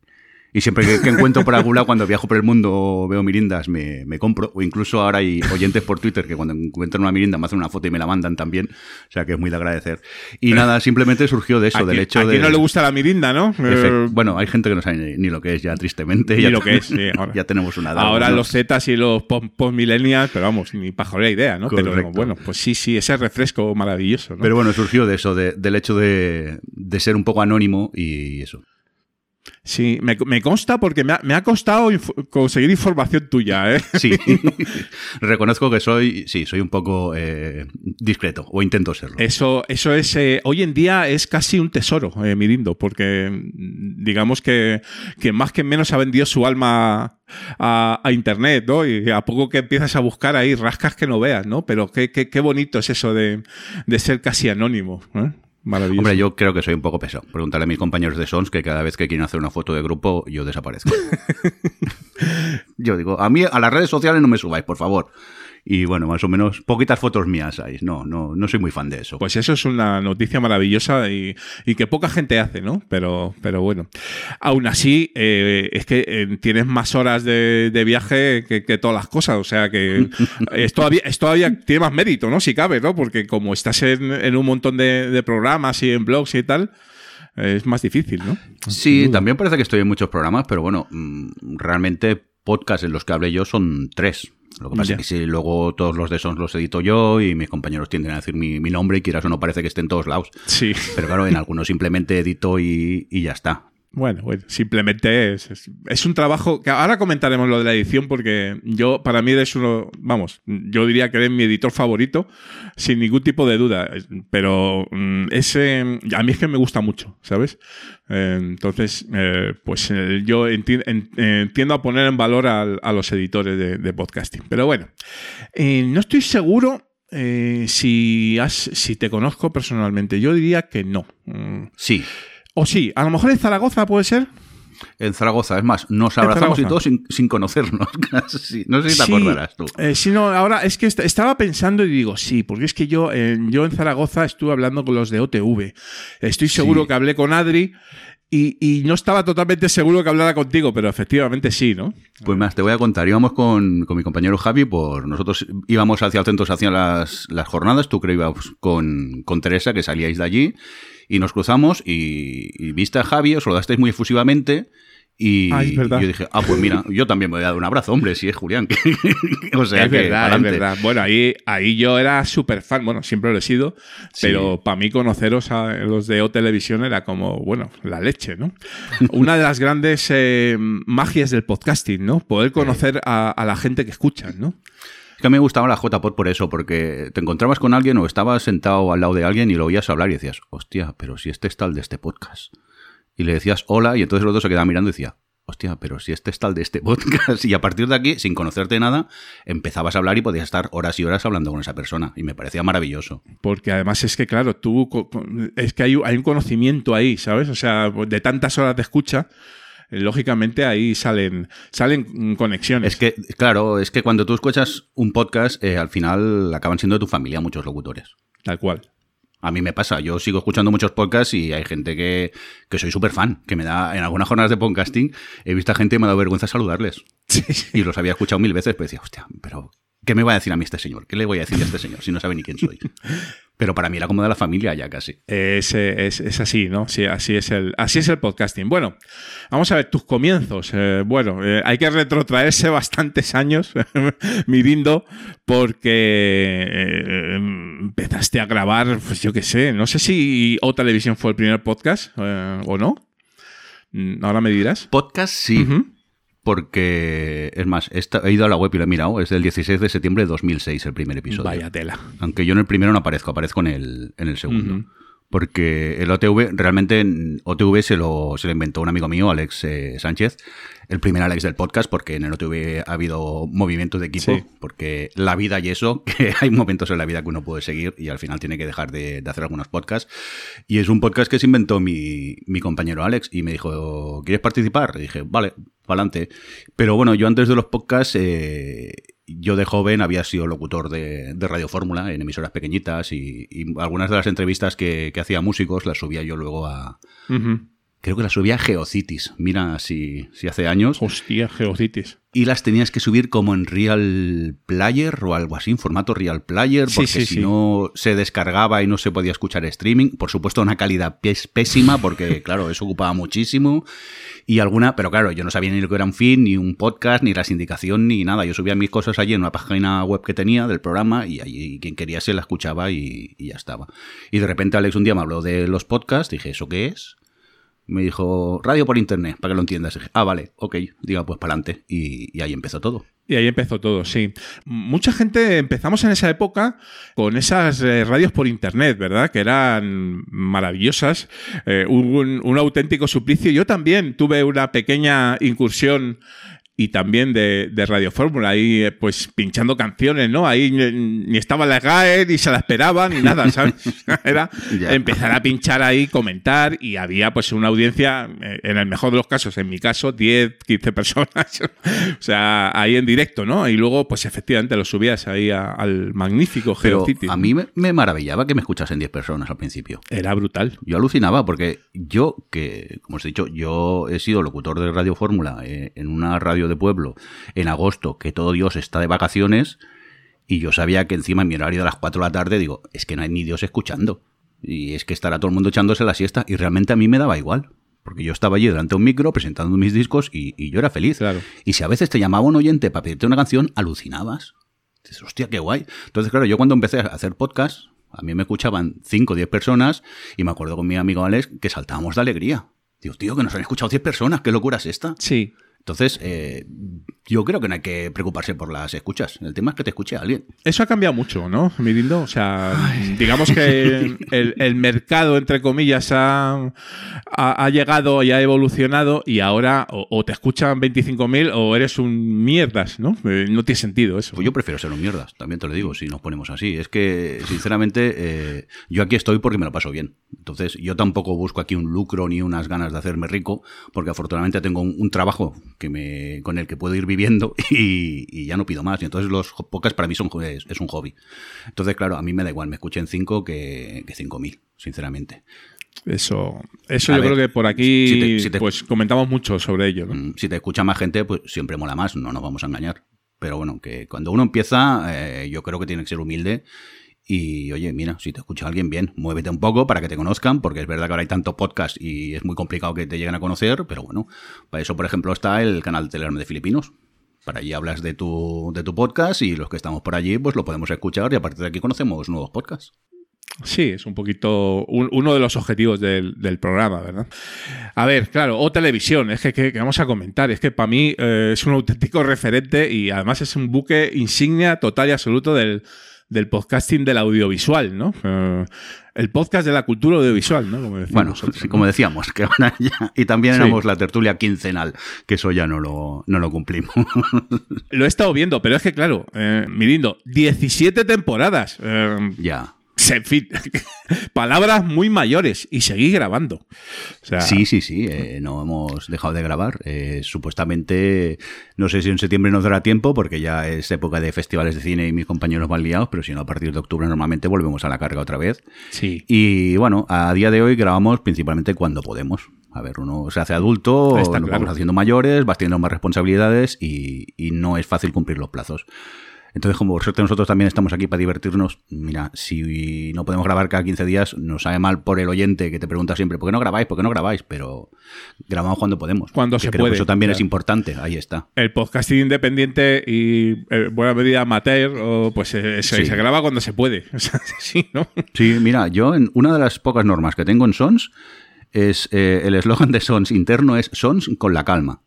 y siempre que, que, encuentro por algún lado, cuando viajo por el mundo, veo mirindas, me, me, compro. O incluso ahora hay oyentes por Twitter que cuando encuentran una mirinda me hacen una foto y me la mandan también. O sea que es muy de agradecer. Y Pero, nada, simplemente surgió de eso, aquí, del hecho aquí de. no le gusta la mirinda, ¿no? Efect, bueno, hay gente que no sabe ni, ni, lo que es ya, tristemente. Ni ya lo que es, sí, ahora. ya tenemos una edad. Ahora ¿no? los Zetas y los post-millennials, pero vamos, ni pajolera idea, ¿no? Correcto. Pero bueno, pues sí, sí, ese refresco maravilloso. ¿no? Pero bueno, surgió de eso, de, del hecho de, de ser un poco anónimo y eso. Sí, me, me, consta porque me ha, me ha costado inf conseguir información tuya, ¿eh? Sí, reconozco que soy, sí, soy un poco eh, discreto, o intento serlo. Eso, eso es, eh, hoy en día es casi un tesoro, eh, Mirindo, porque mm, digamos que, que más que menos ha vendido su alma a, a, Internet, ¿no? Y a poco que empiezas a buscar ahí rascas que no veas, ¿no? Pero qué, qué, qué bonito es eso de, de ser casi anónimo, ¿eh? Maravilloso. Hombre, yo creo que soy un poco pesado. Pregúntale a mis compañeros de Sons que cada vez que quieren hacer una foto de grupo, yo desaparezco. yo digo, a mí a las redes sociales no me subáis, por favor. Y bueno, más o menos, poquitas fotos mías hay. No, no, no soy muy fan de eso. Pues eso es una noticia maravillosa y, y que poca gente hace, ¿no? Pero, pero bueno. Aún así, eh, es que eh, tienes más horas de, de viaje que, que, todas las cosas. O sea que es todavía, es todavía tiene más mérito, ¿no? Si cabe, ¿no? Porque como estás en, en un montón de, de programas y en blogs y tal es más difícil, ¿no? Sí, también parece que estoy en muchos programas, pero bueno, mm, realmente podcasts en los que hablé yo son tres. Lo que pasa yeah. es que si luego todos los de Sons los edito yo y mis compañeros tienden a decir mi, mi, nombre y quieras o no parece que esté en todos lados. Sí. Pero claro, en algunos simplemente edito y, y ya está. Bueno, bueno, simplemente es, un trabajo que ahora comentaremos lo de la edición porque yo, para mí eres uno, vamos, yo diría que eres mi editor favorito sin ningún tipo de duda, pero mm, ese, a mí es que me gusta mucho, ¿sabes? Eh, entonces, eh, pues eh, yo enti en, entiendo a poner en valor a, los editores de, podcasting. Pero bueno, no estoy seguro si, has, si te conozco personalmente. Yo diría que no. Sí. O sí, a lo mejor en Zaragoza puede ser. En Zaragoza, es más, nos abrazamos y todo sin, sin conocernos. casi. no sé si te Sí, acordarás tú. eh, sí, no, ahora es que est- estaba pensando y digo, sí, porque es que yo, eh, yo en Zaragoza estuve hablando con los de OTV. Estoy seguro Sí. que hablé con Adri y, y no estaba totalmente seguro que hablara contigo, pero efectivamente sí, ¿no? Pues más, te voy a contar. Íbamos con, con mi compañero Javi, por nosotros íbamos hacia el centro, hacia las, las jornadas. Tú creo ibas con, con Teresa, que salíais de allí, y nos cruzamos y, y viste a Javi, os saludasteis muy efusivamente. Y, Ah, es y yo dije, ah, pues mira, yo también me voy a dar un abrazo, hombre, si es Julián. o sea es que, verdad, es pa'lante. verdad. Bueno, ahí, ahí yo era súper fan, bueno, siempre lo he sido, Sí. pero para mí conoceros a los de O Televisión era como, bueno, la leche, ¿no? Una de las grandes eh, magias del podcasting, ¿no? Poder conocer a, a la gente que escuchan, ¿no? Que me gustaba la JPod por eso, porque te encontrabas con alguien o estabas sentado al lado de alguien y lo oías hablar y decías, hostia, pero si este es tal de este podcast. Y le decías hola y entonces el otro se quedaba mirando y decía, hostia, pero si este es tal de este podcast. Y a partir de aquí, sin conocerte nada, empezabas a hablar y podías estar horas y horas hablando con esa persona. Y me parecía maravilloso. Porque además es que, claro, tú, es que hay, un conocimiento ahí, ¿sabes? O sea, de tantas horas de escucha, lógicamente ahí salen, salen conexiones. Es que, claro, es que cuando tú escuchas un podcast, eh, al final acaban siendo de tu familia muchos locutores. Tal cual. A mí me pasa, yo sigo escuchando muchos podcasts y hay gente que, que soy súper fan, que me da, en algunas jornadas de podcasting, he visto a gente y me ha dado vergüenza saludarles. Y los había escuchado mil veces, pero decía, hostia, pero ¿qué me va a decir a mí este señor? ¿Qué le voy a decir a este señor si no sabe ni quién soy? Pero para mí era como de la familia ya casi. Es, es- es así, ¿no? Sí, así es el, así es el podcasting. Bueno, vamos a ver tus comienzos. Eh, bueno, eh, hay que retrotraerse bastantes años, Mirindo, porque eh, empezaste a grabar, pues yo qué sé, no sé si O Televisión fue el primer podcast eh, o no. Mm, Ahora me dirás. Podcast sí. Porque, es más, esta- he ido a la web y lo he mirado, es del 16 de septiembre de 2006 el primer episodio. Vaya tela. Aunque yo en el primero no aparezco, aparezco en el, en el segundo. Porque el OTV, realmente en OTV se lo, se lo inventó un amigo mío, Alex eh, Sánchez, el primer Alex del podcast, porque en el OTV ha habido movimiento de equipo, Sí. porque la vida y eso, que hay momentos en la vida que uno puede seguir y al final tiene que dejar de, de hacer algunos podcasts. Y es un podcast que se inventó mi, mi compañero Alex y me dijo, ¿quieres participar? Y dije, vale, adelante. Pero bueno, yo antes de los podcasts, eh, yo de joven había sido locutor de, de Radio Fórmula en emisoras pequeñitas y, y algunas de las entrevistas que, que hacía músicos las subía yo luego a... Creo que las subía a Geocities, mira si, si hace años. Hostia, Geocities. Y las tenías que subir como en Real Player o algo así, en formato Real Player, porque sí, si sí. no se descargaba y no se podía escuchar streaming. Por supuesto, una calidad pés- pésima, porque claro, eso ocupaba muchísimo. Y alguna, pero claro, yo no sabía ni lo que era un feed, ni un podcast, ni la sindicación, ni nada. Yo subía mis cosas allí en una página web que tenía del programa y allí quien quería se la escuchaba y, y ya estaba. Y de repente Alex un día me habló de los podcasts, dije, ¿eso qué es? Me dijo, radio por internet, para que lo entiendas. Ah, vale, ok, diga, pues para adelante. Y, y ahí empezó todo. Y ahí empezó todo, sí. Mucha gente empezamos en esa época con esas eh, radios por internet, ¿verdad? Que eran maravillosas. Eh, un, un auténtico suplicio. Yo también tuve una pequeña incursión y también de, de Radio Fórmula, ahí eh, pues pinchando canciones, ¿no? Ahí ni, ni estaba la GAE, ni se la esperaba, ni nada, ¿sabes? Era empezar a pinchar ahí, comentar, y había pues una audiencia, eh, en el mejor de los casos, en mi caso, 10, 15 personas, o sea, ahí en directo, ¿no? Y luego pues efectivamente lo subías ahí a- al magnífico Geocities. a mí me, me maravillaba que me escuchasen 10 personas al principio. Era brutal. Yo alucinaba porque yo, que como os he dicho, yo he sido locutor de Radio Fórmula eh, en una radio de pueblo en agosto, que todo Dios está de vacaciones, y yo sabía que encima en mi horario de las 4 de la tarde digo, es que no hay ni Dios escuchando. Y es que estará todo el mundo echándose la siesta, y realmente a mí me daba igual. Porque yo estaba allí delante de un micro presentando mis discos y, y yo era feliz. Y si a veces te llamaba un oyente para pedirte una canción, alucinabas. Dices, hostia, qué guay. Entonces, claro, yo cuando empecé a hacer podcast, a mí me escuchaban 5 o 10 personas y me acuerdo con mi amigo Alex que saltábamos de alegría. Digo, tío, que nos han escuchado 10 personas, ¿qué locura es esta? Sí. Entonces, eh, yo creo que no hay que preocuparse por las escuchas. El tema es que te escuche alguien. Eso ha cambiado mucho, ¿no, Mirindo? O sea, digamos que el, el mercado, entre comillas, ha, ha, ha llegado y ha evolucionado y ahora o, o te escuchan 25.000 o eres un mierdas, ¿no? Eh, no tiene sentido eso. Pues yo prefiero ser un mierdas, también te lo digo, si nos ponemos así. Es que, sinceramente, eh, yo aquí estoy porque me lo paso bien. Entonces, yo tampoco busco aquí un lucro ni unas ganas de hacerme rico, porque afortunadamente tengo un, un trabajo que me, con el que puedo ir viviendo y, y ya no pido más. Y entonces los podcasts para mí son, es, es un hobby. Entonces, claro, a mí me da igual, me escuchen 5 que, que 5.000, sinceramente. Eso, eso A yo ver, creo que por aquí si te- si te- pues comentamos mucho sobre ello. ¿no? Mm, Si te escucha más gente, pues siempre mola más, no nos vamos a engañar. Pero bueno, que cuando uno empieza, eh, yo creo que tiene que ser humilde. Y oye, mira, si te escucha alguien bien, muévete un poco para que te conozcan, porque es verdad que ahora hay tanto podcast y es muy complicado que te lleguen a conocer, pero bueno, para eso, por ejemplo, está el canal Telegram de Filipinos. Para allí hablas de tu, de tu podcast y los que estamos por allí, pues lo podemos escuchar y a partir de aquí conocemos nuevos podcasts. Sí, es un poquito un- uno de los objetivos del, programa, ¿verdad? A ver, claro, o televisión, es que, que- que vamos a comentar, es que para mí eh, es un auténtico referente y además es un buque insignia total y absoluto del, del podcasting del audiovisual, ¿no? Eh, el podcast de la cultura audiovisual, ¿no? Como Bueno, nosotros, como decíamos, que ahora ya. Y también Sí. éramos la tertulia quincenal, que eso ya no lo, no lo cumplimos. Lo he estado viendo, pero es que, claro, eh, Mirindo, 17 temporadas. eh, ya. En fin, palabras muy mayores y seguí grabando. O sea, Sí, sí, sí, eh, no hemos dejado de grabar. Eh, supuestamente, no sé si en septiembre nos dará tiempo, porque ya es época de festivales de cine y mis compañeros van liados, pero si no, a partir de octubre normalmente volvemos a la carga otra vez. Sí. Y bueno, a día de hoy grabamos principalmente cuando podemos. A ver, uno se hace adulto, Está nos claro. vamos haciendo mayores, vas teniendo más responsabilidades y, y no es fácil cumplir los plazos. Entonces, como por suerte nosotros también estamos aquí para divertirnos, mira, si no podemos grabar cada 15 días, nos sabe mal por el oyente que te pregunta siempre, ¿por qué no grabáis? ¿Por qué no grabáis? Pero grabamos cuando podemos. Cuando Que se creo que puede, Eso también es importante, ahí está. el podcasting independiente y eh, buena medida amateur, o, pues eh, se, Sí. se graba cuando se puede. Sí, mira, yo en una de las pocas normas que tengo en Sons es eh, el eslogan de Sons interno es Sons con la calma.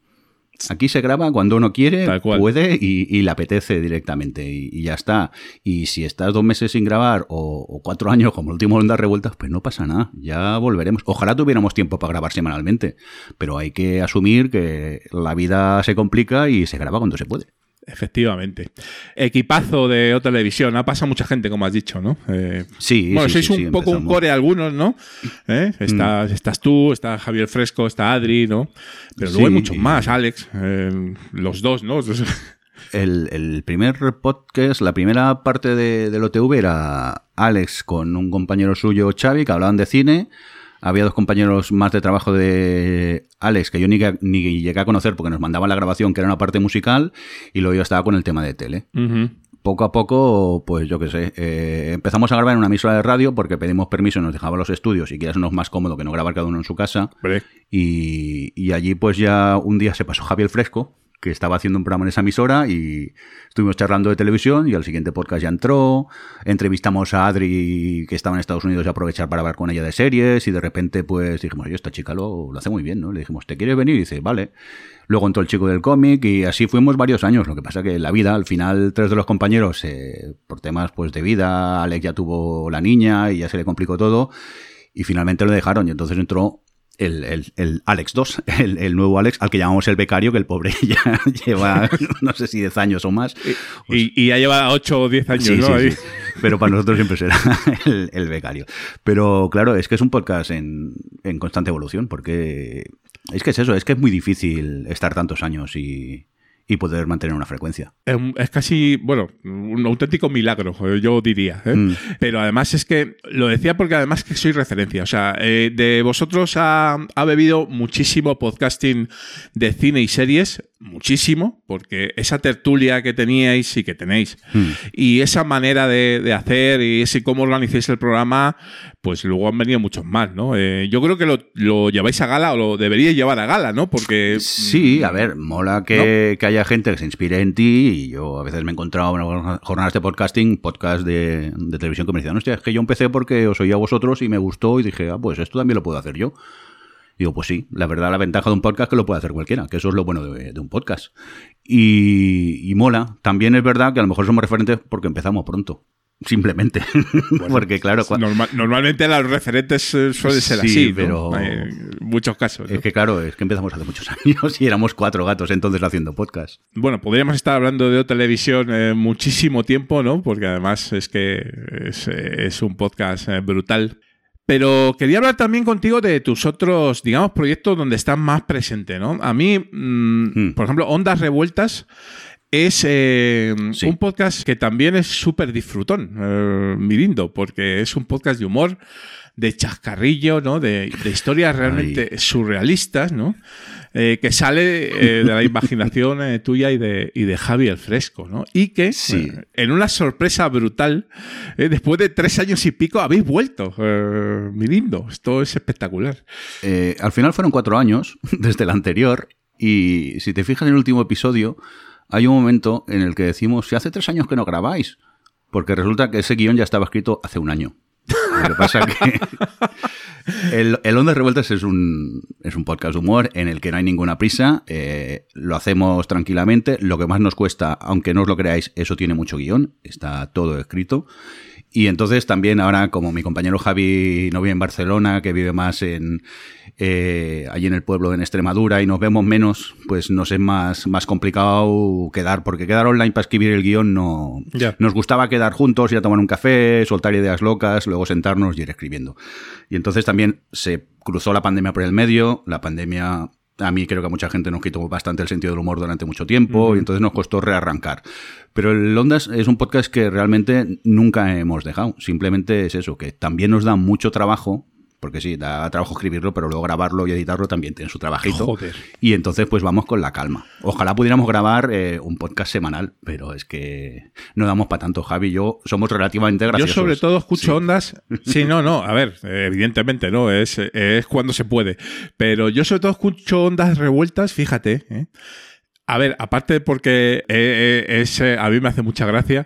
Aquí se graba cuando uno quiere, puede y, y le apetece directamente y, y ya está. Y si estás dos meses sin grabar o, o cuatro años como el último Ondas Revueltas, pues no pasa nada, ya volveremos. Ojalá tuviéramos tiempo para grabar semanalmente, pero hay que asumir que la vida se complica y se graba cuando se puede. Efectivamente. Equipazo de O Televisión. Ha pasado mucha gente, como has dicho, ¿no? Eh, Sí, Bueno, sí, sois sí, un sí, poco un core algunos, ¿no? ¿Eh? Mm. Estás, estás tú, está Javier Fresco, está Adri, ¿no? Pero luego hay muchos más, Alex. eh, los dos, ¿no? El, el primer podcast, la primera parte de, del OTV era Alex con un compañero suyo, Xavi, que hablaban de cine. Había dos compañeros más de trabajo de Alex que yo ni, ni llegué a conocer porque nos mandaban la grabación, que era una parte musical, y luego yo estaba con el tema de tele. Poco a poco, pues yo qué sé, eh, empezamos a grabar en una emisora de radio porque pedimos permiso, nos dejaban los estudios y quieras no es más cómodo que no grabar cada uno en su casa. Y, y allí pues ya un día se pasó Javier Fresco, que estaba haciendo un programa en esa emisora y estuvimos charlando de televisión y al siguiente podcast ya entró, entrevistamos a Adri que estaba en Estados Unidos y aprovechar para hablar con ella de series y de repente pues dijimos, oye, esta chica lo, lo hace muy bien, ¿no? Le dijimos, ¿te quieres venir? Y dice, vale. Luego entró el chico del cómic y así fuimos varios años. Lo que pasa que la vida, al final, tres de los compañeros, eh, por temas pues de vida, Alex ya tuvo la niña y ya se le complicó todo y finalmente lo dejaron y entonces entró el, el- el Alex 2, el, el nuevo Alex, al que llamamos el becario, que el pobre ya lleva no sé si 10 años o más. Y, y ya lleva 8 o 10 años, Sí, ¿no? sí, Ahí. sí. Pero para nosotros siempre será el, el becario. Pero claro, es que es un podcast en, en constante evolución, porque es que es eso, es que es muy difícil estar tantos años y, y poder mantener una frecuencia. Es casi, bueno, un auténtico milagro, yo diría. ¿eh? Mm. Pero además es que, lo decía porque además que soy referencia. O sea, eh, de vosotros ha, ha bebido muchísimo podcasting de cine y series, muchísimo, porque esa tertulia que teníais y que tenéis, Mm. y esa manera de, de hacer y ese cómo organizáis el programa, pues luego han venido muchos más, ¿no? Eh, yo creo que lo, lo lleváis a gala o lo deberíais llevar a gala, ¿no? Porque... Sí, a ver, mola que, que haya gente que se inspire en ti y yo a veces me he encontrado en jornadas de podcasting, podcast de, de televisión que me decían, hostia, es que yo empecé porque os oía a vosotros y me gustó y dije, ah, pues esto también lo puedo hacer yo. Digo, pues sí, la verdad, la ventaja de un podcast es que lo puede hacer cualquiera, que eso es lo bueno de, de un podcast. Y, y mola. También es verdad que a lo mejor somos referentes porque empezamos pronto. Simplemente. porque, claro. cua- Norma- normalmente los referentes eh, suelen ser Sí, así, pero- Eh, muchos casos. ¿no? Es que, claro, es que empezamos hace muchos años y éramos cuatro gatos entonces haciendo podcast. Bueno, podríamos estar hablando de televisión eh, muchísimo tiempo, ¿no? Porque además es que es, es un podcast eh, brutal. Pero quería hablar también contigo de tus otros, digamos, proyectos donde estás más presente, ¿no? A mí, mm, por ejemplo, Ondas Revueltas es eh, un podcast que también es súper disfrutón, eh, mirindo, porque es un podcast de humor, de chascarrillo, ¿no? De, de historias realmente surrealistas, ¿no? Eh, que sale eh, de la imaginación eh, tuya y de, y de Javi el Fresco, ¿no? Y que, eh, en una sorpresa brutal, después de tres años y pico, habéis vuelto, eh, mirindo. Esto es espectacular. Al final fueron cuatro años desde el anterior y si te fijas en el último episodio, hay un momento en el que decimos, si hace tres años que no grabáis, porque resulta que ese guion ya estaba escrito hace un año. Lo que pasa que el, el Ondas Revueltas es un, es un podcast de humor en el que no hay ninguna prisa, eh, lo hacemos tranquilamente, lo que más nos cuesta, aunque no os lo creáis, eso tiene mucho guion, está todo escrito. Y entonces también ahora, como mi compañero Javi no vive en Barcelona, que vive más en eh, allí en el pueblo en Extremadura y nos vemos menos, pues nos es más, más complicado quedar, porque quedar online para escribir el guion no... Nos gustaba quedar juntos, ir a tomar un café, soltar ideas locas, luego sentarnos y ir escribiendo. Y entonces también se cruzó la pandemia por el medio, la pandemia a mí creo que a mucha gente nos quitó bastante el sentido del humor durante mucho tiempo y entonces nos costó rearrancar. Pero el Ondas es un podcast que realmente nunca hemos dejado. Simplemente es eso, que también nos da mucho trabajo, porque sí, da trabajo escribirlo, pero luego grabarlo y editarlo también tiene su trabajito. Joder. Y entonces pues vamos con la calma. Ojalá pudiéramos grabar eh, un podcast semanal, pero es que no damos para tanto. Javi y yo somos relativamente Yo graciosos. sobre todo escucho Sí. ondas. Sí, no, no, a ver, evidentemente no, es, es cuando se puede. Pero yo sobre todo escucho ondas revueltas, fíjate. ¿eh? A ver, aparte porque eh, eh, es, eh, a mí me hace mucha gracia,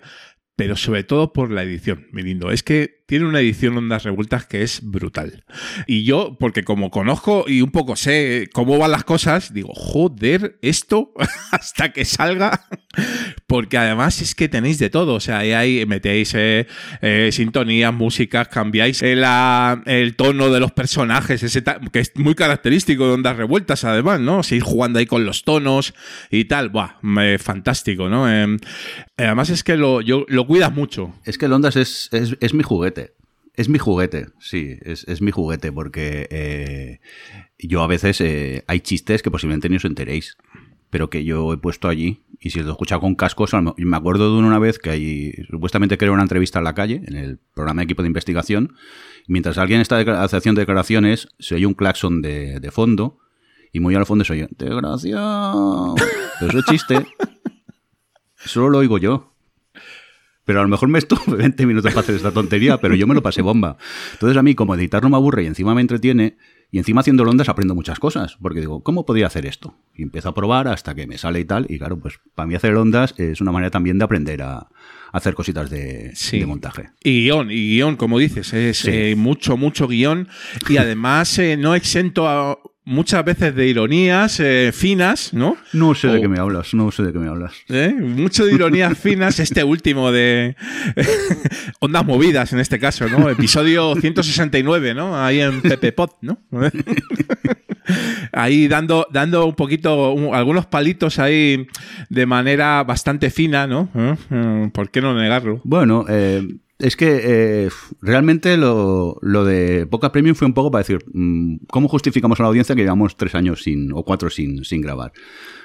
pero sobre todo por la edición, mi lindo. Es que tiene una edición ondas revueltas que es brutal. Y yo, porque como conozco y un poco sé cómo van las cosas, digo, joder, esto hasta que salga. Porque además es que tenéis de todo. O sea, ahí, metéis eh, eh, sintonías, músicas, cambiáis el, la- el tono de los personajes, ese que es muy característico de ondas revueltas, además, ¿no? Seguir jugando ahí con los tonos y tal. Buah, fantástico, ¿no? Eh, además es que lo, yo, lo cuidas mucho. Es que el Ondas es, es, es mi juguete. Es mi juguete, sí, es, es mi juguete, porque eh, yo a veces eh, hay chistes que posiblemente ni os enteréis, pero que yo he puesto allí, y si os lo he escuchado con cascos, me acuerdo de una vez que hay, supuestamente creo una entrevista en la calle, en el programa de equipo de investigación, y mientras alguien está haciendo declaraciones, se oye un claxon de, de fondo, y muy al fondo se oye, desgraciado, pero eso es chiste, solo lo oigo yo. Pero a lo mejor me estuve 20 minutos para hacer esta tontería, pero yo me lo pasé bomba. Entonces a mí, como editar no me aburre y encima me entretiene, y encima haciendo ondas aprendo muchas cosas, porque digo, ¿cómo podría hacer esto? Y empiezo a probar hasta que me sale y tal, y claro, pues para mí hacer ondas es una manera también de aprender a, hacer cositas de, de montaje. Y guion, y guion, como dices, es Sí. eh, mucho, mucho guion. Y además eh, no exento a muchas veces de ironías eh, finas, ¿no? No sé de qué me hablas, no sé de qué me hablas. ¿Eh? Mucho de ironías finas, este último de Ondas Movidas, en este caso, ¿no? Episodio 169, ¿no? Ahí en Pepe Pod, ¿no? Ahí dando, dando un poquito, un- algunos palitos ahí de manera bastante fina, ¿no? ¿Eh? ¿Por qué no negarlo? Bueno, eh, es que eh, realmente lo, lo de Poca Premium fue un poco para decir, mm, ¿cómo justificamos a la audiencia que llevamos tres años sin, o cuatro sin, sin grabar?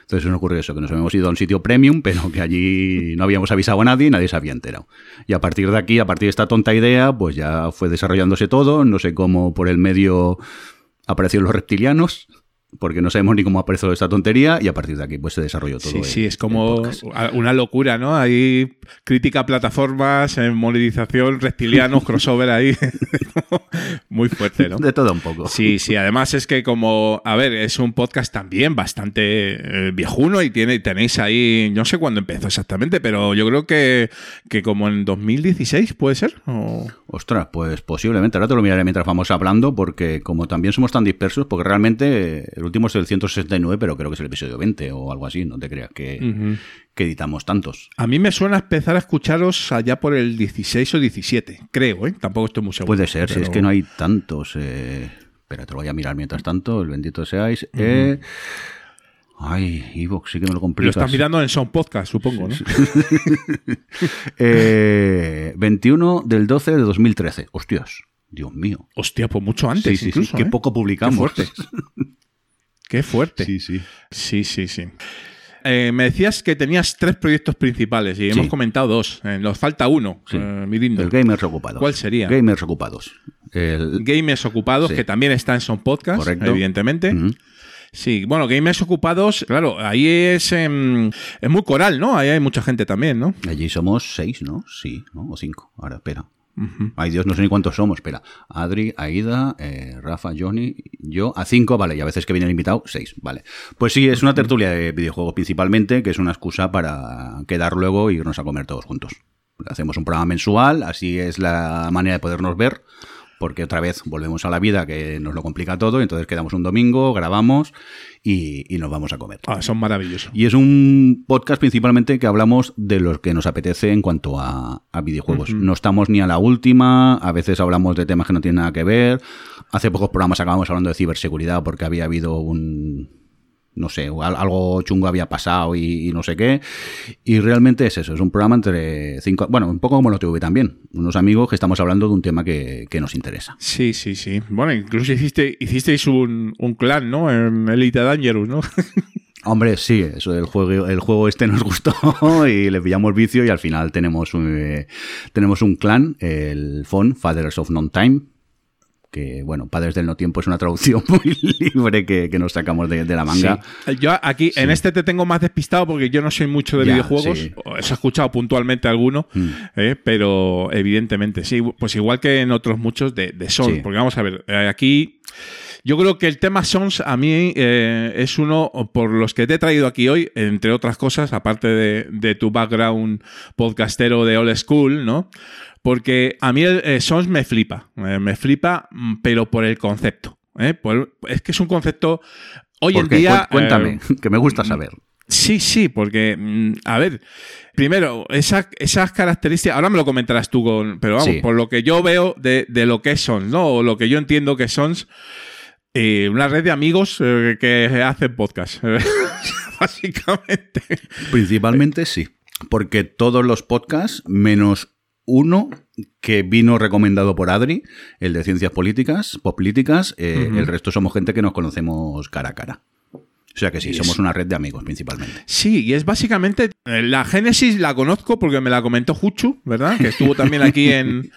Entonces nos ocurrió eso, que nos habíamos ido a un sitio premium, pero que allí no habíamos avisado a nadie y nadie se había enterado. Y a partir de aquí, a partir de esta tonta idea, pues ya fue desarrollándose todo, no sé cómo por el medio aparecieron los reptilianos, porque no sabemos ni cómo apareció esta tontería y a partir de aquí pues se desarrolló todo. Sí, el- sí, es como una locura, ¿no? Hay crítica a plataformas, en monetización, reptilianos, crossover ahí. Muy fuerte, ¿no? De todo un poco. Sí, sí, además es que como, a ver, es un podcast también bastante eh, viejuno y tiene, tenéis ahí, no sé cuándo empezó exactamente, pero yo creo que, que como en 2016 puede ser. O... Ostras, pues posiblemente. Ahora te lo miraré mientras vamos hablando, porque como también somos tan dispersos, porque realmente eh, el último es el 169, pero creo que es el episodio 20 o algo así. No te creas que, editamos tantos. A mí me suena empezar a escucharos allá por el 16 o 17, creo, ¿eh? Tampoco estoy muy seguro. Puede ser, si pero- es que no hay tantos. Eh... Espera, te lo voy a mirar mientras tanto. El bendito seáis. Eh... Ay, Evox, sí que me lo Lo complicas. estás mirando en Sound Podcast, supongo, ¿no? Eh, 21 del 12 de 2013. Hostias, Dios mío. Hostia, pues mucho antes Sí, sí, sí, qué ¿eh? poco publicamos. Qué. Qué fuerte. Sí, sí. Sí, sí, sí. Eh, me decías que tenías tres proyectos principales y hemos comentado dos. Eh, nos falta uno, Sí. eh, Mirindo. El Gamers Ocupados. ¿Cuál sería? Gamers Ocupados. El... Gamers Ocupados, Sí. que también está en Son Podcast, Correcto. evidentemente. Sí, bueno, Gamers Ocupados, claro, ahí es, em, es muy coral, ¿no? Ahí hay mucha gente también, ¿no? Allí somos seis, ¿no? Sí, ¿no? O cinco. Ahora, espera. Ay, Dios, no sé ni cuántos somos. Espera. Adri, Aida, eh, Rafa, Johnny, yo, a cinco, vale. Y a veces que viene el invitado, seis, vale. Pues sí, es una tertulia de videojuegos principalmente, que es una excusa para quedar luego e irnos a comer todos juntos. Hacemos un programa mensual, así es la manera de podernos ver, porque otra vez volvemos a la vida que nos lo complica todo, entonces quedamos un domingo, grabamos y, y nos vamos a comer. Ah, son maravillosos. Y es un podcast principalmente que hablamos de lo que nos apetece en cuanto a, a videojuegos. No estamos ni a la última, a veces hablamos de temas que no tienen nada que ver. Hace pocos programas acabamos hablando de ciberseguridad porque había habido un... No sé, al- algo chungo había pasado y, y no sé qué. Y realmente es eso, es un programa entre cinco... Bueno, un poco como lo TV también. Unos amigos que estamos hablando de un tema que, que nos interesa. Sí, sí, sí. Bueno, incluso hiciste, hicisteis un, un clan, ¿no? En Elite Dangerous, ¿no? Hombre, sí, eso del juego, el juego este nos gustó y le pillamos vicio y al final tenemos un, eh, tenemos un clan, el FON, Fathers of Non-Time, que bueno, Padres del No Tiempo es una traducción muy libre que, que nos sacamos de, de la manga. Sí. Yo aquí, en este te tengo más despistado porque yo no soy mucho de Ya, videojuegos. sí. He escuchado puntualmente alguno, Mm. eh, pero evidentemente, sí. Pues igual que en otros muchos de, de Sons. Porque vamos a ver, eh, aquí. Yo creo que el tema Sons a mí eh, es uno por los que te he traído aquí hoy, entre otras cosas, aparte de, de tu background podcastero de old school, ¿no? Porque a mí el eh, Sons me flipa, me flipa, mm, pero por el concepto. ¿eh? Por- es que es un concepto hoy ¿Por en día. Cu- Cuéntame, eh, que me gusta saber. Sí, sí, porque, mm, a ver, primero, esa- esas características, ahora me lo comentarás tú, con, pero vamos, Sí. por lo que yo veo de, de lo que es Sons, ¿no? O lo que yo entiendo que Sons, eh, una red de amigos eh, que hacen podcast, básicamente. Principalmente sí, porque todos los podcasts, menos uno que vino recomendado por Adri, el de ciencias políticas, políticas, eh, el resto somos gente que nos conocemos cara a cara. O sea que sí, somos una red de amigos principalmente. Sí, y es básicamente. eh, La Génesis la conozco porque me la comentó Juchu, ¿verdad? Que estuvo también aquí en,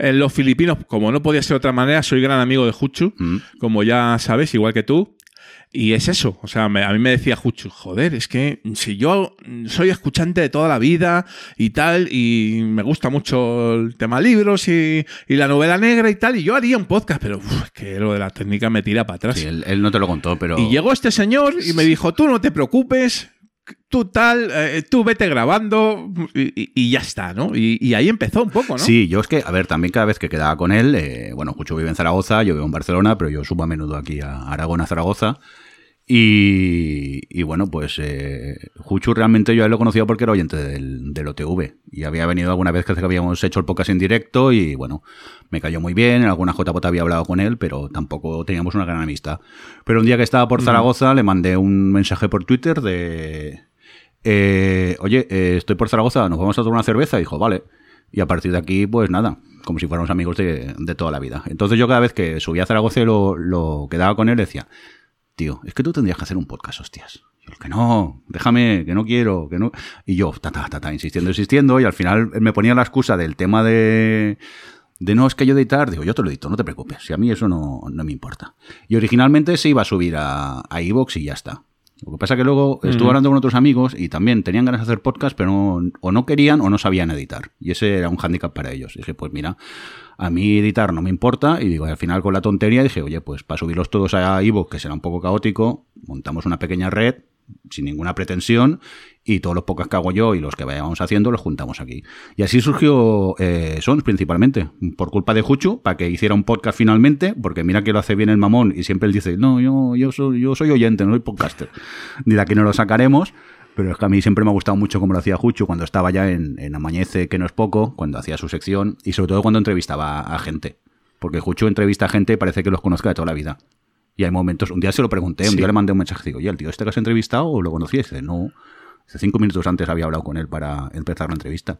en Los Filipinos. Como no podía ser de otra manera, soy gran amigo de Juchu, Mm. como ya sabes, igual que tú. Y es eso, o sea, me- a mí me decía Juchu, joder, es que si yo soy escuchante de toda la vida y tal, y me gusta mucho el tema libros y, y la novela negra y tal, y yo haría un podcast, pero uf, es que lo de la técnica me tira para atrás. Sí, él, él no te lo contó, pero... Y llegó este señor y me dijo, tú no te preocupes, tú tal, eh, tú vete grabando y, y- y ya está, ¿no? Y, y ahí empezó un poco, ¿no? Sí, yo es que, a ver, también cada vez que quedaba con él, eh, bueno, Jucho vive en Zaragoza, yo vivo en Barcelona, pero yo subo a menudo aquí a Aragón, a Zaragoza. Y, y bueno, pues eh, Juchu realmente yo a él lo conocía porque era oyente del, del OTV y había venido alguna vez que habíamos hecho el podcast en directo y bueno, me cayó muy bien, en alguna JPOT había hablado con él, pero tampoco teníamos una gran amistad. Pero un día que estaba por. Zaragoza le mandé un mensaje por Twitter de... eh, oye, eh, estoy por Zaragoza, nos vamos a tomar una cerveza. Y dijo, vale. Y a partir de aquí, pues nada, como si fuéramos amigos de, de toda la vida. Entonces yo cada vez que subía a Zaragoza y lo, lo quedaba con él, decía, tío, es que tú tendrías que hacer un podcast, hostias. Y yo, que no, déjame, que no quiero, que no. Y yo, ta, ta, ta, ta, insistiendo, insistiendo, y al final me ponía la excusa del tema de De no es que yo editar, digo, yo te lo edito, no te preocupes, si a mí eso no, no me importa. Y originalmente se iba a subir a, a iVoox y ya está. Lo que pasa que luego estuve hablando con otros amigos y también tenían ganas de hacer podcast, pero no- o no querían o no sabían editar. Y ese era un hándicap para ellos. dije, pues mira, a mí editar no me importa. Y digo, al final con la tontería dije, oye, pues para subirlos todos a iVoox, que será un poco caótico, montamos una pequeña red sin ninguna pretensión y todos los podcasts que hago yo y los que vayamos haciendo los juntamos aquí. Y así surgió eh, Sons principalmente, por culpa de Juchu, para que hiciera un podcast finalmente, porque mira que lo hace bien el mamón y siempre él dice, no, yo, yo, soy, yo soy oyente, no soy podcaster. De aquí no lo sacaremos. Pero es que a mí siempre me ha gustado mucho como lo hacía Juchu cuando estaba ya en, en Amañece, que no es poco, cuando hacía su sección y sobre todo cuando entrevistaba a gente. Porque Juchu entrevista a gente y parece que los conozca de toda la vida. Y hay momentos, un día se lo pregunté, un Sí. día le mandé un mensaje, digo, oye, el tío este que has entrevistado, ¿lo conocías? Y no, hace cinco minutos antes había hablado con él para empezar la entrevista.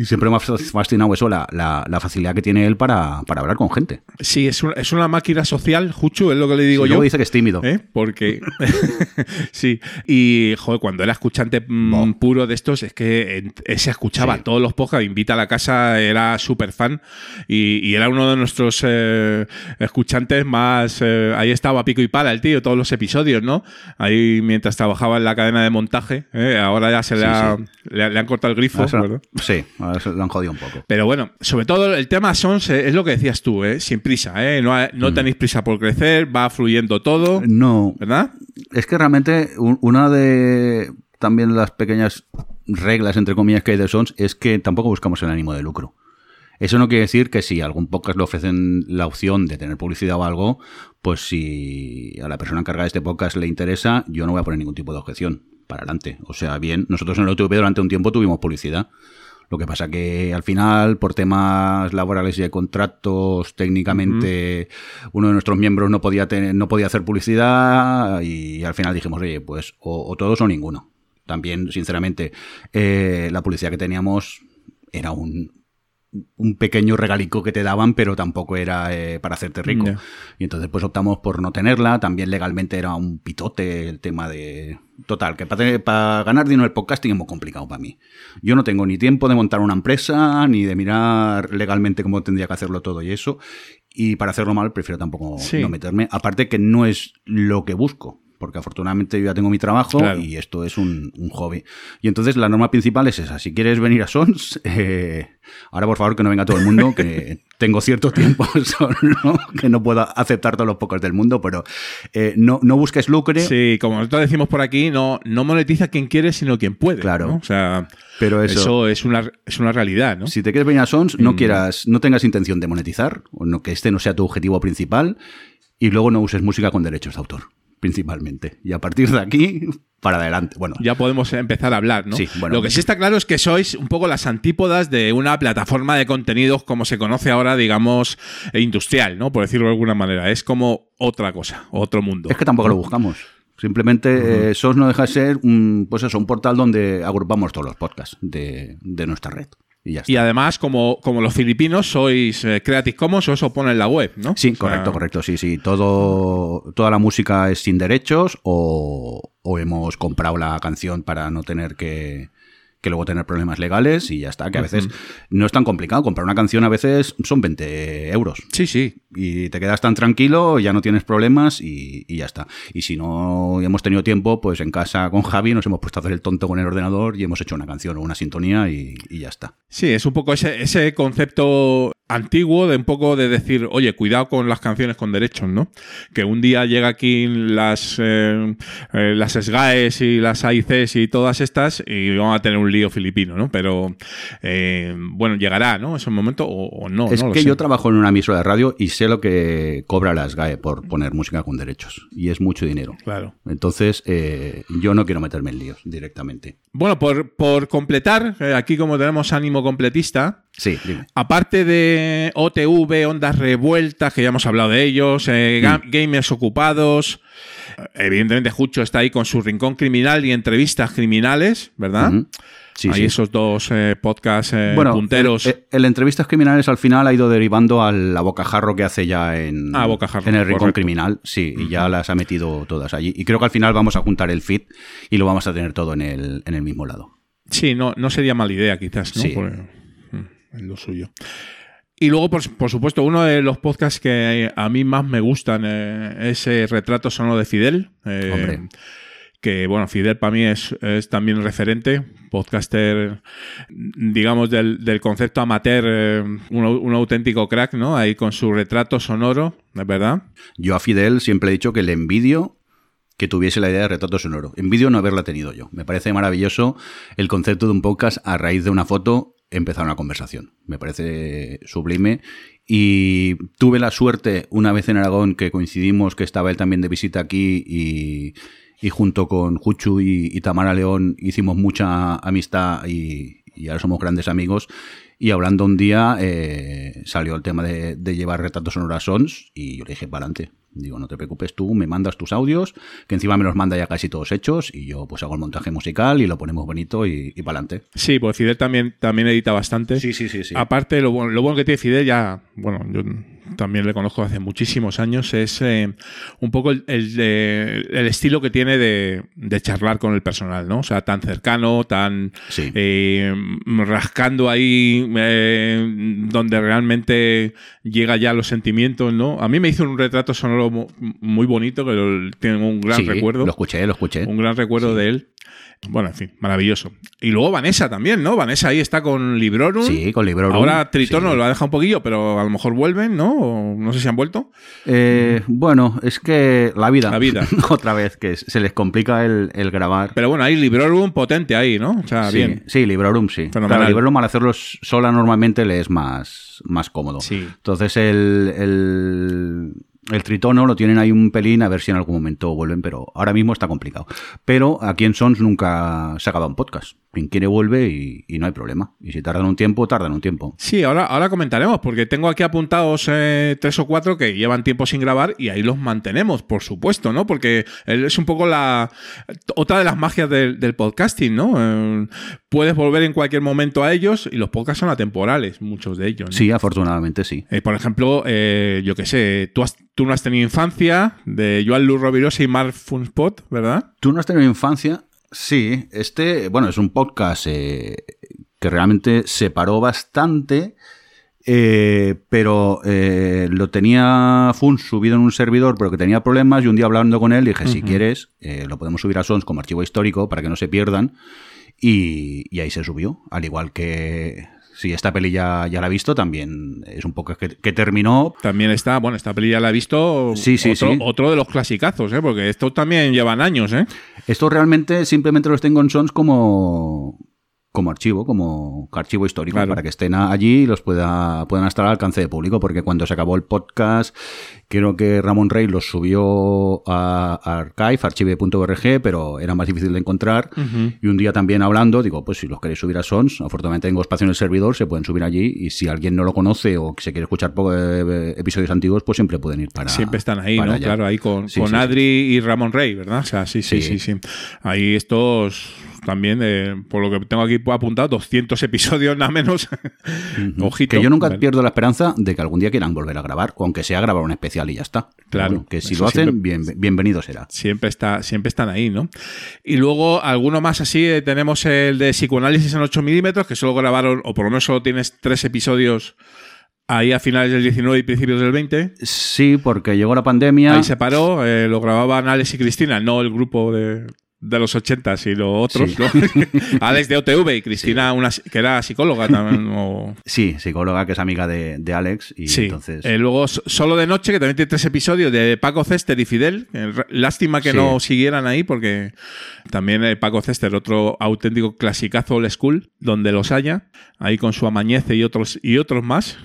Y siempre me ha fascinado eso, la, la- la facilidad que tiene él para, para hablar con gente. Sí, es una, es una máquina social, Juchu, es lo que le digo Sí, yo. luego dice que es tímido. ¿Eh? Porque. sí. Y, joder, cuando era escuchante mm, puro de estos, es que en- se escuchaba Sí. todos los podcasts, invita a la casa, era súper fan. Y, y era uno de nuestros eh, escuchantes más. eh, ahí estaba pico y pala el tío, todos los episodios, ¿no? Ahí mientras trabajaba en la cadena de montaje. Ahora ya se le, ha- le, le han cortado el grifo, se- ¿verdad? sí, lo han jodido un poco. Pero bueno, sobre todo el tema Sons eh, es lo que decías tú, ¿eh? sin prisa, ¿eh? no, no tenéis prisa por crecer, va fluyendo todo, No. ¿verdad? Es que realmente un- una de también las pequeñas reglas, entre comillas, que hay de Sons es que tampoco buscamos el ánimo de lucro. Eso no quiere decir que si a algún podcast le ofrecen la opción de tener publicidad o algo, pues si a la persona encargada de este podcast le interesa, yo no voy a poner ningún tipo de objeción para adelante. O sea, bien, nosotros en el OTV durante un tiempo tuvimos publicidad. Lo que pasa que al final, por temas laborales y de contratos, técnicamente uno de nuestros miembros no podía tener, no podía hacer publicidad y al final dijimos, oye, pues o, o todos o ninguno. También, sinceramente, eh, la publicidad que teníamos era un, un pequeño regalico que te daban, pero tampoco era eh, para hacerte rico. Y entonces pues optamos por no tenerla. También legalmente era un pitote el tema de... Total, que para, ganar dinero el podcasting es muy complicado para mí. Yo no tengo ni tiempo de montar una empresa, ni de mirar legalmente cómo tendría que hacerlo todo y eso. Y para hacerlo mal prefiero tampoco Sí. no meterme. Aparte que no es lo que busco. Porque afortunadamente yo ya tengo mi trabajo Claro. y esto es un, un hobby. Y entonces la norma principal es esa. Si quieres venir a Sons, eh, ahora por favor que no venga todo el mundo, que tengo cierto tiempo solo, que no puedo aceptar todos los pocos del mundo, pero eh, no, no busques lucre. Sí, como nosotros decimos por aquí, no, no monetiza quien quiere, sino quien puede. Claro. ¿no? O sea, Pero eso- es, una, es una realidad, ¿no? Si te quieres venir a Sons, no Mm. quieras, no tengas intención de monetizar, o no, que este no sea tu objetivo principal, y luego no uses música con derechos de autor, principalmente. Y a partir de aquí, para adelante. Bueno, Ya podemos empezar a hablar, ¿no? Sí, bueno. Lo que sí está claro es que sois un poco las antípodas de una plataforma de contenidos como se conoce ahora, digamos, industrial, ¿no? Por decirlo de alguna manera. Es como otra cosa, otro mundo. Es que tampoco lo buscamos. Simplemente eh, SOS no deja de ser un, pues eso, un portal donde agrupamos todos los podcasts de, de nuestra red. Y ya está. Y además, como, como los filipinos, sois eh, Creative Commons, o eso pone en la web, ¿no? Sí, O sea, correcto, correcto. Sí, sí. Todo, toda la música es sin derechos o, o hemos comprado la canción para no tener que, que luego tener problemas legales y ya está. Que a veces no es tan complicado. Comprar una canción a veces son 20 euros. Sí, sí. Y te quedas tan tranquilo, ya no tienes problemas y, y ya está. Y si no hemos tenido tiempo, pues en casa con Javi nos hemos puesto a hacer el tonto con el ordenador y hemos hecho una canción o una sintonía y, y ya está. Sí, es un poco ese, ese concepto antiguo de un poco de decir, oye, cuidado con las canciones con derechos, ¿no? Que un día llega aquí las, eh, eh, las SGAES y las AICs y todas estas y vamos a tener un lío filipino, ¿no? Pero, eh, bueno, llegará, ¿no? Ese momento o, o no. es no que yo trabajo en una emisora de radio y sé lo que cobra las GAE por poner música con derechos. Y es mucho dinero. Claro. Entonces, eh, yo no quiero meterme en líos directamente. Bueno, por, por completar, eh, aquí como tenemos ánimo completista, Sí, dime. Aparte de OTV, Ondas Revueltas, que ya hemos hablado de ellos, eh, ga- Gamers Ocupados, evidentemente Jucho está ahí con su Rincón Criminal y entrevistas criminales, ¿verdad? Sí, Hay sí. esos dos eh, podcasts eh, bueno, punteros. El, el Entrevistas Criminales al final ha ido derivando a la bocajarro que hace ya en, Ah, Bocajarro, en el Rincón correcto. Criminal. Sí, y ya las ha metido todas allí. Y creo que al final vamos a juntar el feed y lo vamos a tener todo en el, en el mismo lado. Sí, no, no sería mala idea quizás, ¿no? Sí. Por- mm, en lo suyo. Y luego, por, por supuesto, uno de los podcasts que a mí más me gustan eh, es eh, Retrato Sonoro de Fidel. eh, Hombre. Que, bueno, Fidel para mí es, es también referente, podcaster, digamos, del, del concepto amateur, eh, un, un auténtico crack, ¿no? Ahí con su retrato sonoro, ¿es verdad? Yo a Fidel siempre he dicho que le envidio que tuviese la idea de retrato sonoro. Envidio no haberla tenido yo. Me parece maravilloso el concepto de un podcast a raíz de una foto empezar una conversación. Me parece sublime. Y tuve la suerte una vez en Aragón que coincidimos que estaba él también de visita aquí y, y junto con Juchu y, y Tamara León hicimos mucha amistad y, y ahora somos grandes amigos. Y hablando un día eh, salió el tema de, de llevar retratos sonoros a Sons y yo le dije, para adelante. Digo, no te preocupes tú, me mandas tus audios, que encima me los manda ya casi todos hechos y yo pues hago el montaje musical y lo ponemos bonito y, y para adelante. Sí, pues Fidel también, también edita bastante. Sí, sí, sí, sí. Aparte, lo, bueno- lo bueno que tiene Fidel, ya, bueno, yo también le conozco hace muchísimos años, es eh, un poco el, el estilo que tiene de, de charlar con el personal, ¿no? O sea, tan cercano, tan eh, rascando ahí eh, donde realmente llega ya los sentimientos, ¿no? A mí me hizo un retrato sonoro mu- muy bonito, que lo- tengo un gran Sí, recuerdo. Lo escuché, lo escuché. Un gran recuerdo de él. Bueno, en fin, maravilloso. Y luego Vanessa también, ¿no? Vanessa ahí está con Librorum. Sí, con Librorum. Ahora Tritono lo ha dejado un poquillo, pero a lo mejor vuelven, ¿no? O no sé si han vuelto. Eh, bueno, es que la vida. La vida. Otra vez, que se les complica el, el grabar. Pero bueno, hay Librorum potente ahí, ¿no? O sea, sí, bien. Sí, Librorum sí. Fenomenal. Claro, Librorum al hacerlo sola normalmente le es más, más cómodo. Sí. Entonces el, el, el tritono lo tienen ahí un pelín a ver si en algún momento vuelven, pero ahora mismo está complicado. Pero aquí en Sons nunca se acaba un podcast. Quien quiere vuelve y, y no hay problema. Y si tardan un tiempo, tardan un tiempo. Sí, ahora, ahora comentaremos, porque tengo aquí apuntados eh, tres o cuatro que llevan tiempo sin grabar y ahí los mantenemos, por supuesto, ¿no? Porque es un poco la otra de las magias del, del podcasting, ¿no? Eh, puedes volver en cualquier momento a ellos y los podcasts son atemporales, muchos de ellos. ¿no? Sí, afortunadamente sí. Eh, por ejemplo, yo qué sé, tú, has- tú no has tenido infancia, de Joan Luz Rovirosa y Mark Funspot, ¿verdad? ¿Tú no has tenido infancia? Sí, este, bueno, es un podcast eh, que realmente se paró bastante, eh, pero eh, lo tenía Fun subido en un servidor, pero que tenía problemas y un día hablando con él dije, si quieres, eh, lo podemos subir a Sons como archivo histórico para que no se pierdan. Y, y ahí se subió, al igual que... Si esta peli ya, ya la he visto, también es un poco que, que terminó. También está, bueno, esta peli ya la he visto. Sí, sí, otro, sí. otro de los clasicazos, ¿eh? Porque estos también llevan años, ¿eh? Esto realmente simplemente los tengo en Sons como, como archivo, como archivo histórico, para que estén allí y los pueda, puedan estar al alcance de público, porque cuando se acabó el podcast, creo que Ramón Rey los subió a, archive, archive.org, pero era más difícil de encontrar. Y un día también hablando, digo, pues si los queréis subir a Sons, afortunadamente tengo espacio en el servidor, se pueden subir allí y si alguien no lo conoce o se quiere escuchar po- eh, episodios antiguos, pues siempre pueden ir para Siempre están ahí, ¿no? allá. Claro, ahí con, Sí, con sí, sí. Adri y Ramón Rey, ¿verdad? O sea, sí, sí, Sí. sí. Ahí estos también, eh, por lo que tengo aquí apuntado, 200 episodios nada menos. Ojito. Que yo nunca Vale. pierdo la esperanza de que algún día quieran volver a grabar, o aunque sea grabar un especial y ya está. Claro, bueno, que si lo hacen, siempre- bien, bienvenido será. Siempre, está, siempre están ahí, ¿no? Y luego, alguno más así, eh, tenemos el de psicoanálisis en 8 milímetros, que solo grabaron, o por lo menos solo tienes tres episodios ahí a finales del 19 y principios del 20. Sí, porque llegó la pandemia. Ahí se paró, eh, lo grababan Alex y Cristina, no el grupo de, de los 80 sino otros, Sí. ¿no? Alex de OTV y Cristina, una, que era psicóloga también. o- Sí, psicóloga que es amiga de, de Alex y Sí. entonces... Eh, luego, So- Solo de Noche, que también tiene tres episodios de Paco Cester y Fidel. Lástima que no siguieran ahí, porque también eh, Paco Cester, otro auténtico clasicazo old school, donde los haya, ahí con su Amañece y otros, y otros más.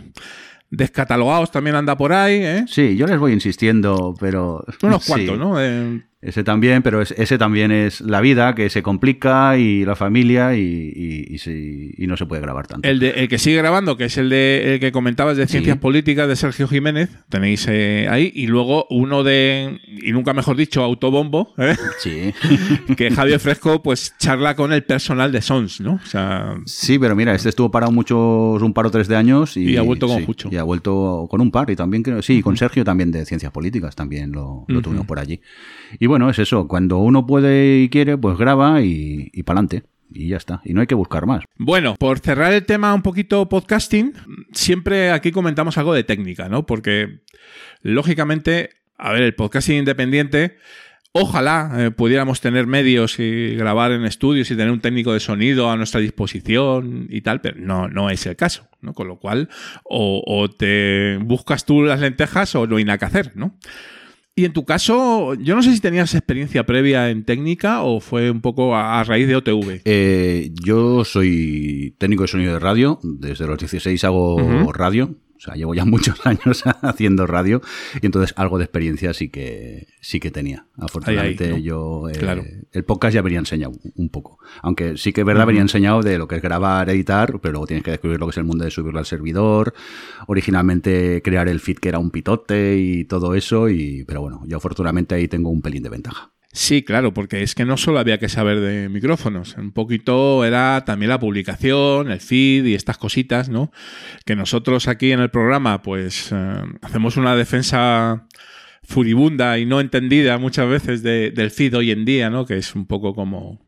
Descatalogados también anda por ahí, ¿eh? Sí, yo les voy insistiendo, pero... Unos sí. cuantos, ¿no? Eh, Ese también, pero es- ese también es la vida que se complica y la familia y, y- y se- y no se puede grabar tanto. El, de, el que sigue grabando, que es el de el que comentabas de Ciencias Sí. Políticas de Sergio Jiménez, tenéis eh, ahí. Y luego uno de, y nunca mejor dicho, Autobombo, ¿eh? Sí. que Javier Fresco pues charla con el personal de Sons, ¿no? O sea, Sí, pero mira, este estuvo parado muchos, un par o tres de años y, ha vuelto con sí, Jucho. Y ha vuelto con un par y también creo, sí, con Sergio también de Ciencias Políticas también lo, lo tuvimos por allí. Y bueno, es eso, cuando uno puede y quiere, pues graba y, y para adelante. Y ya está. Y no hay que buscar más. Bueno, por cerrar el tema un poquito podcasting, siempre aquí comentamos algo de técnica, ¿no? Porque, lógicamente, a ver, el podcasting independiente Ojalá eh, pudiéramos tener medios y grabar en estudios y tener un técnico de sonido a nuestra disposición y tal, pero no, no es el caso, ¿no? Con lo cual, o te buscas tú las lentejas o no hay nada que hacer, ¿no? Y en tu caso, yo no sé si tenías experiencia previa en técnica o fue un poco a, a raíz de OTV. Eh, yo soy técnico de sonido de radio. Desde los 16 hago radio. Sea, llevo ya muchos años haciendo radio. Y entonces algo de experiencia sí que, sí que tenía. Afortunadamente Ahí, ahí, ¿no? yo... eh, Claro. El podcast ya venía enseñado un poco. Aunque sí que es verdad, venía enseñado de lo que es grabar, editar, pero luego tienes que descubrir lo que es el mundo de subirlo al servidor. Originalmente crear el feed que era un pitote y todo eso. Y, pero bueno, yo afortunadamente ahí tengo un pelín de ventaja. Sí, claro, porque es que no solo había que saber de micrófonos, un poquito era también la publicación, el feed y estas cositas, ¿no? Que nosotros aquí en el programa, pues eh, hacemos una defensa furibunda y no entendida muchas veces de- del feed hoy en día, ¿no? Que es un poco como,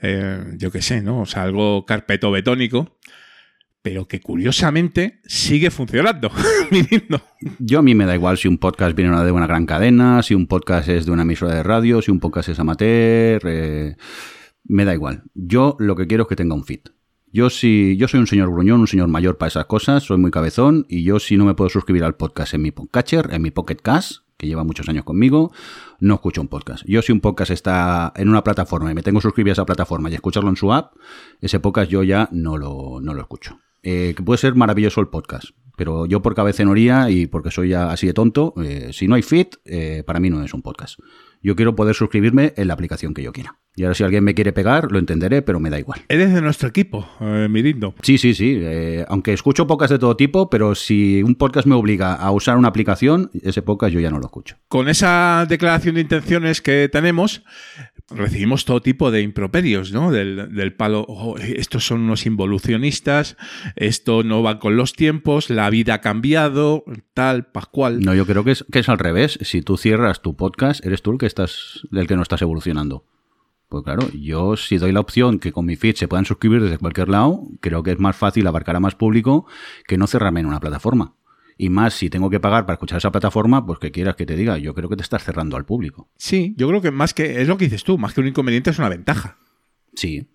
eh, yo qué sé, ¿no? O sea, algo carpeto betónico, pero que curiosamente sigue funcionando. Yo a mí me da igual si un podcast viene de una gran cadena, si un podcast es de una emisora de radio, si un podcast es amateur, eh, me da igual. Yo lo que quiero es que tenga un feed. Yo si yo soy un señor gruñón, un señor mayor para esas cosas, soy muy cabezón y yo si no me puedo suscribir al podcast en mi podcatcher, en mi Pocket Cast, que lleva muchos años conmigo, no escucho un podcast. Yo si un podcast está en una plataforma y me tengo que suscribir a esa plataforma y escucharlo en su app, ese podcast yo ya no lo, no lo escucho. Eh, que puede ser maravilloso el podcast, pero yo por cabecenoría y porque soy así de tonto, eh, si no hay feed, eh, para mí no es un podcast. Yo quiero poder suscribirme en la aplicación que yo quiera. Y ahora si alguien me quiere pegar, lo entenderé, pero me da igual. Eres de nuestro equipo, eh, Mirindo. Sí, sí, sí. eh, aunque escucho podcasts de todo tipo, pero si un podcast me obliga a usar una aplicación, ese podcast yo ya no lo escucho. Con esa declaración de intenciones que tenemos, recibimos todo tipo de improperios, ¿no? Del, del palo, "Oh, estos son unos involucionistas, esto no va con los tiempos, la vida ha cambiado, tal, pascual. No, yo creo que es, que es al revés. Si tú cierras tu podcast, eres tú el que estás, el que no estás evolucionando. Pues claro, yo si doy la opción que con mi feed se puedan suscribir desde cualquier lado, creo que es más fácil abarcar a más público que no cerrarme en una plataforma. Y más si tengo que pagar para escuchar esa plataforma, pues que quieras que te diga, yo creo que te estás cerrando al público. Sí, yo creo que más que, es lo que dices tú, más que un inconveniente es una ventaja. Sí.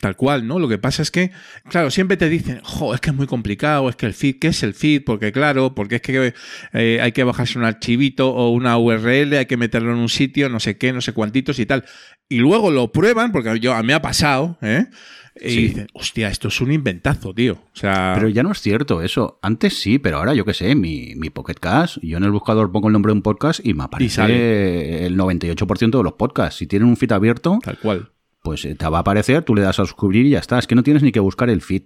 Tal cual, ¿no? Lo que pasa es que, claro, siempre te dicen, jo, es que es muy complicado, es que el feed, ¿qué es el feed? Porque claro, porque es que eh, hay que bajarse un archivito o una URL, hay que meterlo en un sitio, no sé qué, no sé cuantitos y tal. Y luego lo prueban, porque yo, a mí me ha pasado, ¿eh? Y Sí. dicen, hostia, esto es un inventazo, tío. O sea, Pero ya no es cierto eso. Antes sí, pero ahora yo qué sé, mi, mi Pocket Cast, yo en el buscador pongo el nombre de un podcast y me aparece sale. el 98% de los podcasts. Si tienen un feed abierto, tal cual. pues eh, te va a aparecer, tú le das a suscribir y ya está. Es que no tienes ni que buscar el feed.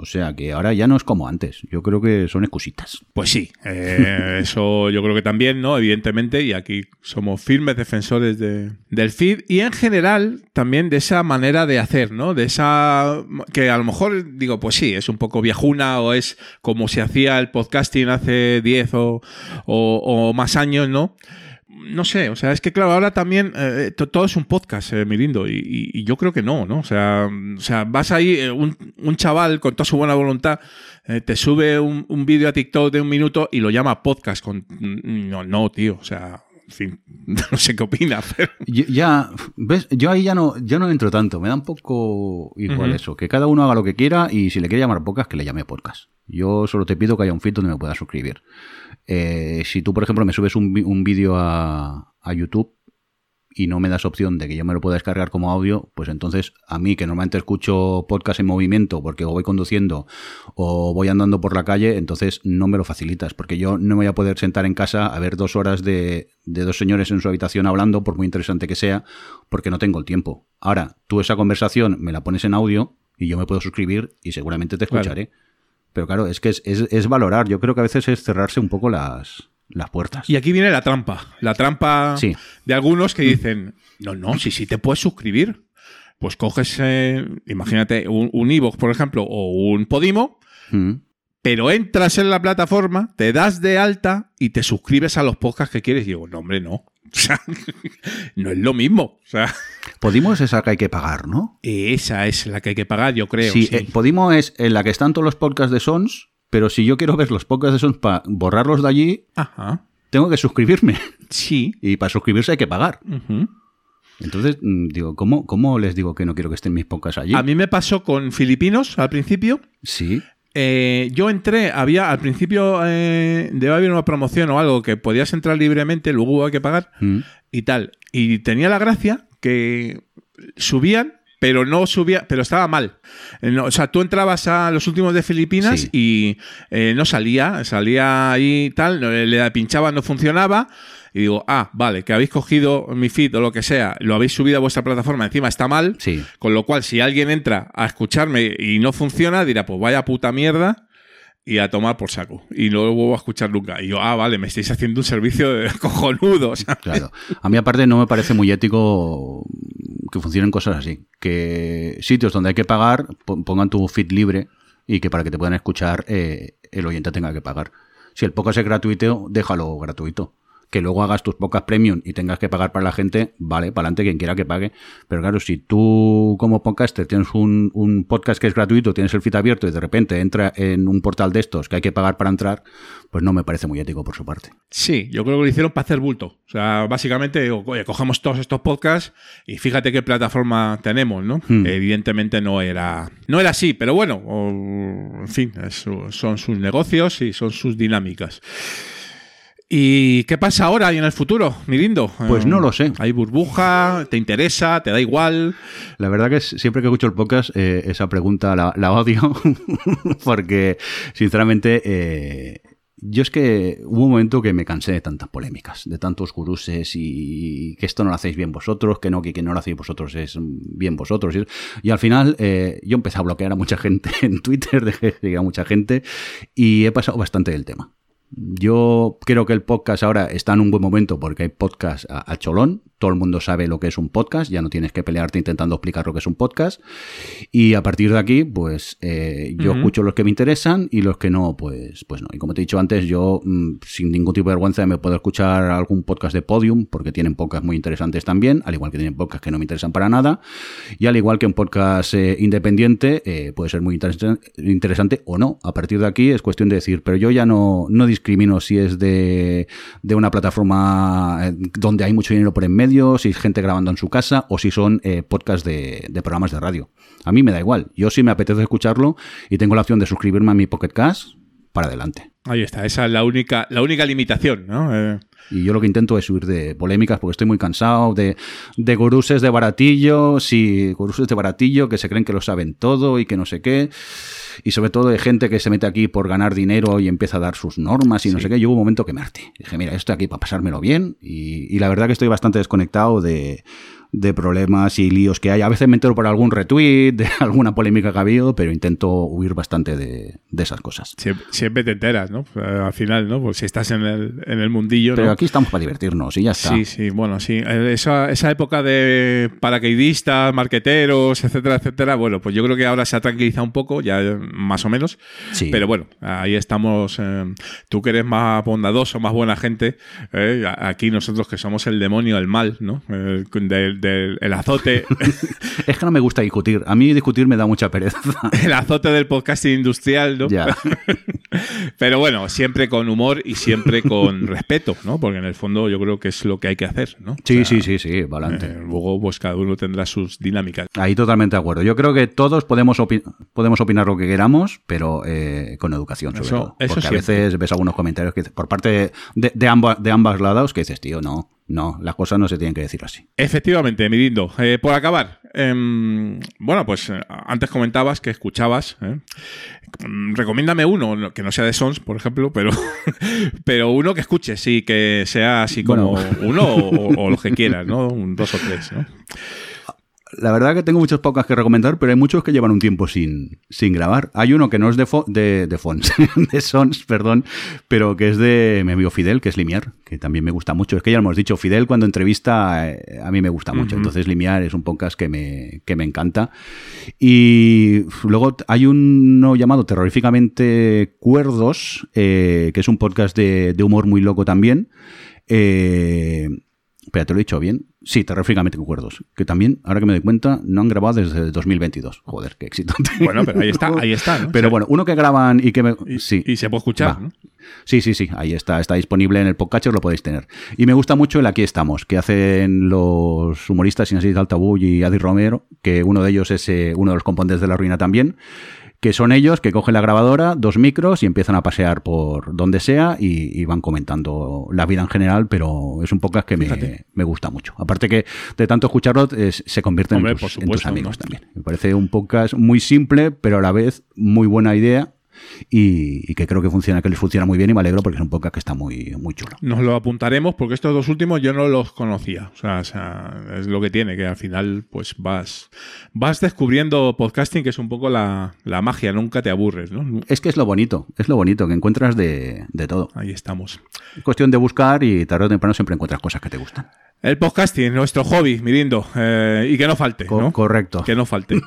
O sea que ahora ya no es como antes. Yo creo que son excusitas. Pues sí, eh, eso yo creo que también, ¿no? Evidentemente, y aquí somos firmes defensores de- del feed y en general también de esa manera de hacer, ¿no? De esa que a lo mejor digo, pues sí, es un poco viejuna o es como se hacía el podcasting hace 10 o, o- o más años, ¿no? No sé, o sea, es que claro, ahora también eh, to- todo es un podcast, eh, Mirindo, y, y- y yo creo que no, ¿no? O sea, mm, o sea vas ahí, eh, un, un chaval con toda su buena voluntad eh, te sube un, un vídeo a TikTok de un minuto y lo llama podcast. Con, mm, no, no, tío, o sea, en fin, no sé qué opina, pero... Yo- Ya, ¿ves? Yo ahí ya no, ya no entro tanto. Me da un poco igual eso. Que cada uno haga lo que quiera y si le quiere llamar podcast, que le llame podcast. Yo solo te pido que haya un feed donde me pueda suscribir. Eh, si tú, por ejemplo, me subes un, vídeo a, a YouTube y no me das opción de que yo me lo pueda descargar como audio, pues entonces a mí, que normalmente escucho podcast en movimiento porque o voy conduciendo o voy andando por la calle, entonces no me lo facilitas, porque yo no me voy a poder sentar en casa a ver dos horas de, de dos señores en su habitación hablando, por muy interesante que sea, porque no tengo el tiempo. Ahora, tú esa conversación me la pones en audio y yo me puedo suscribir y seguramente te Claro. Pero claro, es que es, es- es valorar. Yo creo que a veces es cerrarse un poco las, las puertas. Y aquí viene la trampa. La trampa Sí. de algunos que dicen, no, no, si sí te puedes suscribir. Pues coges, eh, imagínate, un, un iVoox, por ejemplo, o un Podimo, Mm. pero entras en la plataforma, te das de alta y te suscribes a los podcasts que quieres. Y digo, no, hombre, no. O sea, no es lo mismo. O sea, Podimo es esa que hay que pagar, ¿no? Esa es la que hay que pagar, yo creo. Sí, sí. eh, Podimo es en la que están todos los podcasts de Sons, pero si yo quiero ver los podcasts de Sons para borrarlos de allí, Ajá. tengo que suscribirme. Sí. Y para suscribirse hay que pagar. Entonces, mm, digo, ¿cómo, ¿cómo les digo que no quiero que estén mis podcasts allí? A mí me pasó con Filipinos al principio. Sí. Eh, yo entré, había al principio eh, debe haber una promoción o algo que podías entrar libremente, luego hay que pagar Mm. y tal. Y tenía la gracia que subían, pero no subía, pero estaba mal. Eh, no, o sea, tú entrabas a los últimos de Filipinas Sí. y eh, no salía, salía ahí tal, le pinchaba, no funcionaba. Y digo, ah, vale, que habéis cogido mi feed o lo que sea, lo habéis subido a vuestra plataforma, encima está mal. Sí. Con lo cual, si alguien entra a escucharme y no funciona, dirá, pues vaya puta mierda y a tomar por saco. Y no lo vuelvo a escuchar nunca. Y yo, ah, vale, me estáis haciendo un servicio de cojonudo. ¿sabes? Claro. A mí aparte no me parece muy ético que funcionen cosas así. Que sitios donde hay que pagar po- pongan tu feed libre y que para que te puedan escuchar eh, el oyente tenga que pagar. Si el podcast es gratuito, déjalo gratuito. Que luego hagas tus podcasts premium y tengas que pagar para la gente, vale, para adelante quien quiera que pague. Pero claro, si tú como podcaster tienes un, un podcast que es gratuito, tienes el feed abierto y de repente entra en un portal de estos que hay que pagar para entrar, pues no me parece muy ético por su parte. Sí, yo creo que lo hicieron para hacer bulto. O sea, básicamente, digo, oye, cogemos todos estos podcasts y fíjate qué plataforma tenemos, ¿no? Hmm. Evidentemente no era, no era así, pero bueno, o- en fin, es- son sus negocios y son sus dinámicas. ¿Y qué pasa ahora y en el futuro, mi lindo? Pues Eh, no lo sé. ¿Hay burbuja? ¿Te interesa? ¿Te da igual? La verdad que siempre que escucho el podcast, eh, esa pregunta la, la odio, porque sinceramente eh, yo es que hubo un momento que me cansé de tantas polémicas, de tantos guruses y que esto no lo hacéis bien vosotros, que no, que, que no lo hacéis vosotros es bien vosotros. Y, y al final eh, yo empecé a bloquear a mucha gente en Twitter, dejé de seguir a mucha gente y he pasado bastante del tema. Yo creo que el podcast ahora está en un buen momento porque hay podcast a, a cholón. Todo el mundo sabe lo que es un podcast. Ya no tienes que pelearte intentando explicar lo que es un podcast. Y a partir de aquí, pues eh, yo escucho los que me interesan y los que no, pues, pues no. Y como te he dicho antes, yo mm, sin ningún tipo de vergüenza me puedo escuchar algún podcast de Podium porque tienen podcasts muy interesantes también, al igual que tienen podcasts que no me interesan para nada. Y al igual que un podcast eh, independiente eh, puede ser muy interesa- interesante o no. A partir de aquí es cuestión de decir, pero yo ya no, no discrimino si es de, de una plataforma donde hay mucho dinero por en medio, si es gente grabando en su casa o si son eh, podcasts de, programas de radio. A mí me da igual. Yo si me apetece escucharlo y tengo la opción de suscribirme a mi Pocket para adelante. Ahí está, esa es la única, la única limitación, ¿no? Eh, Y yo lo que intento es huir de polémicas porque estoy muy cansado de, de guruses de baratillo, sí, guruses de baratillo que se creen que lo saben todo y que no sé qué. Y sobre todo de gente que se mete aquí por ganar dinero y empieza a dar sus normas y no sé qué. Yo hubo un momento que me harté. Dije, mira, estoy aquí para pasármelo bien. Y, y la verdad que estoy bastante desconectado de, de problemas y líos que hay. A veces me entero por algún retweet, de alguna polémica que ha habido, pero intento huir bastante de, de esas cosas. siempre, siempre te enteras, ¿no? Eh, Al final, ¿no? Pues si estás en el, en el mundillo, Pero ¿no? aquí estamos para divertirnos y ya está. Sí, sí, bueno, sí. Eh, Esa, esa época de paracaidistas, marqueteros, etcétera, etcétera, bueno, pues yo creo que ahora se ha tranquilizado un poco, ya eh, más o menos. Sí. Pero bueno, ahí estamos. eh, tú que eres más bondadoso, más buena gente, eh, aquí nosotros que somos el demonio, el mal, ¿no? Eh, del, del- el azote. Es que no me gusta discutir. A mí discutir me da mucha pereza. el azote del podcasting industrial, ¿no? Ya. Pero bueno, siempre con humor y siempre con respeto, ¿no? Porque en el fondo yo creo que es lo que hay que hacer, ¿no? Sí, sí, sí, sí, adelante. Eh, luego, pues cada uno tendrá sus dinámicas. Ahí totalmente de acuerdo. Yo creo que todos podemos, opi- podemos opinar lo que queramos, pero eh, con educación, sobre Eso- todo. eso Porque a veces ves algunos comentarios que por parte de, de, ambas, de ambas lados que dices, tío, no, no, las cosas no se tienen que decir así. Efectivamente, mi lindo. Eh, por acabar, em, bueno, pues eh, antes comentabas que escuchabas. ¿eh? Mm, Recomiéndame uno, no- que no sea de Sons, por ejemplo, pero, pero uno que escuches y que sea así como Bueno. uno o, o los que quieras, ¿no? Un dos o tres, ¿no? La verdad que tengo muchos podcasts que recomendar, pero hay muchos que llevan un tiempo sin, sin grabar. Hay uno que no es de, fo- de, de Fons, de Sons, perdón, pero que es de mi amigo Fidel, que es Limiar, que también me gusta mucho. Es que ya lo hemos dicho, Fidel cuando entrevista eh, a mí me gusta mucho. Entonces Limiar es un podcast que me, que me encanta. Y luego hay uno llamado Terroríficamente Cuerdos, eh, que es un podcast de, de humor muy loco también. Eh, espera, te lo he dicho bien. Sí, terroríficamente cuerdos. Que también, ahora que me doy cuenta, no han grabado desde 2022. Joder, qué éxito. Bueno, pero ahí está, ahí está. ¿no? Pero O sea, bueno, uno que graban y que me... sí. y se puede escuchar. Sí, sí, sí, ahí está, está disponible en el podcatcher, lo podéis tener. Y me gusta mucho el Aquí estamos, que hacen los humoristas Inés Altabú y Adi Romero, que uno de ellos es eh, uno de los componentes de La Ruina también, que son ellos que cogen la grabadora, dos micros y empiezan a pasear por donde sea y, y van comentando la vida en general, pero es un podcast que me, me gusta mucho. Aparte que de tanto escucharlo es- se convierten Hombre, en, tus, en tus amigos también. Me parece un podcast muy simple, pero a la vez muy buena idea. Y, y que creo que funciona, que les funciona muy bien y me alegro porque es un podcast que está muy, muy chulo. Nos lo apuntaremos porque estos dos últimos yo no los conocía. O sea, o sea, es lo que tiene, que al final pues vas, vas descubriendo podcasting, que es un poco la, la magia, nunca te aburres, ¿no? Es que es lo bonito, es lo bonito, que encuentras de, de todo. Ahí estamos. Es cuestión de buscar y tarde o temprano siempre encuentras cosas que te gustan. El podcasting, nuestro hobby, Mirindo. eh, y que no falte, ¿no? Correcto. Que no falte.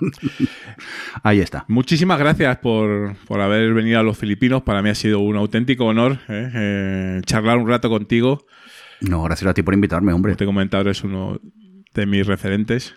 Ahí está. Muchísimas gracias por, por haber venido a los Filipinos. Para mí ha sido un auténtico honor eh, eh, charlar un rato contigo. No, gracias a ti por invitarme, hombre. Como te he comentado, eres uno de mis referentes.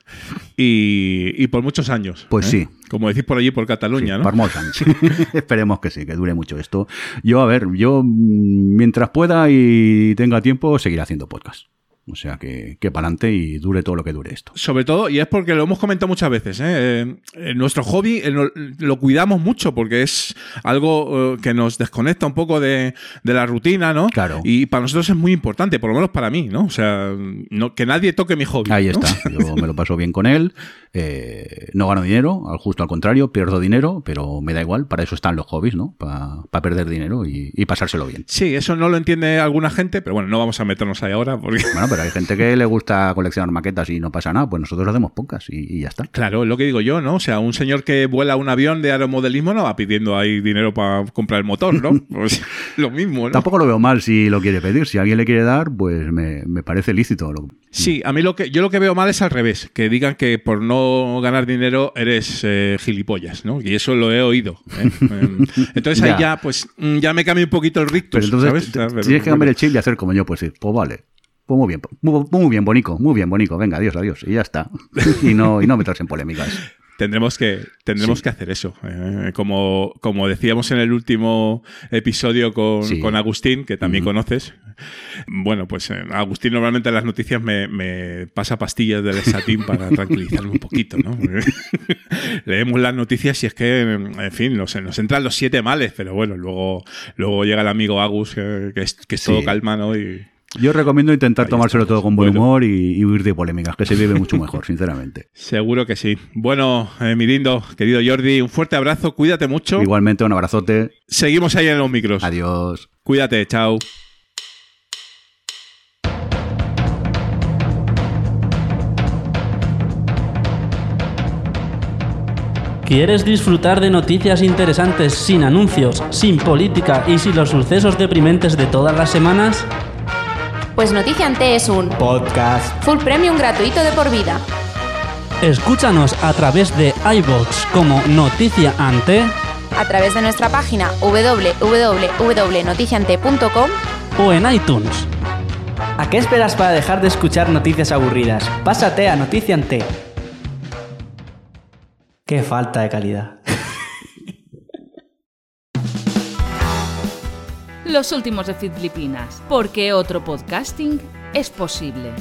Y, y por muchos años. Pues ¿eh? sí. Como decís por allí, por Cataluña, ¿no? Molts anys. Esperemos que sí, que dure mucho esto. Yo, a ver, yo mm, mientras pueda y tenga tiempo, seguiré haciendo podcast. O sea, que, que para adelante y dure todo lo que dure esto. Sobre todo, y es porque lo hemos comentado muchas veces, ¿eh? Eh, eh, nuestro hobby eh, lo cuidamos mucho porque es algo que nos desconecta un poco de, de la rutina, ¿no? Claro. Y para nosotros es muy importante, por lo menos para mí, ¿no? O sea, no- que nadie toque mi hobby. Ahí ¿no? está. Yo me lo paso bien con él. No gano dinero, al justo al contrario, pierdo dinero, pero me da igual. Para eso están los hobbies, ¿no? Para perder dinero y, y pasárselo bien. Sí, eso no lo entiende alguna gente, pero bueno, no vamos a meternos ahí ahora porque... Bueno, pero hay gente que le gusta coleccionar maquetas y no pasa nada, pues nosotros hacemos pocas y, y ya está. Claro, es lo que digo yo, ¿no? O sea, un señor que vuela un avión de aeromodelismo no va pidiendo ahí dinero para comprar el motor, ¿no? Pues lo mismo, ¿no? Tampoco lo veo mal si lo quiere pedir. Si alguien le quiere dar, pues me, me parece lícito. Lo- Sí, a mí lo que yo lo que veo mal es al revés, que digan que por no ganar dinero eres eh, gilipollas, ¿no? Y eso lo he oído. ¿eh? Entonces ahí Ya. ya, pues, mm, ya me cambia un poquito el rictus, Pero entonces ¿sabes? Ah, pero tienes que cambiar el chip y hacer como yo, pues decir, pues vale. Pues muy bien, muy, muy bien, bonico, muy bien, bonico. Venga, adiós, adiós. Y ya está. y no, y no meterse en polémicas. Tendremos que, tendremos Sí. que hacer eso. eh, como, como decíamos en el último episodio con, Sí. con Agustín, que también conoces. Bueno, pues eh, Agustín normalmente en las noticias me, me pasa pastillas del Satín para tranquilizarme un poquito, ¿no? Leemos las noticias y es que, en fin, nos, nos entran los siete males, pero bueno, luego, luego llega el amigo Agus, que, que es, que es todo calma, ¿no? Y, Yo recomiendo intentar tomárselo todo con buen humor y, y huir de polémicas, que se vive mucho mejor, sinceramente. Seguro que sí. Bueno, eh, mi lindo, querido Jordi, un fuerte abrazo, cuídate mucho. Igualmente, un abrazote. Seguimos ahí en los micros. Adiós. Cuídate, chao. ¿Quieres disfrutar de noticias interesantes sin anuncios, sin política y sin los sucesos deprimentes de todas las semanas? Pues Noticia Ante es un Podcast. full premium gratuito de por vida. Escúchanos a través de iVoox como Noticia Ante A través de nuestra página www.noticiante.com o en iTunes. ¿A qué esperas para dejar de escuchar noticias aburridas? Pásate a Noticia Ante. Qué falta de calidad. Los últimos de Filipinas, porque otro podcasting es posible.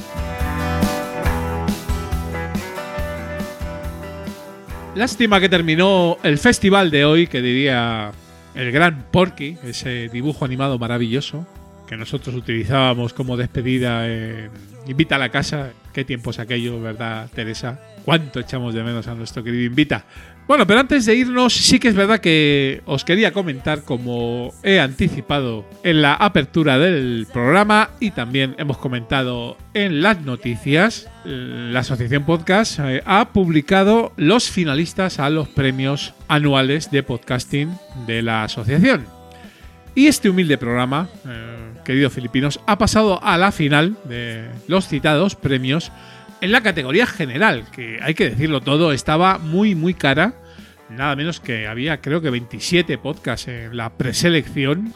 Lástima que terminó el festival de hoy, que diría el gran Porky, ese dibujo animado maravilloso que nosotros utilizábamos como despedida en Invita a la casa. Qué tiempos aquellos, ¿verdad, Teresa? ¿Cuánto echamos de menos a nuestro querido Invita? Bueno, pero antes de irnos, sí que es verdad que os quería comentar, como he anticipado en la apertura del programa y también hemos comentado en las noticias, la Asociación Podcast eh, ha publicado los finalistas a los premios anuales de podcasting de la asociación. Y este humilde programa, eh, queridos filipinos, ha pasado a la final de los citados premios en la categoría general, que hay que decirlo todo, estaba muy, muy cara. Nada menos que había, creo que 27 podcasts en la preselección.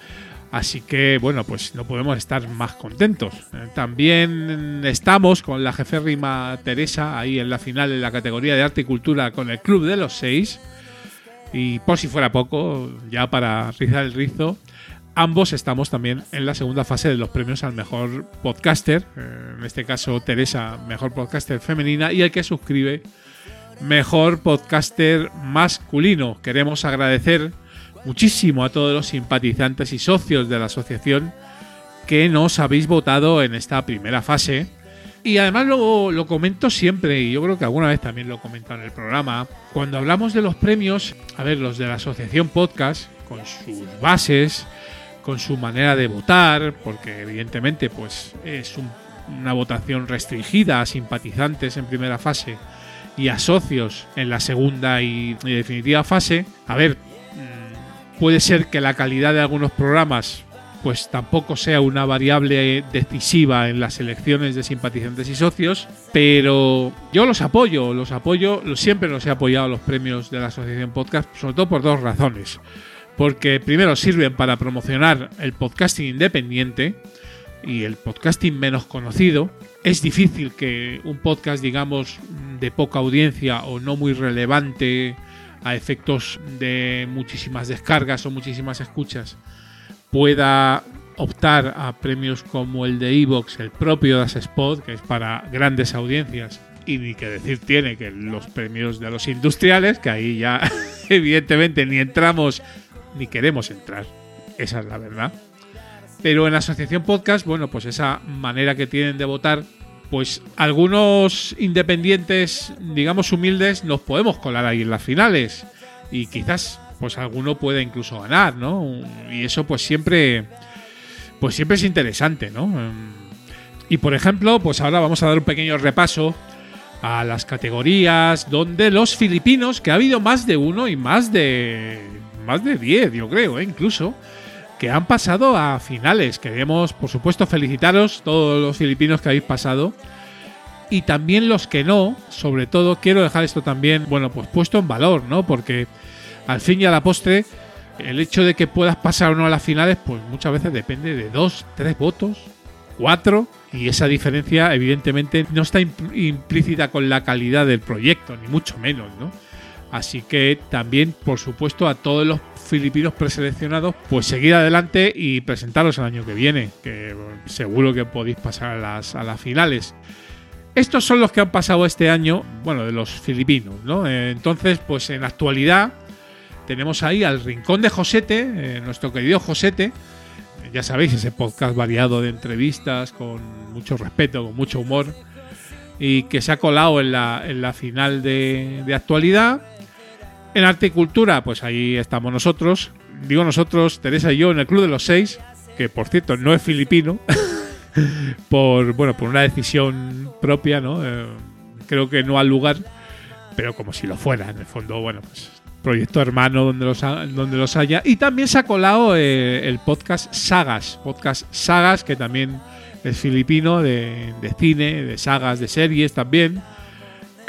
Así que, bueno, pues no podemos estar más contentos. Eh, también estamos con la jeférrima Teresa ahí en la final en la categoría de arte y cultura con el Club de los Seis. Y por si fuera poco, ya para rizar el rizo, ambos estamos también en la segunda fase de los premios al mejor podcaster. Eh, En este caso, Teresa, mejor podcaster femenina. Y el que suscribe, mejor podcaster masculino. Queremos agradecer muchísimo a todos los simpatizantes y socios de la asociación que nos habéis votado en esta primera fase. Y además lo, lo comento siempre, y yo creo que alguna vez también lo he comentado en el programa, cuando hablamos de los premios, a ver, los de la asociación podcast, con sus bases, con su manera de votar, porque evidentemente pues es un- una votación restringida a simpatizantes en primera fase y a socios en la segunda y, y definitiva fase. A ver, mm, puede ser que la calidad de algunos programas pues tampoco sea una variable decisiva en las elecciones de simpatizantes y socios, pero yo los apoyo, los apoyo, siempre los he apoyado los premios de la Asociación Podcast, sobre todo por dos razones. Porque primero sirven para promocionar el podcasting independiente y el podcasting menos conocido. Es difícil que un podcast, digamos, de poca audiencia o no muy relevante a efectos de muchísimas descargas o muchísimas escuchas pueda optar a premios como el de Evox, el propio Das Spot, que es para grandes audiencias. Y ni que decir tiene que los premios de los industriales, que ahí ya evidentemente ni entramos ni queremos entrar. Esa es la verdad. Pero en la Asociación Podcast, bueno, pues esa manera que tienen de votar, pues algunos independientes, digamos humildes, nos podemos colar ahí en las finales. Y quizás, pues alguno puede incluso ganar, ¿no? Y eso pues siempre, pues siempre es interesante, ¿no? Y por ejemplo, pues ahora vamos a dar un pequeño repaso a las categorías donde los filipinos, que ha habido más de uno y más de más de 10, yo creo, ¿eh? incluso, que han pasado a finales. Queremos, por supuesto, felicitaros todos los filipinos que habéis pasado. Y también los que no, sobre todo quiero dejar esto también, bueno, pues puesto en valor, ¿no? Porque al fin y a la postre, el hecho de que puedas pasar o no a las finales, pues muchas veces depende de dos, tres votos, cuatro, y esa diferencia evidentemente no está imp- implícita con la calidad del proyecto, ni mucho menos, ¿no? Así que también, por supuesto, a todos los filipinos preseleccionados, pues seguir adelante y presentaros el año que viene, que seguro que podéis pasar a las, a las finales. Estos son los que han pasado este año, bueno, de los filipinos, ¿no? Entonces, pues en actualidad tenemos ahí al Rincón de Josete, eh, nuestro querido Josete, ya sabéis, ese podcast variado de entrevistas con mucho respeto, con mucho humor, y que se ha colado en la, en la final de, de actualidad. En arte y cultura, pues ahí estamos nosotros. Digo nosotros, Teresa y yo, en el Club de los Seis, que por cierto no es filipino, por, bueno, por una decisión propia, ¿no? Eh, creo que no al lugar, pero como si lo fuera, en el fondo, bueno, pues proyecto hermano donde los, ha- donde los haya. Y también se ha colado eh, el podcast Sagas, podcast Sagas, que también es filipino, de, de cine, de sagas, de series también.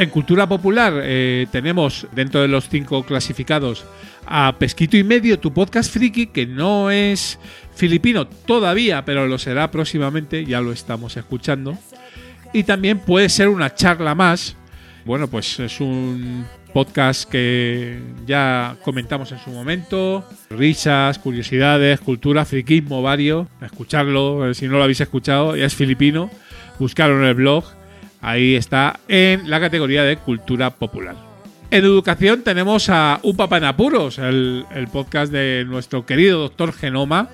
En cultura popular eh, tenemos dentro de los cinco clasificados a Pesquito y Medio, tu podcast friki, que no es filipino todavía, pero lo será próximamente, ya lo estamos escuchando. Y también puede ser una charla más. Bueno, pues es un podcast que ya comentamos en su momento. Risas, curiosidades, cultura, friquismo, varios. Escucharlo, eh, si no lo habéis escuchado, ya es filipino. Buscarlo en el blog. Ahí está en la categoría de cultura popular. En educación tenemos a Un Papá en Apuros, el, podcast de nuestro querido doctor Genoma,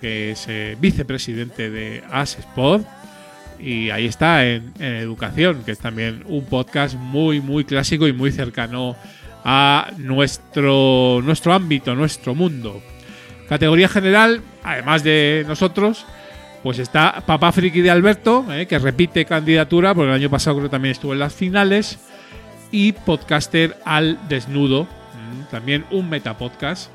que es eh, vicepresidente de ASESPOD. Y ahí está en, en educación, que es también un podcast muy, muy clásico y muy cercano a nuestro, nuestro ámbito, nuestro mundo. Categoría general, además de nosotros, pues está Papá Friki de Alberto, eh, que repite candidatura, porque el año pasado creo que también estuvo en las finales. Y Podcaster al Desnudo, mm, también un metapodcast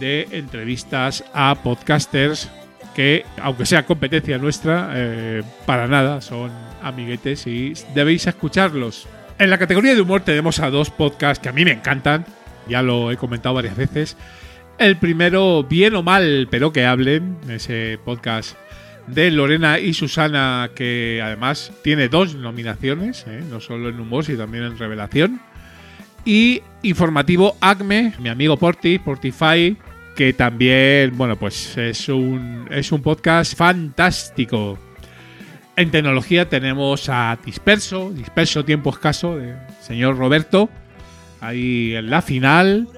de entrevistas a podcasters que, aunque sea competencia nuestra, eh, para nada son amiguetes y debéis escucharlos. En la categoría de humor tenemos a dos podcasts que a mí me encantan, ya lo he comentado varias veces. El primero, bien o mal, pero que hablen, ese podcast de Lorena y Susana, que además tiene dos nominaciones, ¿eh? no solo en humor, sino también en revelación. Y informativo Acme, mi amigo Porti, Portify, que también, bueno, pues es un, es un podcast fantástico. En tecnología tenemos a Disperso, Disperso Tiempo Escaso, de señor Roberto, ahí en la final.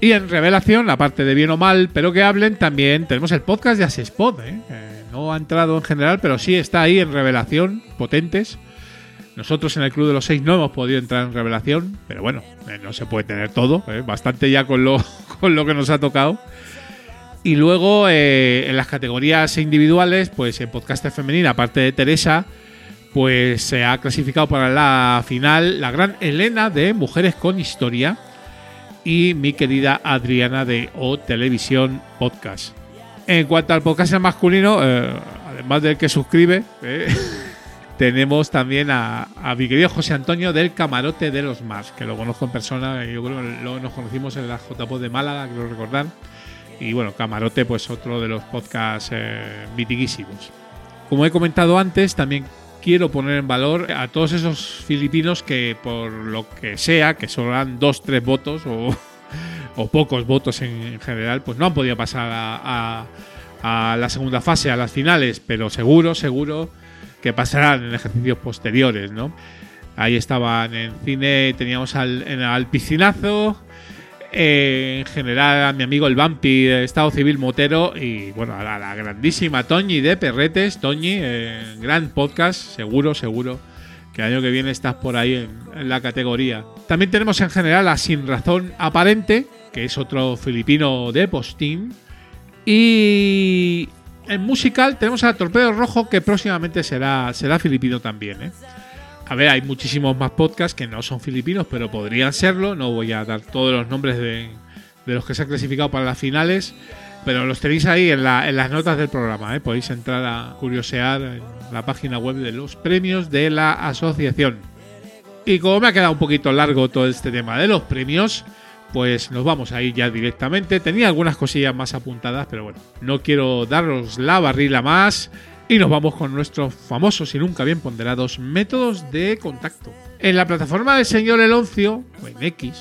Y en Revelación, la parte de bien o mal, pero que hablen, también tenemos el podcast de Asespot, ¿eh? No ha entrado en general, pero sí está ahí en Revelación, potentes. Nosotros en el Club de los Seis no hemos podido entrar en Revelación, pero bueno, eh, no se puede tener todo, ¿eh? bastante ya con lo, con lo que nos ha tocado. Y luego eh, en las categorías individuales, pues en podcast femenina, aparte de Teresa, pues se ha clasificado para la final la gran Elena de Mujeres con Historia y mi querida Adriana de O Televisión Podcast. En cuanto al podcast masculino, eh, además del que suscribe, eh, tenemos también a, a mi querido José Antonio del Camarote de los Mars, que lo conozco en persona, yo creo que lo- nos conocimos en la JPod de Málaga, creo recordar. Y bueno, Camarote, pues otro de los podcasts eh. Como he comentado antes, también quiero poner en valor a todos esos filipinos que por lo que sea, que solo dan dos, tres votos o, o pocos votos en, en general, pues no han podido pasar a, la segunda fase, a las finales, pero seguro, seguro que pasarán en ejercicios posteriores, ¿no? Ahí estaban en cine, teníamos al, al piscinazo, en general a mi amigo el Vampi Estado Civil Motero y bueno, a la, grandísima Toñi de Perretes, Toñi, eh, gran podcast, seguro, seguro que el año que viene estás por ahí en la categoría. También tenemos en general a Sin Razón Aparente, que es otro filipino de postín. Y en musical tenemos a Torpedo Rojo, que próximamente será, será filipino también. ¿eh? A ver, hay muchísimos más podcasts que no son filipinos, pero podrían serlo. No voy a dar todos los nombres de, los que se han clasificado para las finales, pero los tenéis ahí en, la- en las notas del programa. ¿eh? Podéis entrar a curiosear en la página web de los premios de la asociación. Y como me ha quedado un poquito largo todo este tema de los premios, pues nos vamos a ir ya directamente. Tenía algunas cosillas más apuntadas, pero bueno, no quiero daros la barrila más. Y nos vamos con nuestros famosos y nunca bien ponderados métodos de contacto. En la plataforma del señor Eloncio, o en X,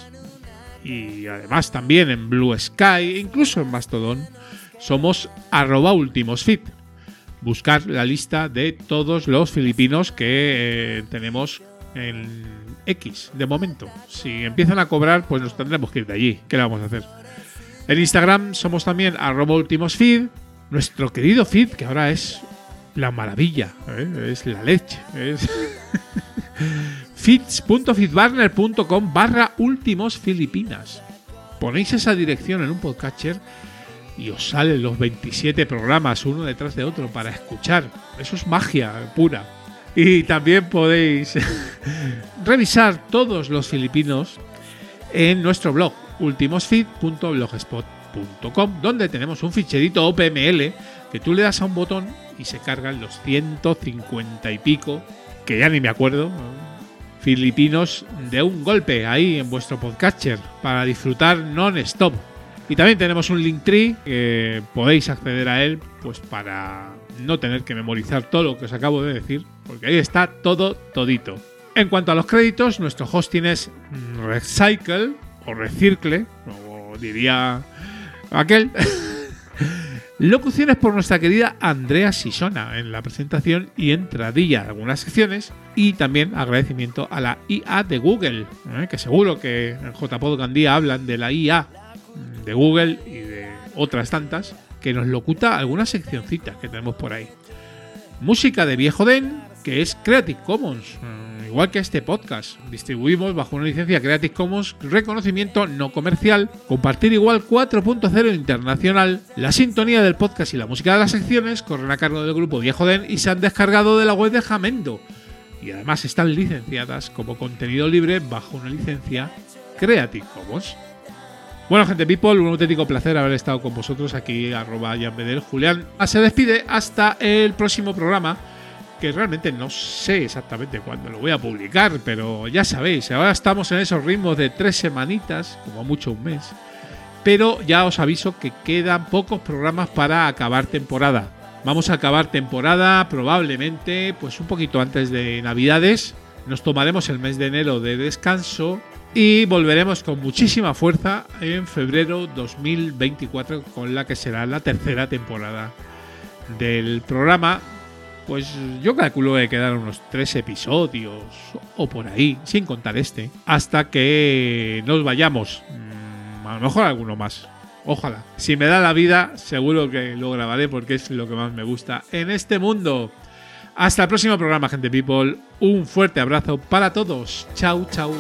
y además también en Blue Sky, incluso en Mastodon, somos arroba ultimosfit. Buscar la lista de todos los filipinos que eh, tenemos en X de momento. Si empiezan a cobrar, pues nos tendremos que ir de allí. ¿Qué le vamos a hacer? En Instagram somos también arroba ultimosfeed. Nuestro querido feed, que ahora es la maravilla, ¿eh? es la leche. Es feeds.feedburner.com barra últimos filipinas. Ponéis esa dirección en un podcatcher y os salen los 27 programas uno detrás de otro para escuchar. Eso es magia pura. Y también podéis revisar todos los filipinos en nuestro blog ultimosfeed.blogspot.com donde tenemos un ficherito OPML que tú le das a un botón y se cargan los 150 y pico, que ya ni me acuerdo, filipinos de un golpe ahí en vuestro podcatcher para disfrutar non-stop. Y también tenemos un Linktree que podéis acceder a él pues para no tener que memorizar todo lo que os acabo de decir, porque ahí está todo todito. En cuanto a los créditos, nuestro hosting es Recycle o Recircle, como diría aquel. Locuciones por nuestra querida Andrea Sisona en la presentación y entradilla de algunas secciones. Y también agradecimiento a la IA de Google, ¿eh? que seguro que en JPod Gandía hablan de la IA de Google y de otras tantas, que nos locuta algunas seccioncitas que tenemos por ahí. Música de Viejo Den, que es Creative Commons, eh, igual que este podcast. Distribuimos bajo una licencia Creative Commons, reconocimiento no comercial, compartir igual 4.0 internacional. La sintonía del podcast y la música de las secciones corren a cargo del grupo Viejo Den y se han descargado de la web de Jamendo. Y además están licenciadas como contenido libre bajo una licencia Creative Commons. Bueno, gente people, un auténtico placer haber estado con vosotros aquí, arroba Jan Bedel. Julián se despide hasta el próximo programa, que realmente no sé exactamente cuándo lo voy a publicar, pero ya sabéis, ahora estamos en esos ritmos de tres semanitas, como mucho un mes. pero ya os aviso que quedan pocos programas para acabar temporada. Vamos a acabar temporada probablemente pues un poquito antes de Navidades. Nos tomaremos el mes de enero de descanso y volveremos con muchísima fuerza en febrero 2024 con la que será la tercera temporada del programa. Pues yo calculo que quedan unos tres episodios o por ahí, sin contar este, hasta que nos vayamos. Mm, A lo mejor alguno más. Ojalá. Si me da la vida, seguro que lo grabaré porque es lo que más me gusta en este mundo. Hasta el próximo programa, gente people. Un fuerte abrazo para todos. Chau, chau.